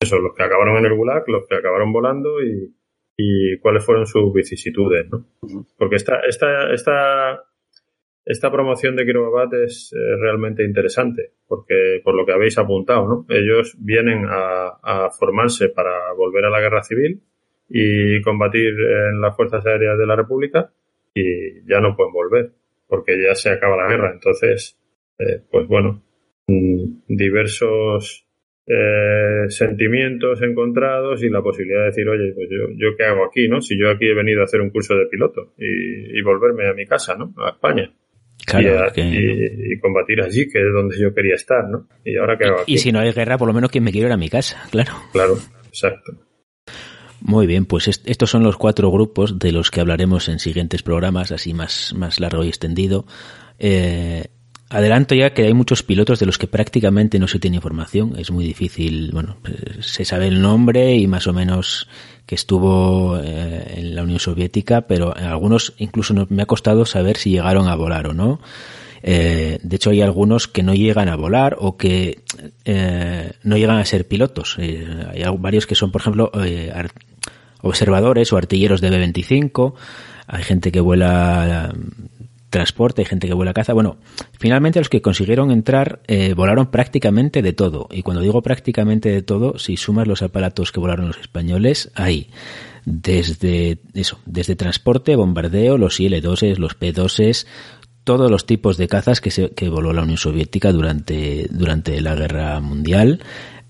Speaker 5: eso, los que acabaron en el Gulag, los que acabaron volando y, y cuáles fueron sus vicisitudes, ¿no? Porque esta, esta, esta esta promoción de Kirobabat es eh, realmente interesante, porque por lo que habéis apuntado, ¿no? Ellos vienen a, formarse para volver a la guerra civil y combatir en las fuerzas aéreas de la República y ya no pueden volver, porque ya se acaba la guerra. Entonces, eh, pues bueno, mm, diversos eh, sentimientos encontrados y la posibilidad de decir, oye, pues yo, yo qué hago aquí, ¿no? Si yo aquí he venido a hacer un curso de piloto y, y volverme a mi casa, ¿no? A España y, combatir allí, que es donde yo quería estar, ¿no? Y ahora que
Speaker 1: Y si no hay guerra, por lo menos quien me quiero ir a mi casa, claro.
Speaker 5: Claro, exacto.
Speaker 1: Muy bien, pues estos son los cuatro grupos de los que hablaremos en siguientes programas, así más, más largo y extendido. Eh, Adelanto ya que hay muchos pilotos de los que prácticamente no se tiene información. Es muy difícil, bueno, pues, se sabe el nombre y más o menos que estuvo eh, en la Unión Soviética, pero algunos incluso no, me ha costado saber si llegaron a volar o no. Eh, de hecho, hay algunos que no llegan a volar o que eh, no llegan a ser pilotos. hay varios que son, por ejemplo, observadores o artilleros de B-25. Hay gente que vuela transporte, hay gente que vuela caza. Bueno, finalmente los que consiguieron entrar eh, volaron prácticamente de todo. Y cuando digo prácticamente de todo, si sumas los aparatos que volaron los españoles, hay desde eso, desde transporte, bombardeo, los IL-2, los P-2, todos los tipos de cazas que, se, que voló la Unión Soviética durante, durante la Guerra Mundial.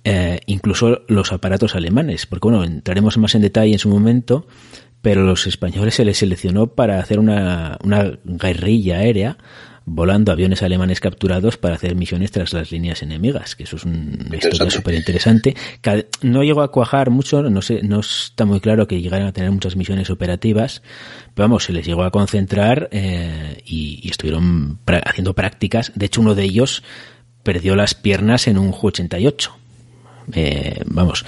Speaker 1: Eh, incluso los aparatos alemanes, porque bueno, entraremos más en detalle en su momento, pero los españoles se les seleccionó para hacer una, una guerrilla aérea volando aviones alemanes capturados para hacer misiones tras las líneas enemigas, que eso es una historia súper interesante. No llegó a cuajar mucho, no sé, no está muy claro que llegaran a tener muchas misiones operativas, pero vamos, se les llegó a concentrar eh, y, y, estuvieron haciendo prácticas. De hecho, uno de ellos perdió las piernas en un Ju-88. Eh, vamos,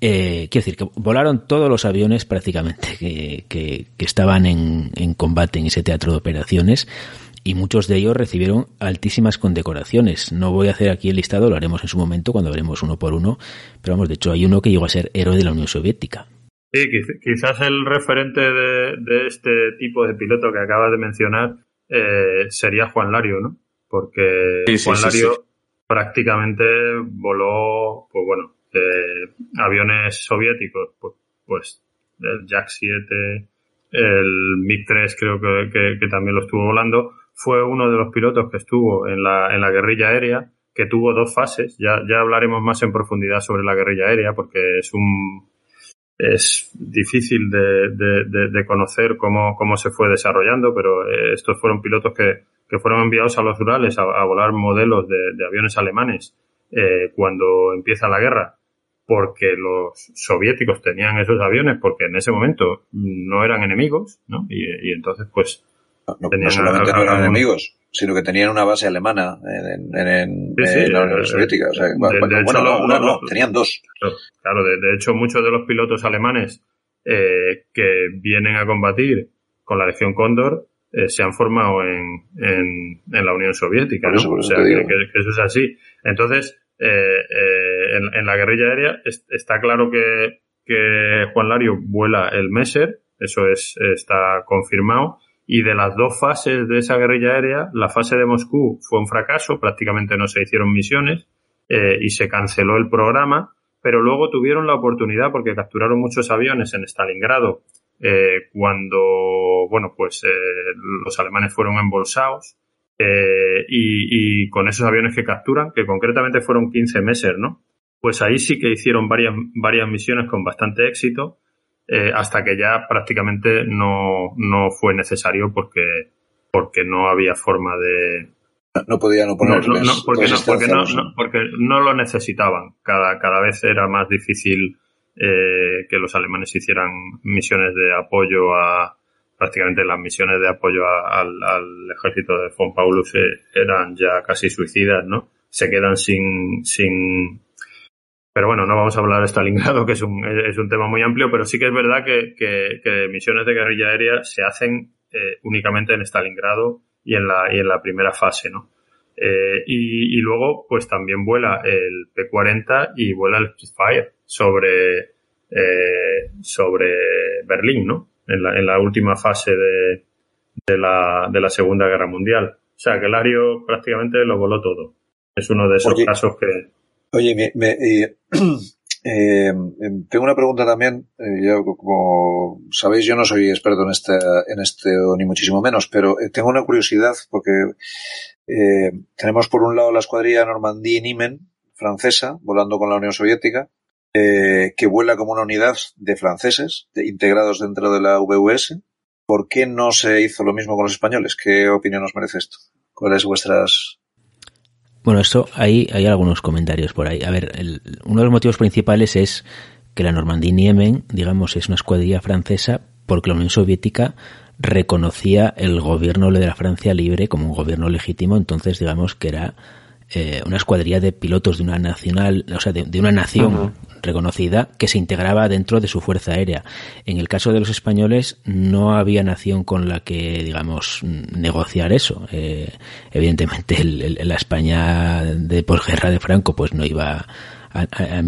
Speaker 1: eh, quiero decir que volaron todos los aviones prácticamente que, que, estaban en, en, combate en ese teatro de operaciones y muchos de ellos recibieron altísimas condecoraciones. No voy a hacer aquí el listado, lo haremos en su momento cuando veremos uno por uno, pero vamos, de hecho hay uno que llegó a ser héroe de la Unión Soviética.
Speaker 5: Sí, quizás el referente de, de este tipo de piloto que acabas de mencionar eh, sería Juan Lario, ¿no? Porque Juan Lario prácticamente voló, pues bueno, eh, aviones soviéticos, pues, pues, el Jack 7, el MiG-3 creo que, que, también lo estuvo volando, fue uno de los pilotos que estuvo en la, en la guerrilla aérea, que tuvo dos fases. Ya, ya hablaremos más en profundidad sobre la guerrilla aérea, porque es un, es difícil de, de, de, conocer cómo, cómo se fue desarrollando, pero eh, estos fueron pilotos que, que fueron enviados a los Urales a, volar modelos de, aviones alemanes eh, cuando empieza la guerra porque los soviéticos tenían esos aviones porque en ese momento no eran enemigos, ¿no? Y, entonces, pues...
Speaker 2: No, solamente no eran enemigos, sino que tenían una base alemana en, la Unión Soviética. O sea, bueno, no, no, tenían dos.
Speaker 5: Claro, de, hecho, muchos de los pilotos alemanes eh, que vienen a combatir con la Legión Cóndor eh, se han formado en, en, la Unión Soviética, ¿no? o sea, que, eso es así. Entonces, eh, eh, en, la guerrilla aérea está claro que, Juan Lario vuela el Messer, eso es, está confirmado, y de las dos fases de esa guerrilla aérea, la fase de Moscú fue un fracaso, prácticamente no se hicieron misiones, eh, y se canceló el programa, pero luego tuvieron la oportunidad porque capturaron muchos aviones en Stalingrado cuando, bueno, pues los alemanes fueron embolsados eh, y, y, con esos aviones que capturan, que concretamente fueron 15 meses, ¿no? Pues ahí sí que hicieron varias, varias misiones con bastante éxito, eh, hasta que ya prácticamente no, no fue necesario porque, porque no había forma de,
Speaker 2: no podían oponer
Speaker 5: no, no, porque, no, porque, no, porque no lo necesitaban. Cada, cada vez era más difícil eh, que los alemanes hicieran misiones de apoyo a prácticamente las misiones de apoyo a, al, ejército de von Paulus eran ya casi suicidas, ¿no? Se quedan sin, sin, pero bueno, no vamos a hablar de Stalingrado, que es un, es un tema muy amplio, pero sí que es verdad que, que, misiones de guerrilla aérea se hacen eh, únicamente en Stalingrado y en la, y en la primera fase, ¿no? Eh, y, y, luego, pues también vuela el P-40 y vuela el Spitfire sobre, eh, sobre Berlín, ¿no? En la, en la última fase de, de, la, de la Segunda Guerra Mundial. O sea, que el Ario prácticamente lo voló todo. Es uno de esos
Speaker 2: Oye,
Speaker 5: casos que...
Speaker 2: Oye, me, me, eh, eh, tengo una pregunta también. Eh, yo, como sabéis, yo no soy experto en este, en este ni muchísimo menos, pero eh, tengo una curiosidad porque eh, tenemos por un lado la escuadrilla Normandie-Niemen francesa volando con la Unión Soviética eh, que vuela como una unidad de franceses integrados dentro de la VUS. ¿Por qué no se hizo lo mismo con los españoles? ¿Qué opinión os merece esto? ¿Cuáles vuestras
Speaker 1: bueno, esto hay, hay algunos comentarios por ahí. A ver, uno de los motivos principales es que la Normandía Niemen, digamos, es una escuadrilla francesa porque la Unión Soviética reconocía el gobierno de la Francia libre como un gobierno legítimo, entonces digamos que era eh, una escuadrilla de pilotos de una nacional, o sea, de, de una nación uh -huh. reconocida que se integraba dentro de su fuerza aérea. En el caso de los españoles no había nación con la que, digamos, negociar eso. Eh, evidentemente el, el, la España de posguerra de Franco pues no iba a, a, a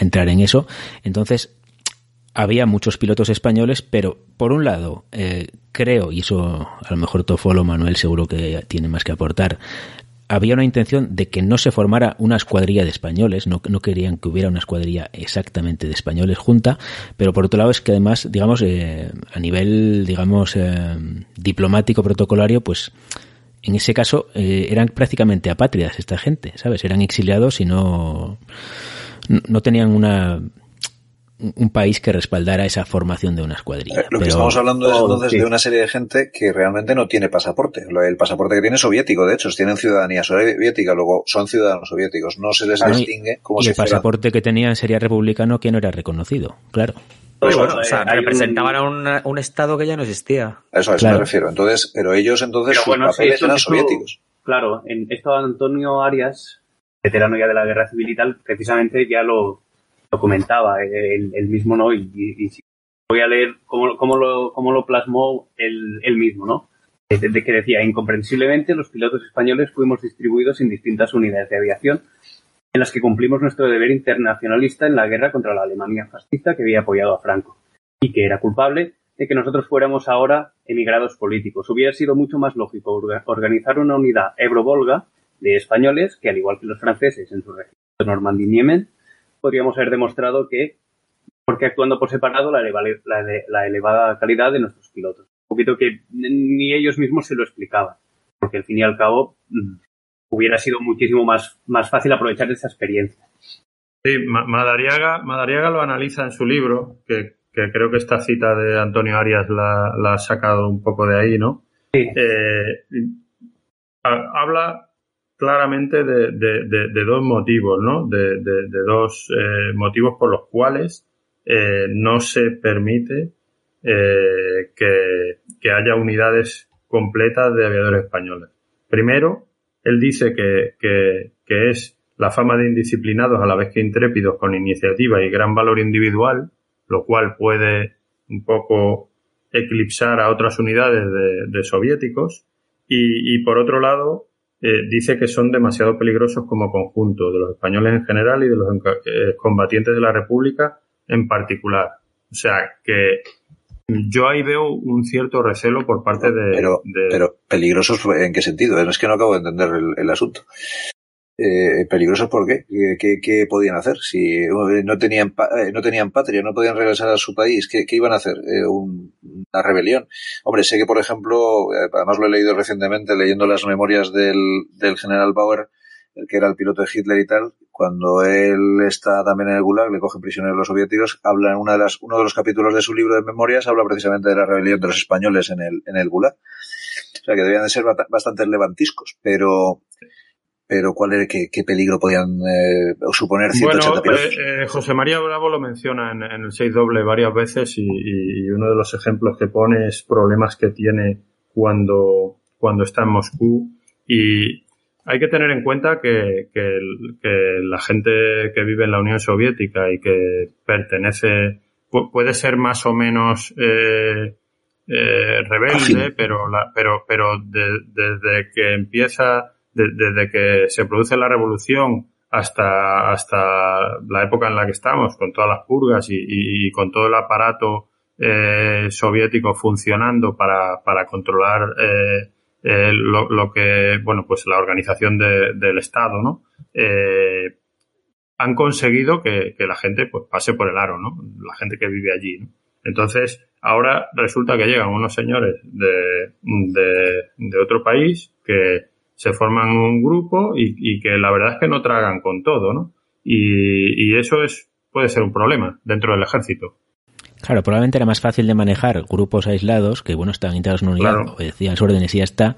Speaker 1: entrar en eso. Entonces había muchos pilotos españoles, pero por un lado, eh, creo, y eso a lo mejor Tofolo Manuel seguro que tiene más que aportar, había una intención de que no se formara una escuadrilla de españoles, no, no querían que hubiera una escuadrilla exactamente de españoles junta, pero por otro lado es que además, digamos, eh, a nivel, digamos, eh, diplomático, protocolario, pues en ese caso eh, eran prácticamente apátridas esta gente, ¿sabes? Eran exiliados y no, no tenían una un país que respaldara esa formación de una escuadrilla.
Speaker 2: Eh, lo que estamos hablando es entonces sí. de una serie de gente que realmente no tiene pasaporte. El pasaporte que tiene es soviético, de hecho, tienen ciudadanía soviética, luego son ciudadanos soviéticos, no se les distingue como
Speaker 1: y
Speaker 2: si
Speaker 1: el pasaporte fueran... que tenían sería republicano que no era reconocido, claro.
Speaker 3: Pues bueno, o sea, representaban un... a un, un, estado que ya no existía.
Speaker 2: Eso, a eso claro. me refiero. Entonces, pero ellos entonces pero sus bueno, papeles sí, eran esto, soviéticos.
Speaker 4: Claro, en esto Antonio Arias, veterano ya de la guerra civil y tal, precisamente ya lo, lo comentaba él, él mismo, ¿no? Y, y, voy a leer cómo, cómo, lo, cómo lo plasmó él, él mismo, ¿no? De, de, que decía, incomprensiblemente, los pilotos españoles fuimos distribuidos en distintas unidades de aviación en las que cumplimos nuestro deber internacionalista en la guerra contra la Alemania fascista que había apoyado a Franco y que era culpable de que nosotros fuéramos ahora emigrados políticos. Hubiera sido mucho más lógico organizar una unidad Ebro-Volga de españoles que, al igual que los franceses en su región de Normandía y Niemen, podríamos haber demostrado que, porque actuando por separado, la, eleva, la, la, elevada calidad de nuestros pilotos. Un poquito que ni ellos mismos se lo explicaban, porque al fin y al cabo mm, hubiera sido muchísimo más, más fácil aprovechar esa experiencia.
Speaker 5: Sí, Madariaga, Madariaga lo analiza en su libro, que, que creo que esta cita de Antonio Arias la, la ha sacado un poco de ahí, ¿no?
Speaker 4: Sí.
Speaker 5: Eh, habla claramente de, de, de, de, dos motivos, ¿no? De, dos eh, motivos por los cuales eh, no se permite eh, que, que, haya unidades completas de aviadores españoles. Primero, él dice que, que, que es la fama de indisciplinados a la vez que intrépidos con iniciativa y gran valor individual, lo cual puede un poco eclipsar a otras unidades de, de soviéticos. Y, y, por otro lado, eh, dice que son demasiado peligrosos como conjunto, de los españoles en general y de los eh, combatientes de la República en particular. O sea, que yo ahí veo un cierto recelo por parte de...
Speaker 2: Pero,
Speaker 5: de...
Speaker 2: pero peligrosos en qué sentido? Es que no acabo de entender el, el asunto. Eh, ¿Peligrosos por qué? ¿Qué, podían hacer? Si eh, no tenían, eh, no tenían patria, no podían regresar a su país, ¿qué, iban a hacer? ¿Una rebelión? Hombre, sé que, por ejemplo, además lo he leído recientemente, leyendo las memorias del, del general Bauer, el que era el piloto de Hitler y tal, cuando él está también en el Gulag, le cogen prisioneros los soviéticos, habla en una de las, uno de los capítulos de su libro de memorias, habla precisamente de la rebelión de los españoles en el, en el Gulag. O sea, que debían de ser bastante levantiscos, pero pero ¿cuál era, qué, qué peligro podían eh, suponer 180
Speaker 5: bueno, eh, eh, José María Bravo lo menciona en, el 6 doble varias veces y, y, uno de los ejemplos que pone es problemas que tiene cuando, cuando está en Moscú. Y hay que tener en cuenta que, que, que la gente que vive en la Unión Soviética y que pertenece puede ser más o menos eh, eh, rebelde, pero, la, pero, pero desde que empieza desde que se produce la revolución hasta, hasta la época en la que estamos, con todas las purgas y, con todo el aparato eh, soviético funcionando para, para controlar eh, eh, lo, que, bueno, pues la organización del Estado, ¿no? han conseguido que, la gente pues pase por el aro, ¿no? La gente que vive allí, ¿no? Entonces, ahora resulta que llegan unos señores de, de, de otro país que, se forman un grupo y, que la verdad es que no tragan con todo, ¿no? Y, eso es puede ser un problema dentro del ejército.
Speaker 1: Claro, probablemente era más fácil de manejar grupos aislados que, bueno, están integrados en unidad, obedecían las órdenes y ya está,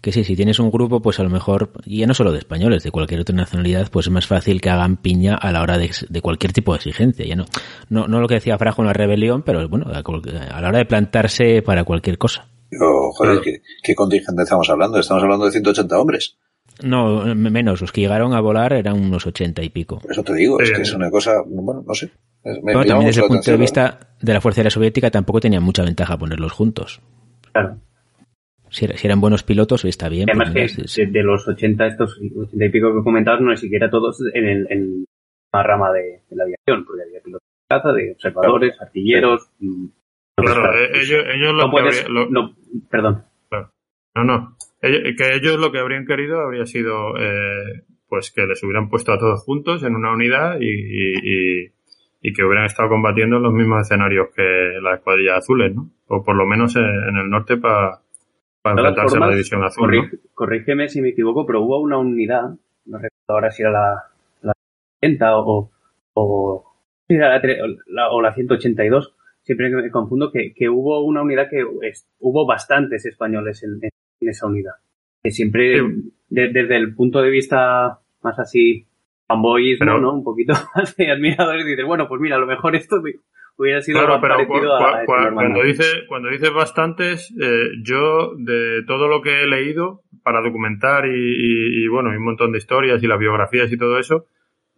Speaker 1: que sí, si tienes un grupo, pues a lo mejor, y ya no solo de españoles, de cualquier otra nacionalidad, pues es más fácil que hagan piña a la hora de, cualquier tipo de exigencia. Ya no, no, no lo que decía Frajo, una rebelión, pero bueno, a la hora de plantarse para cualquier cosa.
Speaker 2: Pero, joder, ¿qué, contingente estamos hablando? Estamos hablando de 180 hombres.
Speaker 1: No, menos. Los que llegaron a volar eran unos 80 y pico.
Speaker 2: Por eso te digo, es que es una cosa, bueno, no sé.
Speaker 1: también desde el punto de vista de la Fuerza Aérea Soviética tampoco tenía mucha ventaja ponerlos juntos.
Speaker 3: Claro.
Speaker 1: Si, eran buenos pilotos, está bien.
Speaker 3: Además de, los 80, estos 80 y pico que comentabas, no ni siquiera todos en, el, en la rama de, la aviación, porque había pilotos de caza, de observadores, artilleros, mm,
Speaker 5: Claro, eh, ellos, ellos lo que
Speaker 3: no, perdón.
Speaker 5: No, no. que ellos lo que habrían querido habría sido eh, pues que les hubieran puesto a todos juntos en una unidad y, y, que hubieran estado combatiendo en los mismos escenarios que la escuadrilla azules, ¿no? O por lo menos en, el norte para enfrentarse a la división azul.
Speaker 3: Corrígeme si me equivoco, pero hubo una unidad, no recuerdo ahora si era la, la 30 o, o, la, o la 182, siempre me confundo que, que hubo una unidad que hubo bastantes españoles en, esa unidad. Que siempre, desde el punto de vista más así, fanboyismo, ¿no? Un poquito más de admiradores, dices, bueno, pues mira, a lo mejor esto hubiera sido
Speaker 5: claro, pero parecido a, cuando dice cuando dices bastantes eh, yo de todo lo que he leído para documentar y, bueno y un montón de historias y las biografías y todo eso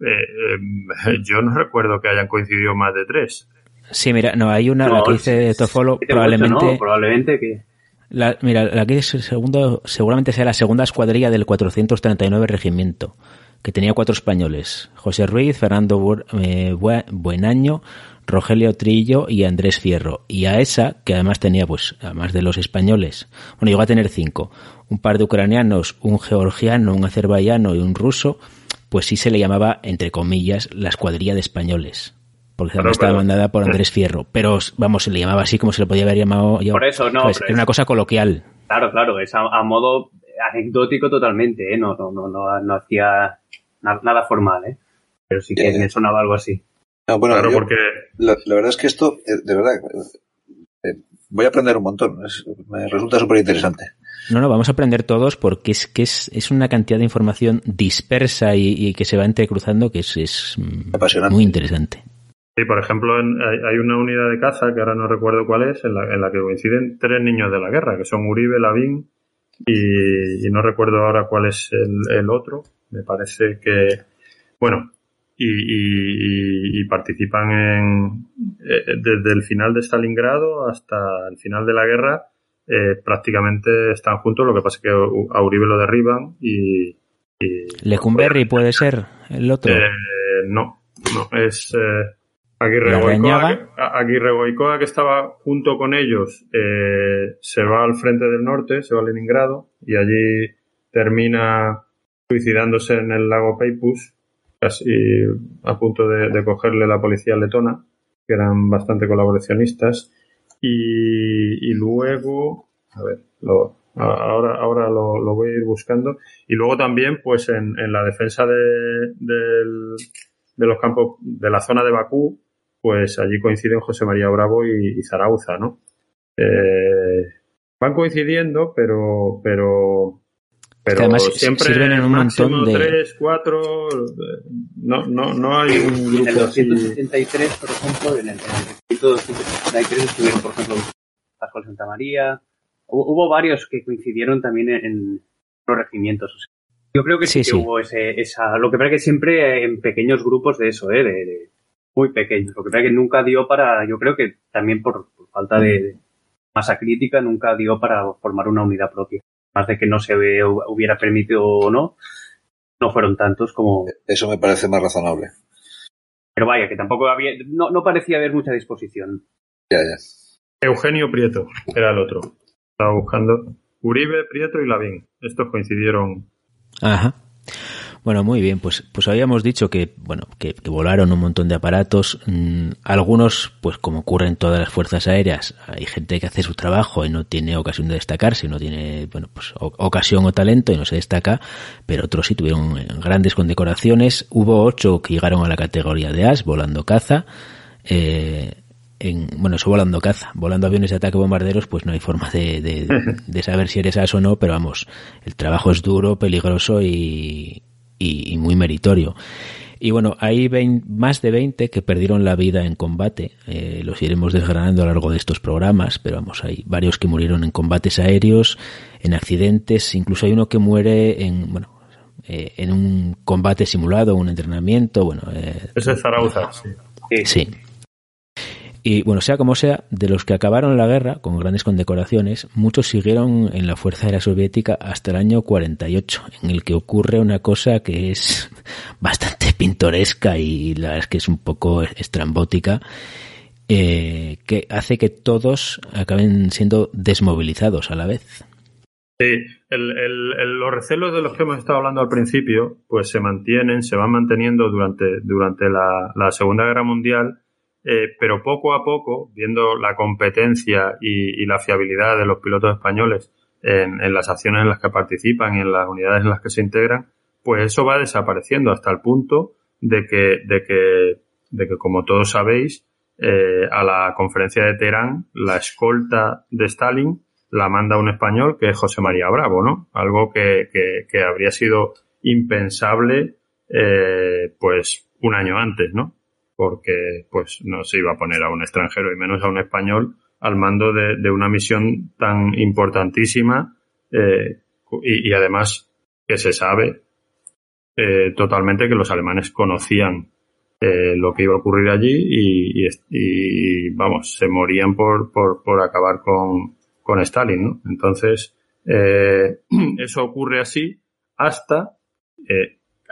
Speaker 5: eh, eh, yo no recuerdo que hayan coincidido más de tres
Speaker 1: Sí, mira, no, hay una, la que dice Tofolo, probablemente...
Speaker 3: probablemente que...
Speaker 1: La, mira, la que el segundo, seguramente sea la segunda escuadrilla del 439 regimiento, que tenía cuatro españoles, José Ruiz, Fernando eh, Buenaño, Rogelio Trillo y Andrés Fierro. Y a esa, que además tenía, pues, además de los españoles, bueno, llegó a tener cinco, un par de ucranianos, un georgiano, un azerbaiyano y un ruso, pues sí se le llamaba, entre comillas, la escuadrilla de españoles porque claro, estaba mandada por Andrés Fierro, pero vamos, se le llamaba así como se le podía haber llamado yo.
Speaker 3: Por eso, no.
Speaker 1: Pues, era una cosa coloquial.
Speaker 3: Claro, claro, es a, modo anecdótico totalmente, ¿eh? No, no, no, no, hacía nada formal, ¿eh? Pero sí que me sonaba algo así.
Speaker 2: bueno, claro, porque... La, verdad es que esto, eh, de verdad, eh, voy a aprender un montón, me resulta súper interesante.
Speaker 1: No, no, vamos a aprender todos porque es que es, es una cantidad de información dispersa y, que se va entrecruzando que es, es muy interesante.
Speaker 5: Sí, por ejemplo, hay una unidad de caza, que ahora no recuerdo cuál es, en la, que coinciden tres niños de la guerra, que son Uribe, Lavín y, no recuerdo ahora cuál es el, otro. Me parece que, bueno, y, participan en, eh, desde el final de Stalingrado hasta el final de la guerra, eh, prácticamente están juntos, lo que pasa es que a Uribe lo derriban y... y
Speaker 1: ¿Lecumberri puede ser el otro?
Speaker 5: Eh, no, no, es... Aguirre Goicoa, que estaba junto con ellos, eh, se va al frente del norte, se va a Leningrado y allí termina suicidándose en el lago Peipus, casi a punto de, cogerle la policía letona, que eran bastante colaboracionistas. Y, luego, a ver, ahora, ahora lo, voy a ir buscando. Y luego también, pues en, la defensa de, de los campos, de la zona de Bakú, pues allí coinciden José María Bravo y, y Zarauza, ¿no? Eh, van coincidiendo, pero, pero, pero
Speaker 1: además
Speaker 5: siempre
Speaker 1: sirven en un montón de
Speaker 5: tres, cuatro, no, no, no hay un grupo.
Speaker 4: En el 273, por ejemplo, en el, en 273 estuvieron, por ejemplo, Pascual Santa María. Hubo, varios que coincidieron también en, los regimientos. yo creo que sí, que hubo ese, esa, lo que pasa que siempre en pequeños grupos de eso, ¿eh? de muy pequeños. Lo que pasa que nunca dio para, yo creo que también por, falta de, masa crítica, nunca dio para formar una unidad propia. Más de que no se hubiera permitido o no, no fueron tantos como.
Speaker 2: Eso me parece más razonable.
Speaker 4: Pero vaya, que tampoco había, no, no parecía haber mucha disposición.
Speaker 2: Ya, ya.
Speaker 5: Eugenio Prieto era el otro. Estaba buscando Uribe, Prieto y Lavín. Estos coincidieron.
Speaker 1: Ajá. Bueno, muy bien, pues, pues habíamos dicho que, bueno, que, volaron un montón de aparatos, mm, algunos, pues como ocurre en todas las fuerzas aéreas, hay gente que hace su trabajo y no tiene ocasión de destacarse, no tiene, bueno, pues ocasión o talento y no se destaca, pero otros sí tuvieron grandes condecoraciones, hubo ocho que llegaron a la categoría de AS, volando caza, eh, en, bueno, eso volando caza, volando aviones de ataque bombarderos, pues no hay forma de, de, de, saber si eres as o no, pero vamos, el trabajo es duro, peligroso y, y, muy meritorio. Y bueno, hay más de 20 que perdieron la vida en combate. Eh, los iremos desgranando a lo largo de estos programas, pero vamos, hay varios que murieron en combates aéreos, en accidentes, incluso hay uno que muere en, bueno, eh, en un combate simulado, un entrenamiento, bueno.
Speaker 5: Eh, Ese es Zarauza,
Speaker 1: sí. Sí. Y bueno, sea como sea, de los que acabaron la guerra con grandes condecoraciones, muchos siguieron en la Fuerza Aérea Soviética hasta el año 48, en el que ocurre una cosa que es bastante pintoresca y la verdad es que es un poco estrambótica, eh, que hace que todos acaben siendo desmovilizados a la vez.
Speaker 5: Sí, los recelos de los que hemos estado hablando al principio, pues se mantienen, se van manteniendo durante, durante la Segunda Guerra Mundial eh, pero poco a poco, viendo la competencia y, la fiabilidad de los pilotos españoles en, las acciones en las que participan y en las unidades en las que se integran, pues eso va desapareciendo hasta el punto de que, de que, de que como todos sabéis, eh, a la conferencia de Teherán, la escolta de Stalin la manda un español que es José María Bravo, ¿no? Algo que, que, habría sido impensable, eh, pues, un año antes, ¿no? Porque pues no se iba a poner a un extranjero y menos a un español al mando de, una misión tan importantísima eh, y, además que se sabe eh, totalmente que los alemanes conocían eh, lo que iba a ocurrir allí y, vamos, se morían por, por, por acabar con, con Stalin, ¿no? Entonces, eso ocurre así hasta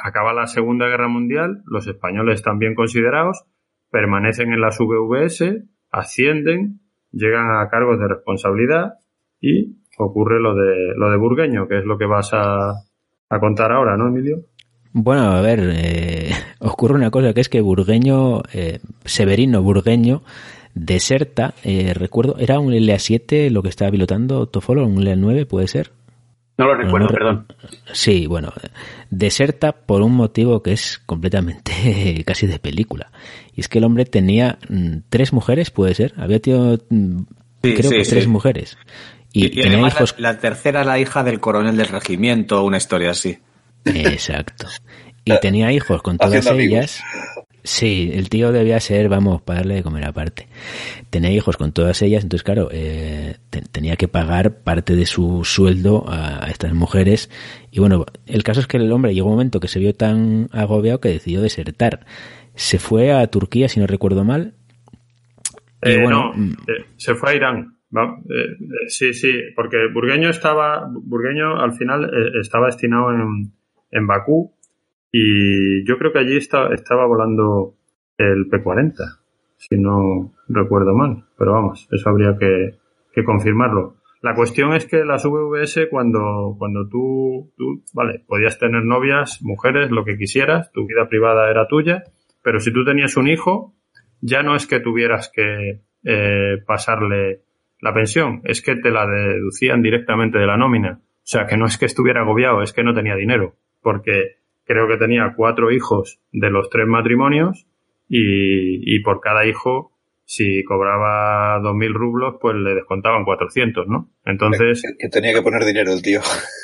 Speaker 5: acaba la Segunda Guerra Mundial, los españoles están bien considerados, permanecen en las VVS, ascienden, llegan a cargos de responsabilidad y ocurre lo de, lo de Burgueño, que es lo que vas a, contar ahora, ¿no, Emilio?
Speaker 1: Bueno, a ver, eh, ocurre una cosa que es que Burgueño, eh, Severino Burgueño, deserta, eh, recuerdo, era un LA7 lo que estaba pilotando Tofolo, un LA9, puede ser.
Speaker 4: No lo recuerdo, perdón.
Speaker 1: Sí, bueno, deserta por un motivo que es completamente casi de película. Y es que el hombre tenía mm, tres mujeres, puede ser. Había tenido, mm, creo que tres mujeres.
Speaker 3: Y, tenía hijos... la, tercera la hija del coronel del regimiento, una historia así.
Speaker 1: Exacto. Y tenía hijos con todas ellas. Sí, el tío debía ser, vamos, para darle de comer aparte. Tenía hijos con todas ellas, entonces, claro, eh, tenía que pagar parte de su sueldo a, estas mujeres. Y bueno, el caso es que el hombre llegó un momento que se vio tan agobiado que decidió desertar. Se fue a Turquía, si no recuerdo mal.
Speaker 5: Eh, no, mm. eh, se fue a Irán. sí, sí, porque Burgueño estaba, Burgueño al final estaba destinado en, en Bakú y yo creo que allí estaba volando el P-40, si no recuerdo mal. Pero vamos, eso habría que, confirmarlo. La cuestión es que las VVS, cuando, cuando tú, tú, vale, podías tener novias, mujeres, lo que quisieras, tu vida privada era tuya, pero si tú tenías un hijo, ya no es que tuvieras que eh, pasarle la pensión, es que te la deducían directamente de la nómina. O sea, que no es que estuviera agobiado, es que no tenía dinero, porque creo que tenía cuatro hijos de los tres matrimonios y, y por cada hijo si cobraba 2.000 rublos, pues le descontaban 400, ¿no? Entonces...
Speaker 2: Que, tenía que poner dinero el tío.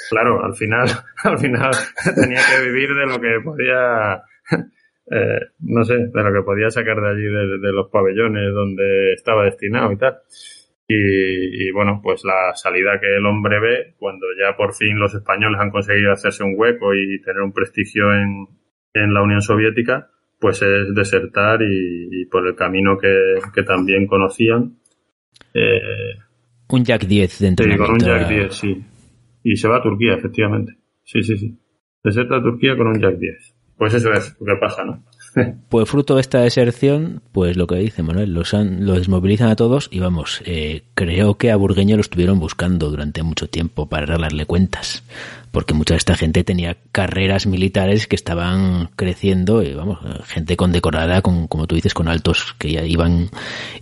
Speaker 5: Claro, al final, al final tenía que vivir de lo que podía, eh, no sé, de lo que podía sacar de allí, de, los pabellones donde estaba destinado y tal. Y, y, bueno, pues la salida que el hombre ve cuando ya por fin los españoles han conseguido hacerse un hueco y tener un prestigio en, en la Unión Soviética, pues es desertar y, por el camino que, que también conocían. Eh,
Speaker 1: un Jack 10 de
Speaker 5: Sí, con un Jack 10, sí. Y se va a Turquía, efectivamente. Sí, sí, sí. Deserta a Turquía con un Jack 10. Pues eso es lo que pasa, ¿no?
Speaker 1: Pues fruto de esta deserción, pues lo que dice Manuel, los, han, los desmovilizan a todos y vamos, eh, creo que a Burgueño lo estuvieron buscando durante mucho tiempo para arreglarle cuentas, porque mucha de esta gente tenía carreras militares que estaban creciendo y vamos, gente condecorada, con, como tú dices, con altos que ya iban,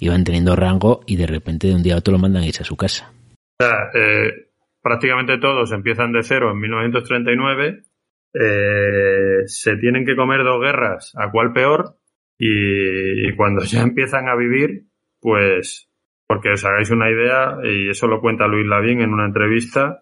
Speaker 1: iban teniendo rango y de repente de un día a otro lo mandan a irse a su casa.
Speaker 5: O sea, eh, prácticamente todos empiezan de cero en 1939 eh, se tienen que comer dos guerras, a cuál peor, y, cuando ya empiezan a vivir, pues, porque os hagáis una idea, y eso lo cuenta Luis Lavín en una entrevista,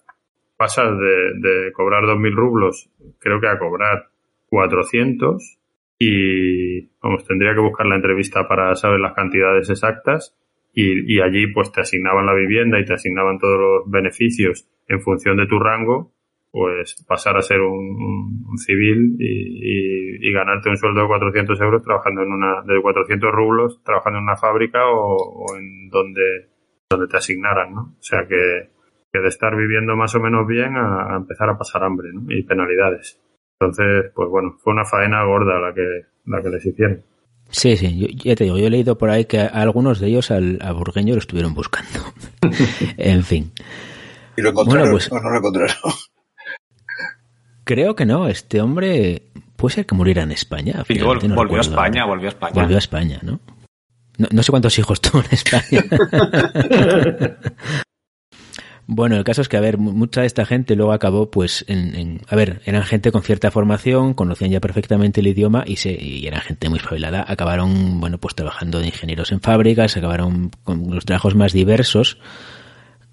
Speaker 5: pasas de, de cobrar 2.000 rublos, creo que a cobrar 400, y vamos, tendría que buscar la entrevista para saber las cantidades exactas, y, y allí pues te asignaban la vivienda y te asignaban todos los beneficios en función de tu rango, pues pasar a ser un, civil y, ganarte un sueldo de 400 euros trabajando en una, de 400 rublos, trabajando en una fábrica o, en donde, donde te asignaran, ¿no? O sea que, que de estar viviendo más o menos bien a, empezar a pasar hambre, ¿no? Y penalidades. Entonces, pues bueno, fue una faena gorda la que, la que les hicieron.
Speaker 1: Sí, sí, yo, ya te digo, yo he leído por ahí que algunos de ellos al, a Burgueño lo estuvieron buscando. en fin.
Speaker 2: ¿Y lo encontraron pues o no lo encontraron?
Speaker 1: Creo que no. Este hombre puede ser que muriera en España.
Speaker 3: volvió a España, volvió a España.
Speaker 1: Volvió a España, ¿no? No, sé cuántos hijos tuvo en España. bueno, el caso es que, a ver, mucha de esta gente luego acabó, pues, en, a ver, eran gente con cierta formación, conocían ya perfectamente el idioma y, se, y eran gente muy espabilada. Acabaron, bueno, pues trabajando de ingenieros en fábricas, acabaron con los trabajos más diversos.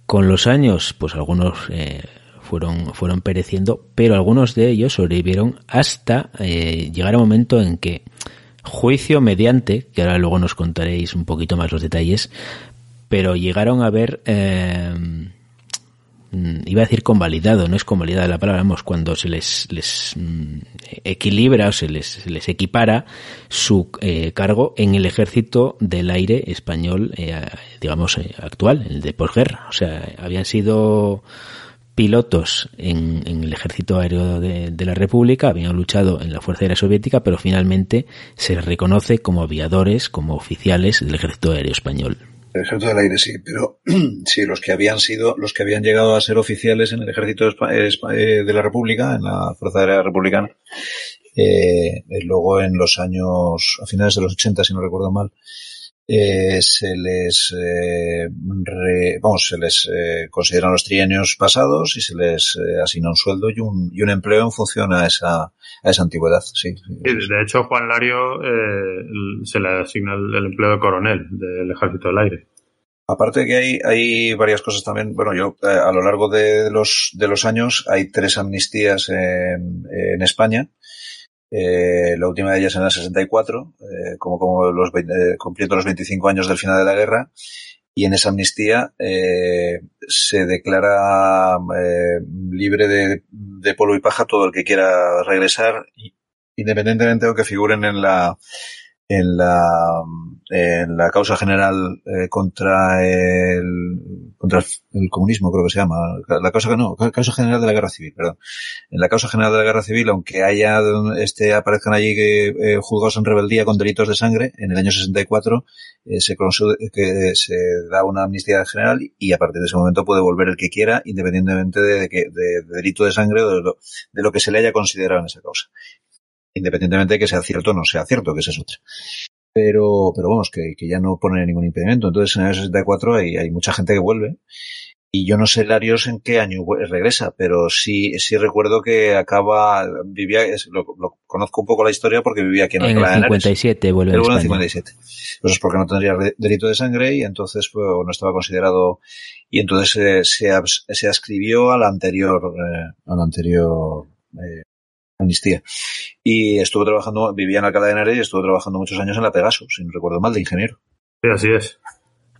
Speaker 1: Con los años, pues algunos eh, fueron, fueron pereciendo, pero algunos de ellos sobrevivieron hasta eh, llegar a un momento en que juicio mediante, que ahora luego nos contaréis un poquito más los detalles, pero llegaron a ver, eh, iba a decir convalidado, no es convalidada la palabra, vamos, cuando se les, les mm, equilibra o se les, se les equipara su eh, cargo en el ejército del aire español, eh, digamos, eh, actual, el de posguerra. O sea, habían sido pilotos en, el ejército aéreo de, la República, habían luchado en la Fuerza Aérea Soviética, pero finalmente se les reconoce como aviadores, como oficiales del ejército aéreo español.
Speaker 2: El ejército del aire sí, pero sí, los que habían sido, los que habían llegado a ser oficiales en el ejército eh, de la República, en la Fuerza Aérea Republicana, eh, luego en los años, a finales de los 80, si no recuerdo mal, eh, se les eh, vamos se les eh, consideran los trienios pasados y se les eh, asigna un sueldo y un, y un empleo en función a esa a esa antigüedad sí,
Speaker 5: de hecho Juan Lario eh, se le asigna el, empleo de coronel del ejército del aire.
Speaker 2: Aparte que hay, hay varias cosas también, bueno, yo a lo largo de los, de los años hay tres amnistías en, en España, eh, la última de ellas en el 64, eh, como, como los, eh, cumpliendo los 25 años del final de la guerra. Y en esa amnistía eh, se declara eh, libre de, de, polvo y paja todo el que quiera regresar, independientemente de que figuren en la, en la en la causa general eh, contra el contra el, comunismo creo que se llama. La causa no causa general de la guerra civil perdón. En la causa general de la guerra civil aunque haya este aparezcan allí que eh, juzgados en rebeldía con delitos de sangre en el año 64 eh, se que se da una amnistía general y a partir de ese momento puede volver el que quiera independientemente de, que de, delito de sangre o de lo, de lo que se le haya considerado en esa causa independientemente de que sea cierto o no sea cierto, que esa es otra pero, pero vamos, que, que ya no pone ningún impedimento. Entonces en el 64 hay, hay mucha gente que vuelve. Y yo no sé Larios en qué año regresa, pero sí, sí recuerdo que acaba, vivía, lo, conozco un poco la historia porque vivía aquí en,
Speaker 1: en el 57 vuelve
Speaker 2: en el 57. Pues es porque no tendría delito de sangre y entonces pues, no estaba considerado, y entonces eh, se, se ascribió al anterior, eh, al anterior, eh, amnistía. Y estuve trabajando, vivía en Alcalá de Henares y estuve trabajando muchos años en la Pegasus, si no recuerdo mal, de ingeniero.
Speaker 5: Sí, así es.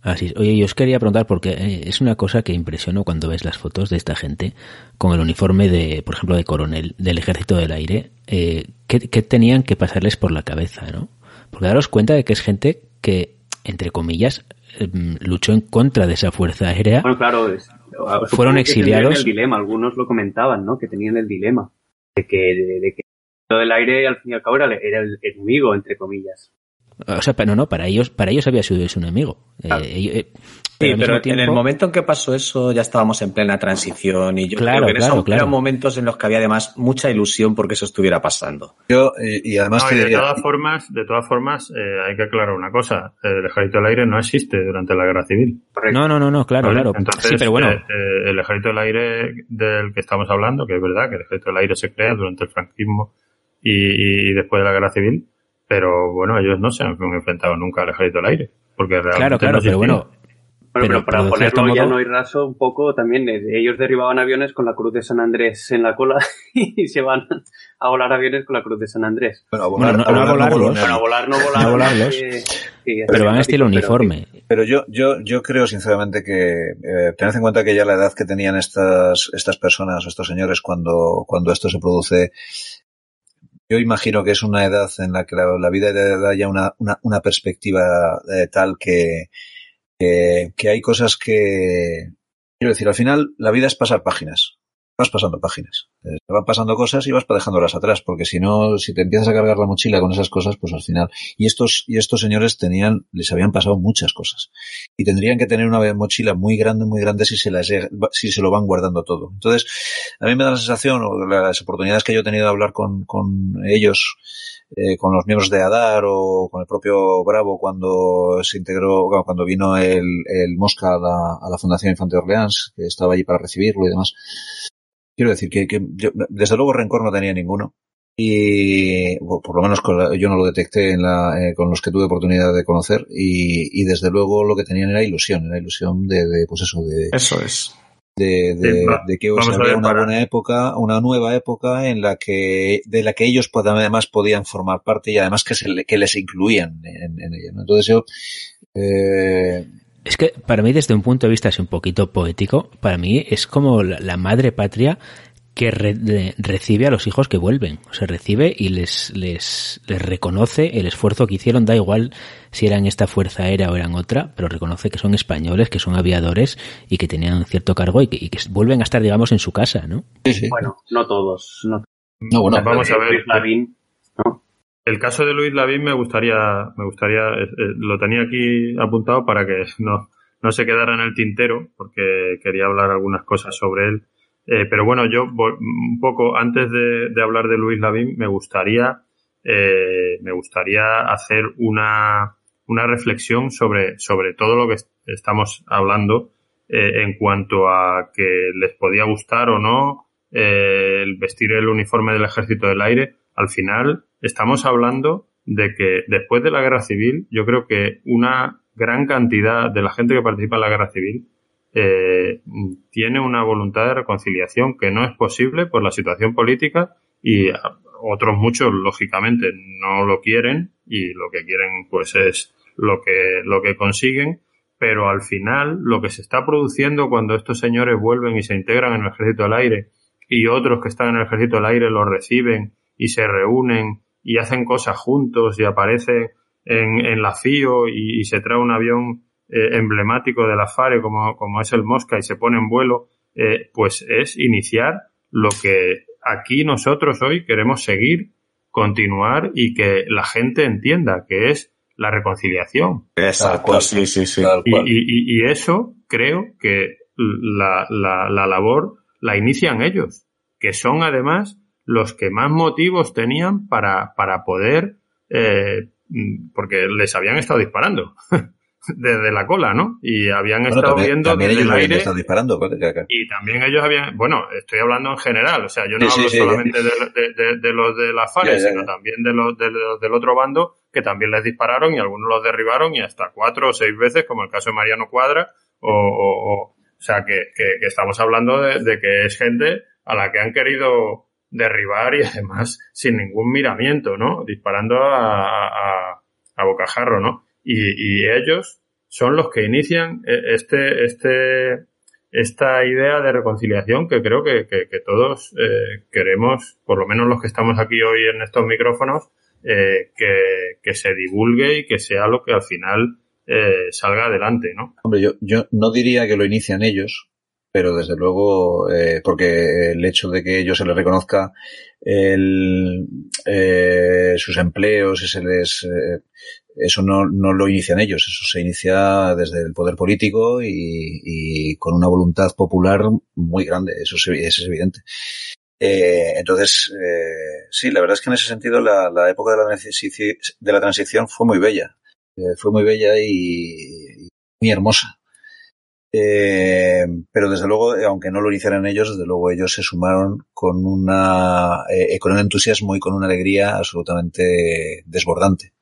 Speaker 1: Así es. Oye, yo os quería preguntar porque eh, es una cosa que impresionó cuando ves las fotos de esta gente con el uniforme de, por ejemplo, de coronel del Ejército del Aire. Eh, ¿qué, tenían que pasarles por la cabeza, no? Porque daros cuenta de que es gente que, entre comillas, em, luchó en contra de esa fuerza aérea.
Speaker 4: Bueno, claro,
Speaker 1: fueron exiliados.
Speaker 4: El dilema, algunos lo comentaban, ¿no? Que tenían el dilema de que, de, que todo el aire al fin y al cabo era, el enemigo, entre comillas.
Speaker 1: O sea, pero no, para ellos, para ellos había sido un enemigo. Eh, eh,
Speaker 3: sí, pero en el momento en que pasó eso ya estábamos en plena transición y yo
Speaker 1: creo
Speaker 3: que en
Speaker 1: esos
Speaker 3: eran momentos en los que había además mucha ilusión porque eso estuviera pasando.
Speaker 2: Yo, y, además
Speaker 5: de todas formas, de todas formas, eh, hay que aclarar una cosa. El ejército del aire no existe durante la guerra civil.
Speaker 1: No, no, no, no, claro, claro.
Speaker 5: Entonces,
Speaker 1: sí, pero bueno.
Speaker 5: el ejército del aire del que estamos hablando, que es verdad que el ejército del aire se crea durante el franquismo y, y después de la guerra civil, pero bueno, ellos no se han enfrentado nunca al ejército del aire. Porque realmente
Speaker 1: claro, claro, pero bueno.
Speaker 4: Pero, para ponerlo ya no y raso un poco, también eh, ellos derribaban aviones con la cruz de San Andrés en la cola y se van a volar aviones con la cruz de San Andrés.
Speaker 1: Bueno, a volar, no, a volarlos.
Speaker 4: a volar no volar.
Speaker 1: No volarlos. pero van a estilo uniforme.
Speaker 2: Pero, yo, yo, yo creo sinceramente que eh, tened en cuenta que ya la edad que tenían estas, estas personas, estos señores, cuando, cuando esto se produce, yo imagino que es una edad en la que la, vida da ya una, una, una perspectiva eh, tal que, que, que, hay cosas que, quiero decir, al final la vida es pasar páginas vas pasando páginas. Eh, van pasando cosas y vas dejándolas atrás, porque si no, si te empiezas a cargar la mochila con esas cosas, pues al final. Y estos, y estos señores tenían, les habían pasado muchas cosas. Y tendrían que tener una mochila muy grande, muy grande si se las, si se lo van guardando todo. Entonces, a mí me da la sensación, o las oportunidades que yo he tenido de hablar con, con ellos, eh, con los miembros de ADAR o con el propio Bravo cuando se integró, cuando vino el, el Mosca a la, a la Fundación Infante Orleans, que estaba allí para recibirlo y demás. Quiero decir que, que yo, desde luego rencor no tenía ninguno. Y por lo menos yo no lo detecté en la, eh, con los que tuve oportunidad de conocer. Y, y, desde luego lo que tenían era ilusión, era ilusión de, de pues eso, de.
Speaker 3: Eso es.
Speaker 2: De, de, de, que había una buena época, una nueva época en la que, de la que ellos además podían formar parte y además que, se, que les incluían en, en ella. ¿no? Entonces yo, eh,
Speaker 1: es que para mí, desde un punto de vista así un poquito poético, para mí es como la, madre patria que recibe a los hijos que vuelven. O sea, recibe y les, les, les reconoce el esfuerzo que hicieron, da igual si eran esta fuerza aérea o eran otra, pero reconoce que son españoles, que son aviadores y que tenían cierto cargo y que, y que vuelven a estar, digamos, en su casa, ¿no?
Speaker 4: Sí, sí. Bueno, no todos. No,
Speaker 5: no bueno, vamos a ver. El caso de Luis Lavín me gustaría, me gustaría, eh, eh, lo tenía aquí apuntado para que no, no se quedara en el tintero, porque quería hablar algunas cosas sobre él. Eh, pero bueno, yo un poco antes de, hablar de Luis Lavín, me gustaría, me gustaría hacer una, una reflexión sobre, sobre todo lo que estamos hablando en cuanto a que les podía gustar o no el vestir el uniforme del Ejército del Aire. Al final, estamos hablando de que después de la guerra civil, yo creo que una gran cantidad de la gente que participa en la guerra civil eh, tiene una voluntad de reconciliación que no es posible por la situación política y otros muchos lógicamente no lo quieren y lo que quieren pues es lo que lo que consiguen. Pero al final lo que se está produciendo cuando estos señores vuelven y se integran en el ejército del aire y otros que están en el ejército del aire los reciben y se reúnen y hacen cosas juntos y aparece en, en la FIO y, se trae un avión eh, emblemático de la FARE como, como es el Mosca y se pone en vuelo, eh, pues es iniciar lo que aquí nosotros hoy queremos seguir, continuar y que la gente entienda que es la reconciliación.
Speaker 3: Exacto, sí, sí, sí.
Speaker 5: Y, y, y, eso creo que la, la, la labor la inician ellos, que son además los que más motivos tenían para, para poder, eh, porque les habían estado disparando. desde la cola, ¿no? Y habían estado viendo
Speaker 2: también
Speaker 5: desde
Speaker 2: ellos
Speaker 5: el aire.
Speaker 2: Estado disparando,
Speaker 5: y también ellos habían, bueno, estoy hablando en general, o sea, yo no sí, hablo sí, solamente. De, de, de, los de la FARC, sino también de los, de los del otro bando, que también les dispararon y algunos los derribaron y hasta cuatro o seis veces, como el caso de Mariano Cuadra, o, o, o, o sea, que, que, que, estamos hablando de, que es gente a la que han querido derribar y además sin ningún miramiento, ¿no? Disparando a, a, a bocajarro, ¿no? Y, y, ellos son los que inician este, este, esta idea de reconciliación que creo que, que, todos eh, queremos, por lo menos los que estamos aquí hoy en estos micrófonos, eh, que, que, se divulgue y que sea lo que al final eh, salga adelante, ¿no?
Speaker 2: Hombre, yo, yo no diría que lo inician ellos, pero desde luego, eh, porque el hecho de que ellos se les reconozca el, eh, sus empleos y se les, eh, eso no, no lo inician ellos, eso se inicia desde el poder político y, y con una voluntad popular muy grande, eso es, es evidente. Eh, entonces, eh, sí, la verdad es que en ese sentido la, la época de la, de la transición fue muy bella, eh, fue muy bella y, y muy hermosa. Eh, pero desde luego, aunque no lo iniciaran ellos, desde luego ellos se sumaron con una, eh, con un entusiasmo y con una alegría absolutamente desbordante.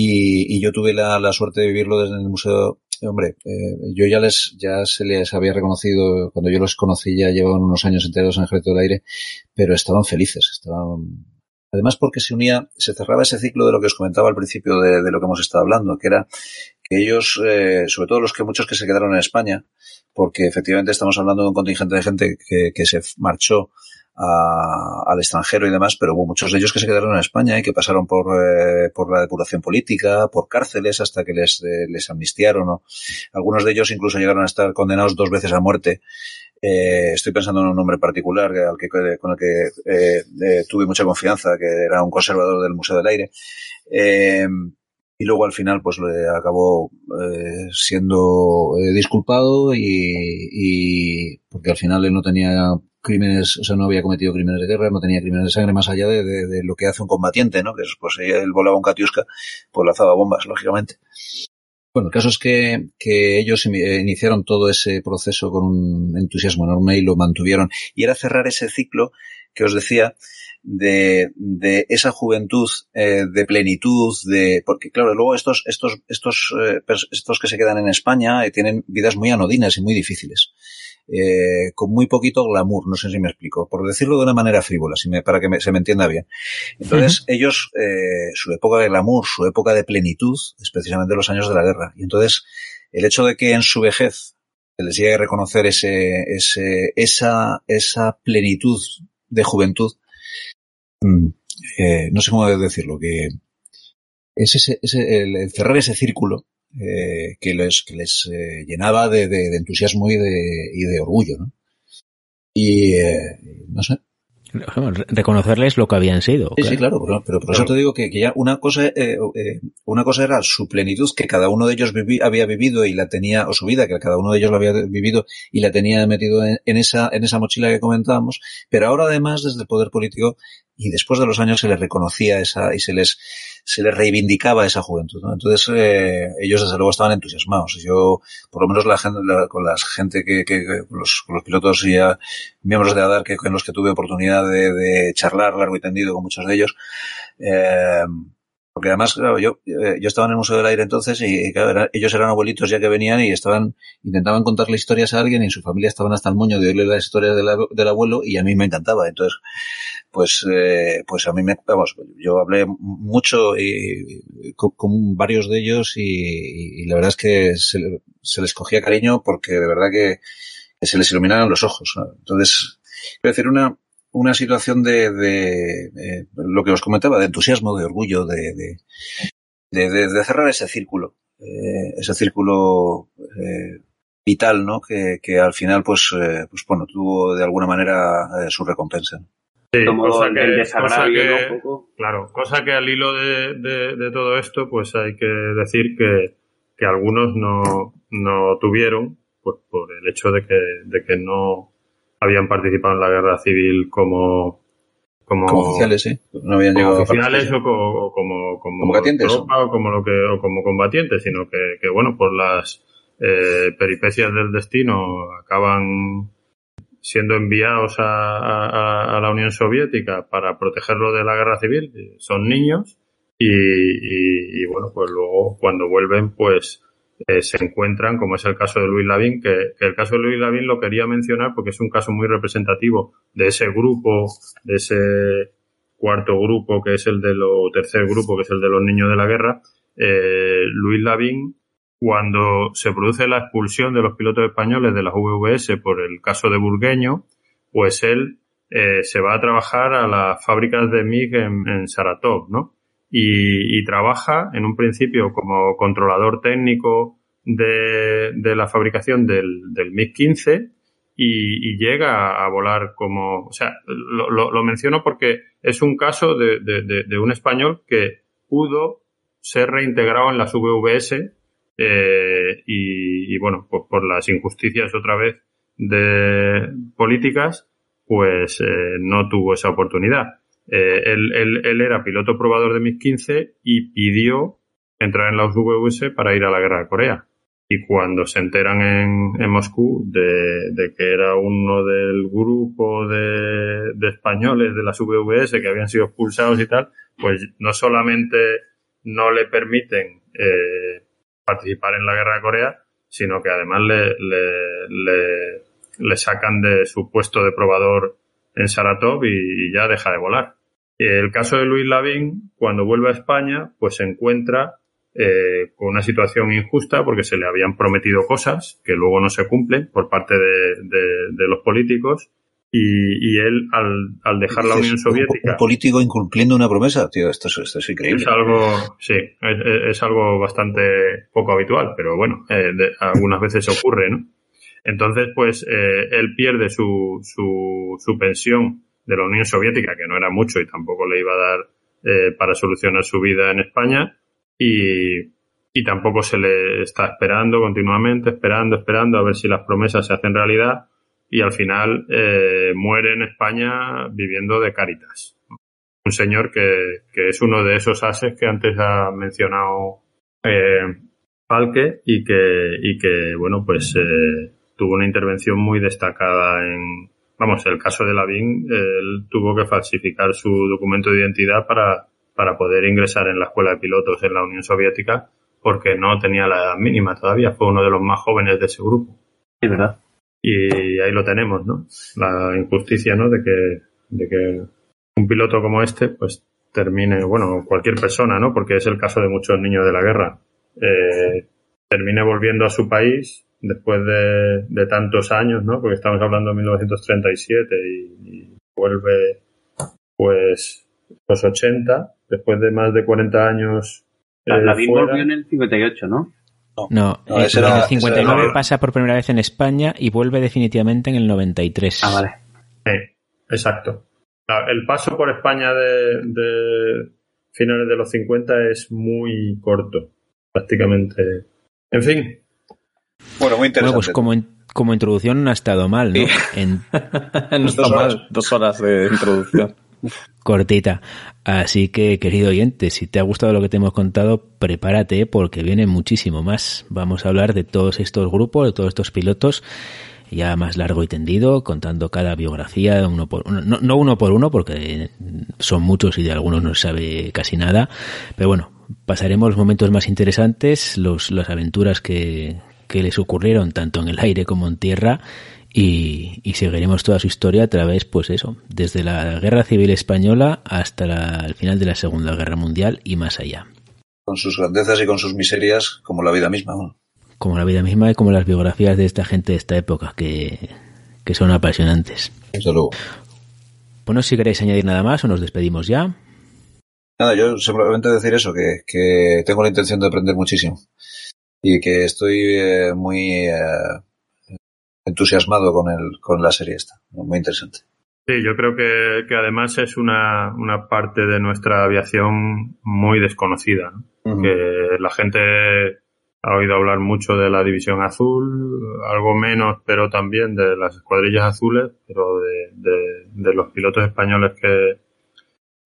Speaker 2: Y, y yo tuve la, la, suerte de vivirlo desde el museo. Hombre, eh, yo ya les, ya se les había reconocido, cuando yo los conocí ya llevaban unos años enteros en el Ejército del Aire, pero estaban felices, estaban, además porque se unía, se cerraba ese ciclo de lo que os comentaba al principio de, de lo que hemos estado hablando, que era que ellos, eh, sobre todo los que muchos que se quedaron en España, porque efectivamente estamos hablando de un contingente de gente que, que se marchó a, al extranjero y demás, pero hubo muchos de ellos que se quedaron en España y que pasaron por, eh, por la depuración política, por cárceles hasta que les, eh, les amnistiaron. ¿no? Algunos de ellos incluso llegaron a estar condenados dos veces a muerte. Eh, estoy pensando en un nombre particular al que, con el que eh, tuve mucha confianza, que era un conservador del Museo del Aire. Y luego al final pues le acabó siendo disculpado y, y porque al final él no tenía crímenes, o sea, no había cometido crímenes de guerra, no tenía crímenes de sangre, más allá de, de, de lo que hace un combatiente, ¿no? Que es, pues él volaba un Katiuska, pues lanzaba bombas, lógicamente. Bueno, el caso es que, que ellos iniciaron todo ese proceso con un entusiasmo enorme y lo mantuvieron. Y era cerrar ese ciclo que os decía de, de esa juventud eh, de plenitud, de porque claro, luego estos estos estos eh, estos que se quedan en España eh, tienen vidas muy anodinas y muy difíciles eh, con muy poquito glamour, no sé si me explico, por decirlo de una manera frívola, si me, para que me, se me entienda bien. Entonces, uh -huh. ellos, eh, su época de glamour, su época de plenitud, es precisamente los años de la guerra. Y entonces, el hecho de que en su vejez se les llegue a reconocer ese, ese, esa, esa plenitud de juventud, eh, no sé cómo decirlo, que es ese, el, el cerrar ese círculo eh, que les, que les eh, llenaba de, de, de, entusiasmo y de, y de orgullo, ¿no? Y eh, no sé.
Speaker 1: Reconocerles lo que habían sido.
Speaker 2: Sí, claro. sí, claro, pero, pero por eso te digo que, que ya una cosa, eh, eh, una cosa era su plenitud, que cada uno de ellos viví, había vivido y la tenía, o su vida, que cada uno de ellos lo había vivido y la tenía metido en, en esa, en esa mochila que comentábamos, pero ahora además desde el poder político y después de los años se les reconocía esa y se les se les reivindicaba esa juventud ¿no? entonces eh, ellos desde luego estaban entusiasmados yo por lo menos la gente la, con la gente que, que, que los, con los, pilotos y ya miembros de ADAR que con los que tuve oportunidad de, de charlar largo y tendido con muchos de ellos eh, porque además, claro, yo, yo estaba en el Museo del Aire entonces y, claro, era, ellos eran abuelitos ya que venían y estaban, intentaban contarle historias a alguien y su familia estaban hasta el moño de oírle las historias de la, del abuelo y a mí me encantaba. Entonces, pues, eh, pues a mí me, vamos, yo hablé mucho y, con, varios de ellos y, la verdad es que se, se, les cogía cariño porque de verdad que, se les iluminaron los ojos. Entonces, quiero decir, una, una situación de, de, de, lo que os comentaba, de entusiasmo, de orgullo, de, de, de, cerrar ese círculo, eh, ese círculo eh, vital, ¿no? Que, que, al final, pues, eh, pues bueno, tuvo de alguna manera su recompensa.
Speaker 5: Sí, cosa que, claro, cosa que al hilo de, de, todo esto, pues hay que decir que, que algunos no, no tuvieron, pues por el hecho de que, de que no habían participado en la guerra civil como,
Speaker 2: como, oficiales, sí.
Speaker 5: No habían llegado oficiales o, como, como, como
Speaker 2: combatientes.
Speaker 5: o como lo que, o como combatientes, sino que, que bueno, por las eh, peripecias del destino acaban siendo enviados a, la Unión Soviética para protegerlo de la guerra civil, son niños y, bueno, pues luego cuando vuelven pues eh, se encuentran, como es el caso de Luis Lavín, que, el caso de Luis Lavín lo quería mencionar porque es un caso muy representativo de ese grupo, de ese cuarto grupo que es el de lo tercer grupo que es el de los niños de la guerra. Eh, Luis Lavín cuando se produce la expulsión de los pilotos españoles de las VVS por el caso de Burgueño, pues él eh, se va a trabajar a las fábricas de MiG en, Saratov, ¿no? Y, trabaja en un principio como controlador técnico de, la fabricación del, MiG-15 y, llega a volar como, o sea, lo, menciono porque es un caso de, de, un español que pudo ser reintegrado en las VVS eh, y, bueno, pues por las injusticias otra vez de políticas, pues eh, no tuvo esa oportunidad. Eh, él, él, él, era piloto probador de MiG-15 y pidió entrar en la UVS para ir a la guerra de Corea. Y cuando se enteran en, en Moscú de, de, que era uno del grupo de, de españoles de las VVS que habían sido expulsados y tal, pues no solamente no le permiten eh, participar en la guerra de Corea, sino que además le, le, le, sacan de su puesto de probador en Saratov y, ya deja de volar. El caso de Luis Lavín, cuando vuelve a España, pues se encuentra eh, con una situación injusta porque se le habían prometido cosas que luego no se cumplen por parte de, de los políticos y, y él, al, al dejar la Unión Soviética.
Speaker 2: Un, político incumpliendo una promesa, tío, esto es, esto es increíble.
Speaker 5: Es algo, sí, es, es algo bastante poco habitual, pero bueno, eh, algunas veces ocurre, ¿no? Entonces, pues, eh, él pierde su, su, su pensión de la Unión Soviética, que no era mucho y tampoco le iba a dar eh, para solucionar su vida en España, y, y tampoco se le está esperando continuamente, esperando, esperando a ver si las promesas se hacen realidad y al final eh, muere en España viviendo de Cáritas. Un señor que, que, es uno de esos ases que antes ha mencionado eh, Falque y que, y que bueno, pues eh, tuvo una intervención muy destacada en, vamos, el caso de Lavín, él tuvo que falsificar su documento de identidad para, para poder ingresar en la escuela de pilotos en la Unión Soviética porque no tenía la edad mínima todavía, fue uno de los más jóvenes de ese grupo.
Speaker 3: Es verdad.
Speaker 5: Y ahí lo tenemos, ¿no? La injusticia, ¿no? De que, de que un piloto como este, pues termine, bueno, cualquier persona, ¿no? Porque es el caso de muchos niños de la guerra, eh, termine volviendo a su país después de, de, tantos años, ¿no? Porque estamos hablando de 1937 y, y vuelve, pues, los 80, después de más de 40 años.
Speaker 3: Eh, la volvió en el 58, ¿no?
Speaker 1: No, en el 59 pasa por primera vez en España y vuelve definitivamente en el 93.
Speaker 3: Ah, vale.
Speaker 5: Sí, exacto. El paso por España de, finales de los 50 es muy corto, prácticamente. En fin.
Speaker 2: Bueno, muy interesante.
Speaker 1: pues como, como introducción no ha estado mal, ¿no?
Speaker 3: no está mal, dos horas de introducción.
Speaker 1: Cortita. Así que, querido oyente, si te ha gustado lo que te hemos contado, prepárate porque viene muchísimo más. Vamos a hablar de todos estos grupos, de todos estos pilotos, ya más largo y tendido, contando cada biografía uno por uno. No, uno por uno, porque son muchos y de algunos no se sabe casi nada. Pero bueno, pasaremos los momentos más interesantes, los, las aventuras que, que les ocurrieron tanto en el aire como en tierra y, seguiremos toda su historia a través, pues eso, desde la Guerra Civil Española hasta el final de la Segunda Guerra Mundial y más allá.
Speaker 2: Con sus grandezas y con sus miserias, como la vida misma.
Speaker 1: Como la vida misma y como las biografías de esta gente de esta época, que, que son apasionantes.
Speaker 2: Desde luego.
Speaker 1: Bueno, si queréis añadir nada más o nos despedimos ya.
Speaker 2: Nada, yo simplemente decir eso, que, que tengo la intención de aprender muchísimo y que estoy eh, muy eh, entusiasmado con, el, con la serie esta, muy interesante.
Speaker 5: Sí, yo creo que, que además es una, una, parte de nuestra aviación muy desconocida, que la gente ha oído hablar mucho de la división azul, algo menos, pero también de las escuadrillas azules, pero de, de, de los pilotos españoles que,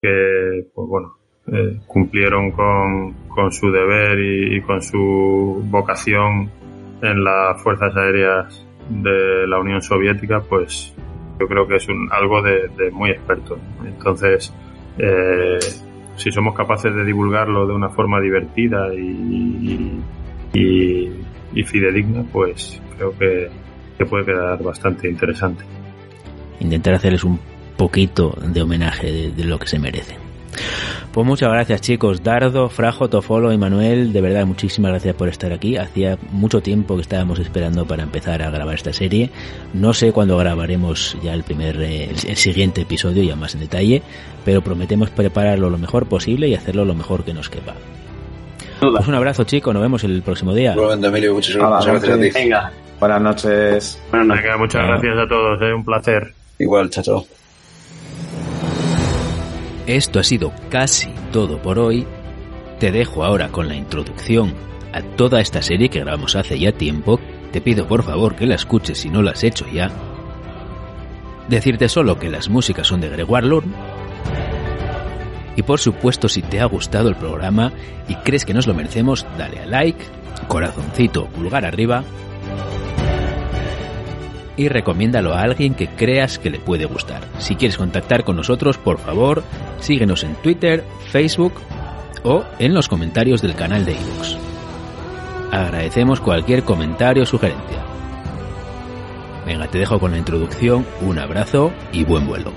Speaker 5: que pues bueno, eh, cumplieron con, con, su deber y, con su vocación en las fuerzas aéreas de la Unión Soviética, pues yo creo que es un, algo de, muy experto. Entonces, eh, si somos capaces de divulgarlo de una forma divertida y, y, y fidedigna, pues creo que, que, puede quedar bastante interesante.
Speaker 1: Intentar hacerles un poquito de homenaje de, de lo que se merecen. Pues muchas gracias chicos, Dardo, Frajo, Tofolo y Manuel, de verdad muchísimas gracias por estar aquí. Hacía mucho tiempo que estábamos esperando para empezar a grabar esta serie. No sé cuándo grabaremos ya el primer, eh, el siguiente episodio ya más en detalle, pero prometemos prepararlo lo mejor posible y hacerlo lo mejor que nos quepa. Pues un abrazo chicos, nos vemos el próximo día.
Speaker 2: Bueno, Emilio, muchas, muchas gracias a ti.
Speaker 3: Venga, buenas noches.
Speaker 5: Buenas noches. Venga, muchas gracias a todos, es eh, un placer.
Speaker 2: Igual, chao.
Speaker 1: Esto ha sido casi todo por hoy. Te dejo ahora con la introducción a toda esta serie que grabamos hace ya tiempo. Te pido por favor que la escuches si no la has hecho ya. Decirte solo que las músicas son de Gregoire Lurn. Y por supuesto, si te ha gustado el programa y crees que nos lo merecemos, dale a like, corazoncito, pulgar arriba y recomiéndalo a alguien que creas que le puede gustar. Si quieres contactar con nosotros, por favor, síguenos en Twitter, Facebook o en los comentarios del canal de iVoox. Agradecemos cualquier comentario o sugerencia. Venga, te dejo con la introducción, un abrazo y buen vuelo.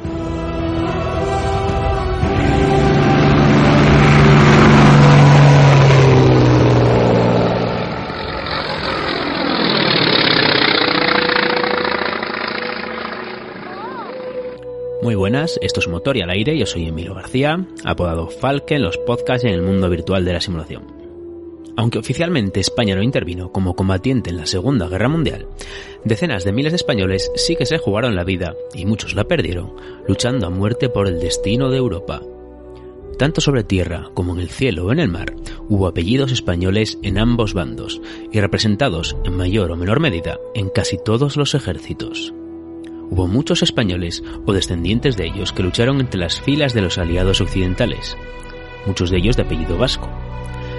Speaker 1: Buenas, esto es Motor y al aire, yo soy Emilio García, apodado Falke en los podcasts en el mundo virtual de la simulación. Aunque oficialmente España no intervino como combatiente en la Segunda Guerra Mundial, decenas de miles de españoles sí que se jugaron la vida, y muchos la perdieron, luchando a muerte por el destino de Europa. Tanto sobre tierra como en el cielo o en el mar, hubo apellidos españoles en ambos bandos, y representados en mayor o menor medida en casi todos los ejércitos. Hubo muchos españoles o descendientes de ellos que lucharon entre las filas de los aliados occidentales, muchos de ellos de apellido vasco.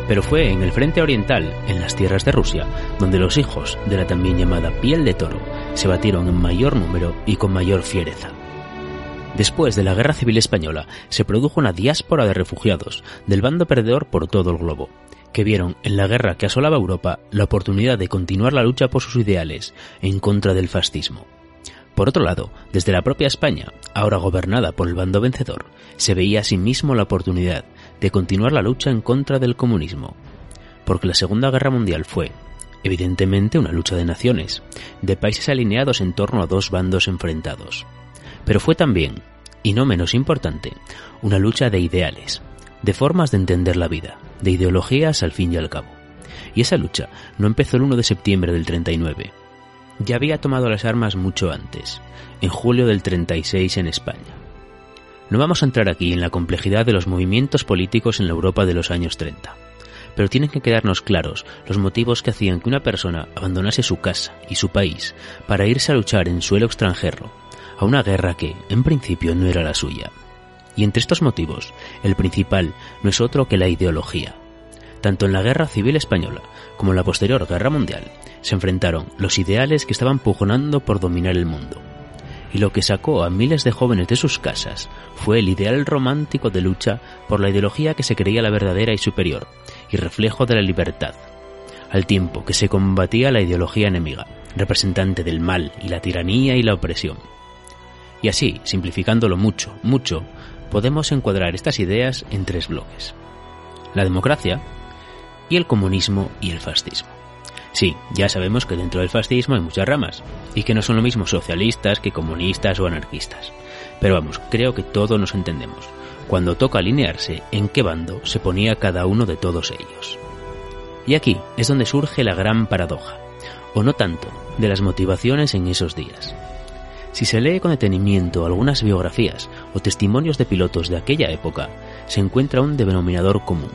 Speaker 1: Pero fue en el frente oriental, en las tierras de Rusia, donde los hijos de la también llamada piel de toro se batieron en mayor número y con mayor fiereza. Después de la Guerra Civil Española se produjo una diáspora de refugiados del bando perdedor por todo el globo, que vieron en la guerra que asolaba Europa la oportunidad de continuar la lucha por sus ideales en contra del fascismo. Por otro lado, desde la propia España, ahora gobernada por el bando vencedor, se veía asimismo la oportunidad de continuar la lucha en contra del comunismo. Porque la Segunda Guerra Mundial fue, evidentemente, una lucha de naciones, de países alineados en torno a dos bandos enfrentados. Pero fue también, y no menos importante, una lucha de ideales, de formas de entender la vida, de ideologías al fin y al cabo. Y esa lucha no empezó el 1 de septiembre del 39, ya había tomado las armas mucho antes, en julio del 36 en España. No vamos a entrar aquí en la complejidad de los movimientos políticos en la Europa de los años 30, pero tienen que quedarnos claros los motivos que hacían que una persona abandonase su casa y su país para irse a luchar en suelo extranjero, a una guerra que, en principio, no era la suya. Y entre estos motivos, el principal no es otro que la ideología. Tanto en la Guerra Civil Española como en la posterior Guerra Mundial, se enfrentaron los ideales que estaban pujonando por dominar el mundo. Y lo que sacó a miles de jóvenes de sus casas fue el ideal romántico de lucha por la ideología que se creía la verdadera y superior, y reflejo de la libertad, al tiempo que se combatía la ideología enemiga, representante del mal y la tiranía y la opresión. Y así, simplificándolo mucho, mucho, podemos encuadrar estas ideas en tres bloques. La democracia, y el comunismo y el fascismo. Sí, ya sabemos que dentro del fascismo hay muchas ramas, y que no son lo mismo socialistas que comunistas o anarquistas. Pero vamos, creo que todos nos entendemos. cuando toca alinearse, en qué bando se ponía cada uno de todos ellos. Y aquí es donde surge la gran paradoja, o no tanto, de las motivaciones en esos días. Si se lee con detenimiento algunas biografías o testimonios de pilotos de aquella época, se encuentra un denominador común.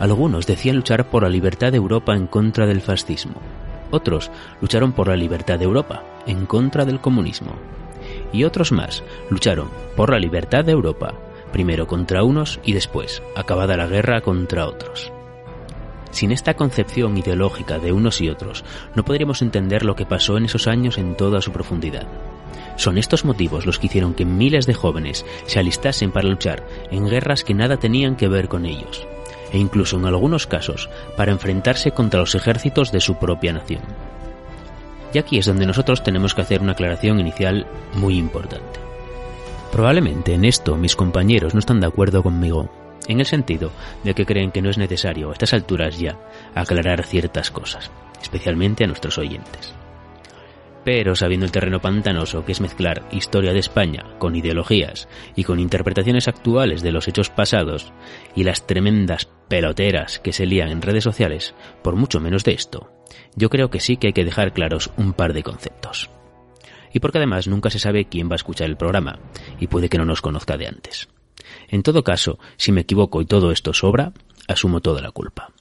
Speaker 1: Algunos decían luchar por la libertad de Europa en contra del fascismo. Otros lucharon por la libertad de Europa en contra del comunismo. Y otros más lucharon por la libertad de Europa, primero contra unos y después, acabada la guerra, contra otros. Sin esta concepción ideológica de unos y otros, no podríamos entender lo que pasó en esos años en toda su profundidad. Son estos motivos los que hicieron que miles de jóvenes se alistasen para luchar en guerras que nada tenían que ver con ellos, e incluso en algunos casos para enfrentarse contra los ejércitos de su propia nación. Y aquí es donde nosotros tenemos que hacer una aclaración inicial muy importante. Probablemente en esto mis compañeros no están de acuerdo conmigo, en el sentido de que creen que no es necesario a estas alturas ya aclarar ciertas cosas, especialmente a nuestros oyentes. Pero sabiendo el terreno pantanoso que es mezclar historia de España con ideologías y con interpretaciones actuales de los hechos pasados y las tremendas peloteras que se lían en redes sociales, por mucho menos de esto, yo creo que sí que hay que dejar claros un par de conceptos. Y porque además nunca se sabe quién va a escuchar el programa, y puede que no nos conozca de antes. En todo caso, si me equivoco y todo esto sobra, asumo toda la culpa.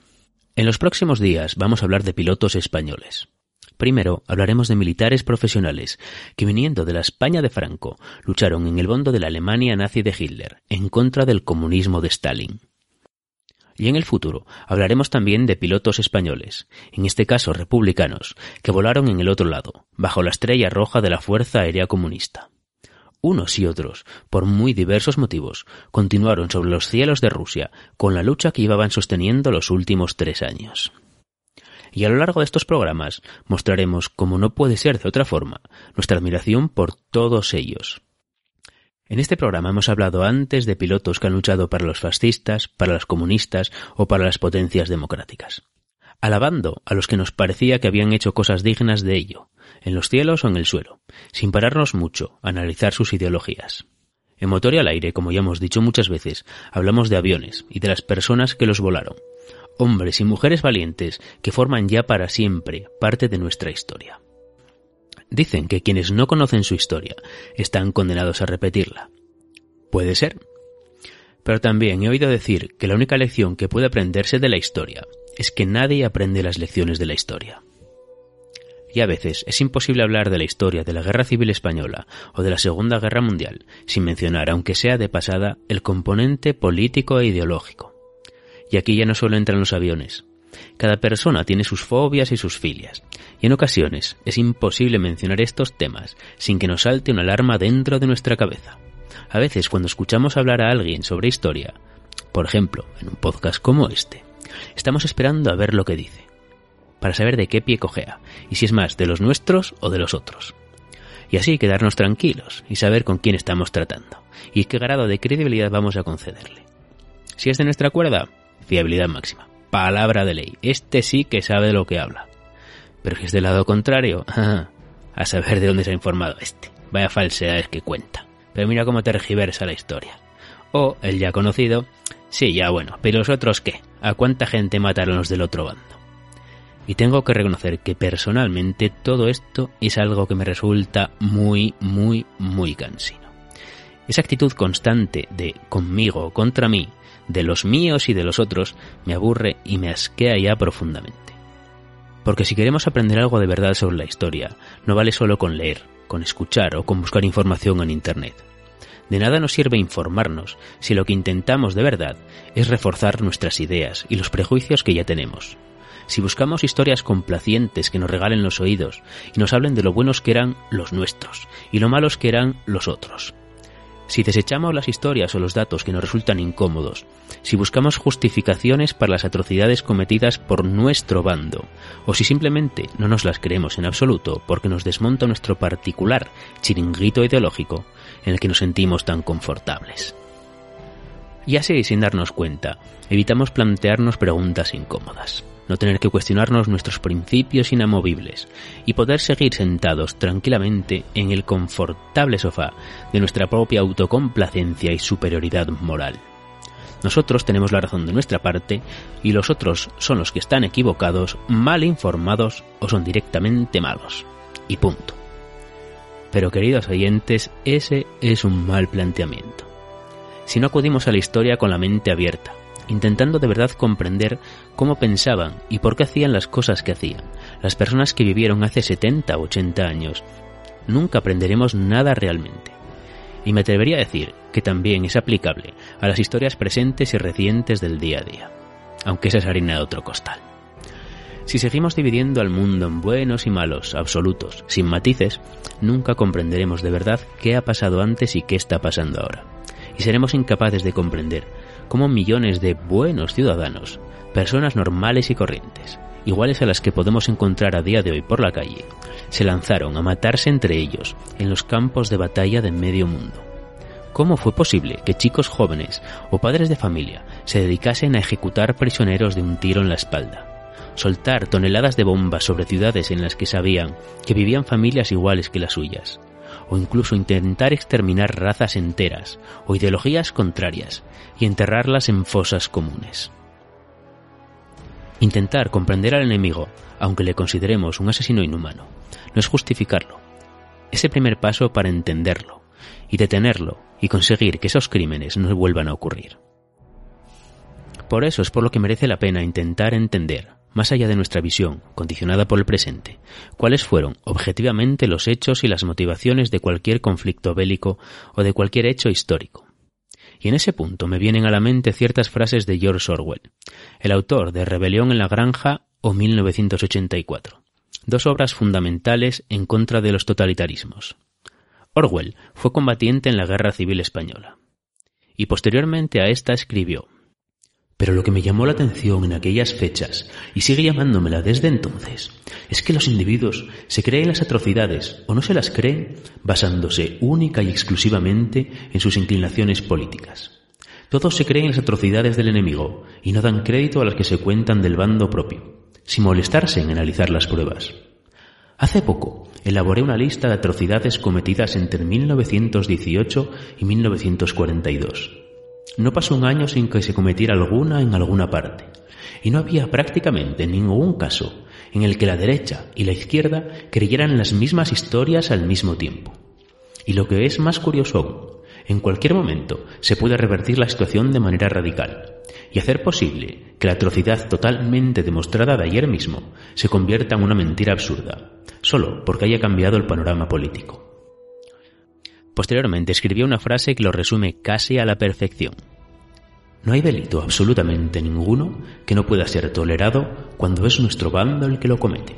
Speaker 1: En los próximos días vamos a hablar de pilotos españoles. Primero hablaremos de militares profesionales que viniendo de la España de Franco lucharon en el bondo de la Alemania nazi de Hitler en contra del comunismo de Stalin. Y en el futuro hablaremos también de pilotos españoles, en este caso republicanos, que volaron en el otro lado, bajo la estrella roja de la Fuerza Aérea Comunista unos y otros, por muy diversos motivos, continuaron sobre los cielos de Rusia con la lucha que llevaban sosteniendo los últimos tres años. Y a lo largo de estos programas mostraremos, como no puede ser de otra forma, nuestra admiración por todos ellos. En este programa hemos hablado antes de pilotos que han luchado para los fascistas, para los comunistas o para las potencias democráticas alabando a los que nos parecía que habían hecho cosas dignas de ello, en los cielos o en el suelo, sin pararnos mucho a analizar sus ideologías. En motor y al aire, como ya hemos dicho muchas veces, hablamos de aviones y de las personas que los volaron, hombres y mujeres valientes que forman ya para siempre parte de nuestra historia. Dicen que quienes no conocen su historia están condenados a repetirla. Puede ser. Pero también he oído decir que la única lección que puede aprenderse de la historia es que nadie aprende las lecciones de la historia. Y a veces es imposible hablar de la historia de la Guerra Civil Española o de la Segunda Guerra Mundial sin mencionar, aunque sea de pasada, el componente político e ideológico. Y aquí ya no solo entran los aviones. Cada persona tiene sus fobias y sus filias, y en ocasiones es imposible mencionar estos temas sin que nos salte una alarma dentro de nuestra cabeza. A veces cuando escuchamos hablar a alguien sobre historia, por ejemplo, en un podcast como este, Estamos esperando a ver lo que dice, para saber de qué pie cojea, y si es más de los nuestros o de los otros. Y así quedarnos tranquilos y saber con quién estamos tratando, y qué grado de credibilidad vamos a concederle. Si es de nuestra cuerda, fiabilidad máxima. Palabra de ley. Este sí que sabe de lo que habla. Pero si es del lado contrario, a saber de dónde se ha informado este. Vaya falsedades que cuenta. Pero mira cómo tergiversa la historia. O el ya conocido, Sí, ya bueno, pero los otros qué? ¿A cuánta gente mataron los del otro bando? Y tengo que reconocer que personalmente todo esto es algo que me resulta muy, muy, muy cansino. Esa actitud constante de conmigo o contra mí, de los míos y de los otros, me aburre y me asquea ya profundamente. Porque si queremos aprender algo de verdad sobre la historia, no vale solo con leer, con escuchar o con buscar información en Internet. De nada nos sirve informarnos si lo que intentamos de verdad es reforzar nuestras ideas y los prejuicios que ya tenemos. Si buscamos historias complacientes que nos regalen los oídos y nos hablen de lo buenos que eran los nuestros y lo malos que eran los otros. Si desechamos las historias o los datos que nos resultan incómodos, si buscamos justificaciones para las atrocidades cometidas por nuestro bando, o si simplemente no nos las creemos en absoluto porque nos desmonta nuestro particular chiringuito ideológico, en el que nos sentimos tan confortables. Y así, sin darnos cuenta, evitamos plantearnos preguntas incómodas, no tener que cuestionarnos nuestros principios inamovibles y poder seguir sentados tranquilamente en el confortable sofá de nuestra propia autocomplacencia y superioridad moral. Nosotros tenemos la razón de nuestra parte y los otros son los que están equivocados, mal informados o son directamente malos. Y punto. Pero queridos oyentes, ese es un mal planteamiento. Si no acudimos a la historia con la mente abierta, intentando de verdad comprender cómo pensaban y por qué hacían las cosas que hacían, las personas que vivieron hace 70 o 80 años, nunca aprenderemos nada realmente. Y me atrevería a decir que también es aplicable a las historias presentes y recientes del día a día, aunque esa es harina de otro costal. Si seguimos dividiendo al mundo en buenos y malos, absolutos, sin matices, nunca comprenderemos de verdad qué ha pasado antes y qué está pasando ahora. Y seremos incapaces de comprender cómo millones de buenos ciudadanos, personas normales y corrientes, iguales a las que podemos encontrar a día de hoy por la calle, se lanzaron a matarse entre ellos en los campos de batalla de medio mundo. ¿Cómo fue posible que chicos jóvenes o padres de familia se dedicasen a ejecutar prisioneros de un tiro en la espalda? Soltar toneladas de bombas sobre ciudades en las que sabían que vivían familias iguales que las suyas, o incluso intentar exterminar razas enteras o ideologías contrarias y enterrarlas en fosas comunes. Intentar comprender al enemigo, aunque le consideremos un asesino inhumano, no es justificarlo. Es el primer paso para entenderlo y detenerlo y conseguir que esos crímenes no vuelvan a ocurrir. Por eso es por lo que merece la pena intentar entender, más allá de nuestra visión, condicionada por el presente, cuáles fueron objetivamente los hechos y las motivaciones de cualquier conflicto bélico o de cualquier hecho histórico. Y en ese punto me vienen a la mente ciertas frases de George Orwell, el autor de Rebelión en la Granja o 1984, dos obras fundamentales en contra de los totalitarismos. Orwell fue combatiente en la Guerra Civil Española y posteriormente a esta escribió pero lo que me llamó la atención en aquellas fechas, y sigue llamándomela desde entonces, es que los individuos se creen las atrocidades o no se las creen basándose única y exclusivamente en sus inclinaciones políticas. Todos se creen las atrocidades del enemigo y no dan crédito a las que se cuentan del bando propio, sin molestarse en analizar las pruebas. Hace poco elaboré una lista de atrocidades cometidas entre 1918 y 1942 no pasó un año sin que se cometiera alguna en alguna parte, y no había prácticamente ningún caso en el que la derecha y la izquierda creyeran las mismas historias al mismo tiempo. Y lo que es más curioso aún, en cualquier momento se puede revertir la situación de manera radical y hacer posible que la atrocidad totalmente demostrada de ayer mismo se convierta en una mentira absurda, solo porque haya cambiado el panorama político. Posteriormente escribió una frase que lo resume casi a la perfección. No hay delito absolutamente ninguno que no pueda ser tolerado cuando es nuestro bando el que lo comete.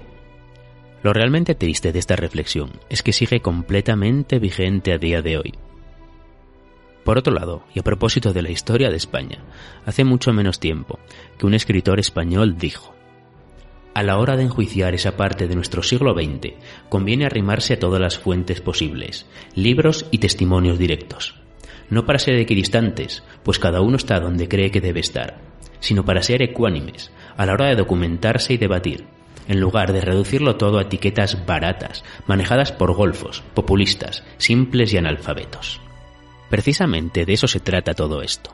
Speaker 1: Lo realmente triste de esta reflexión es que sigue completamente vigente a día de hoy. Por otro lado, y a propósito de la historia de España, hace mucho menos tiempo que un escritor español dijo, a la hora de enjuiciar esa parte de nuestro siglo XX, conviene arrimarse a todas las fuentes posibles, libros y testimonios directos. No para ser equidistantes, pues cada uno está donde cree que debe estar, sino para ser ecuánimes a la hora de documentarse y debatir, en lugar de reducirlo todo a etiquetas baratas, manejadas por golfos, populistas, simples y analfabetos. Precisamente de eso se trata todo esto.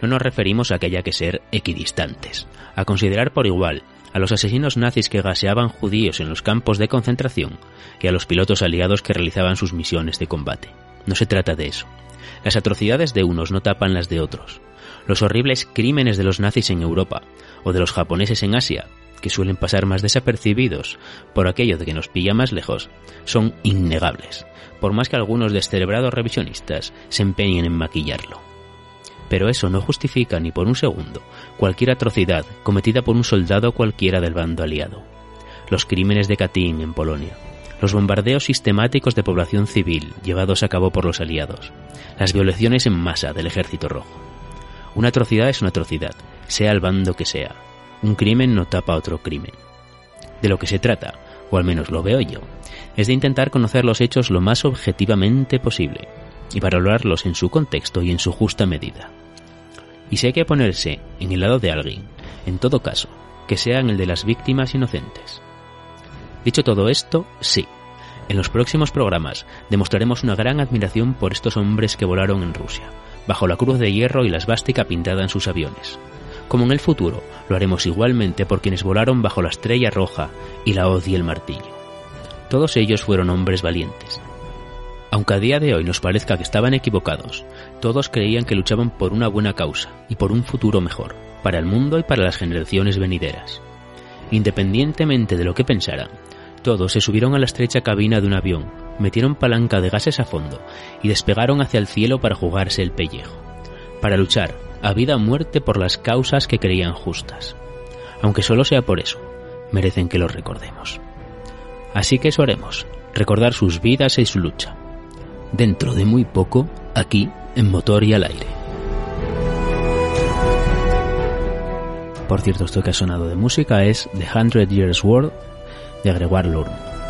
Speaker 1: No nos referimos a que haya que ser equidistantes, a considerar por igual a los asesinos nazis que gaseaban judíos en los campos de concentración que a los pilotos aliados que realizaban sus misiones de combate. No se trata de eso. Las atrocidades de unos no tapan las de otros. Los horribles crímenes de los nazis en Europa o de los japoneses en Asia, que suelen pasar más desapercibidos por aquello de que nos pilla más lejos, son innegables, por más que algunos descerebrados revisionistas se empeñen en maquillarlo pero eso no justifica ni por un segundo cualquier atrocidad cometida por un soldado cualquiera del bando aliado. Los crímenes de Katyn en Polonia, los bombardeos sistemáticos de población civil llevados a cabo por los aliados, las violaciones en masa del ejército rojo. Una atrocidad es una atrocidad, sea el bando que sea. Un crimen no tapa otro crimen. De lo que se trata, o al menos lo veo yo, es de intentar conocer los hechos lo más objetivamente posible y valorarlos en su contexto y en su justa medida. Y si hay que ponerse en el lado de alguien, en todo caso, que sea en el de las víctimas inocentes. Dicho todo esto, sí, en los próximos programas demostraremos una gran admiración por estos hombres que volaron en Rusia, bajo la cruz de hierro y la esvástica pintada en sus aviones. Como en el futuro, lo haremos igualmente por quienes volaron bajo la estrella roja y la hoz y el martillo. Todos ellos fueron hombres valientes. Aunque a día de hoy nos parezca que estaban equivocados, todos creían que luchaban por una buena causa y por un futuro mejor, para el mundo y para las generaciones venideras. Independientemente de lo que pensaran, todos se subieron a la estrecha cabina de un avión, metieron palanca de gases a fondo y despegaron hacia el cielo para jugarse el pellejo, para luchar a vida o muerte por las causas que creían justas. Aunque solo sea por eso, merecen que los recordemos. Así que eso haremos, recordar sus vidas y su lucha. Dentro de muy poco, aquí, en Motor y al Aire. Por cierto, esto que ha sonado de música es The Hundred Years War de Gregoire Lourdes.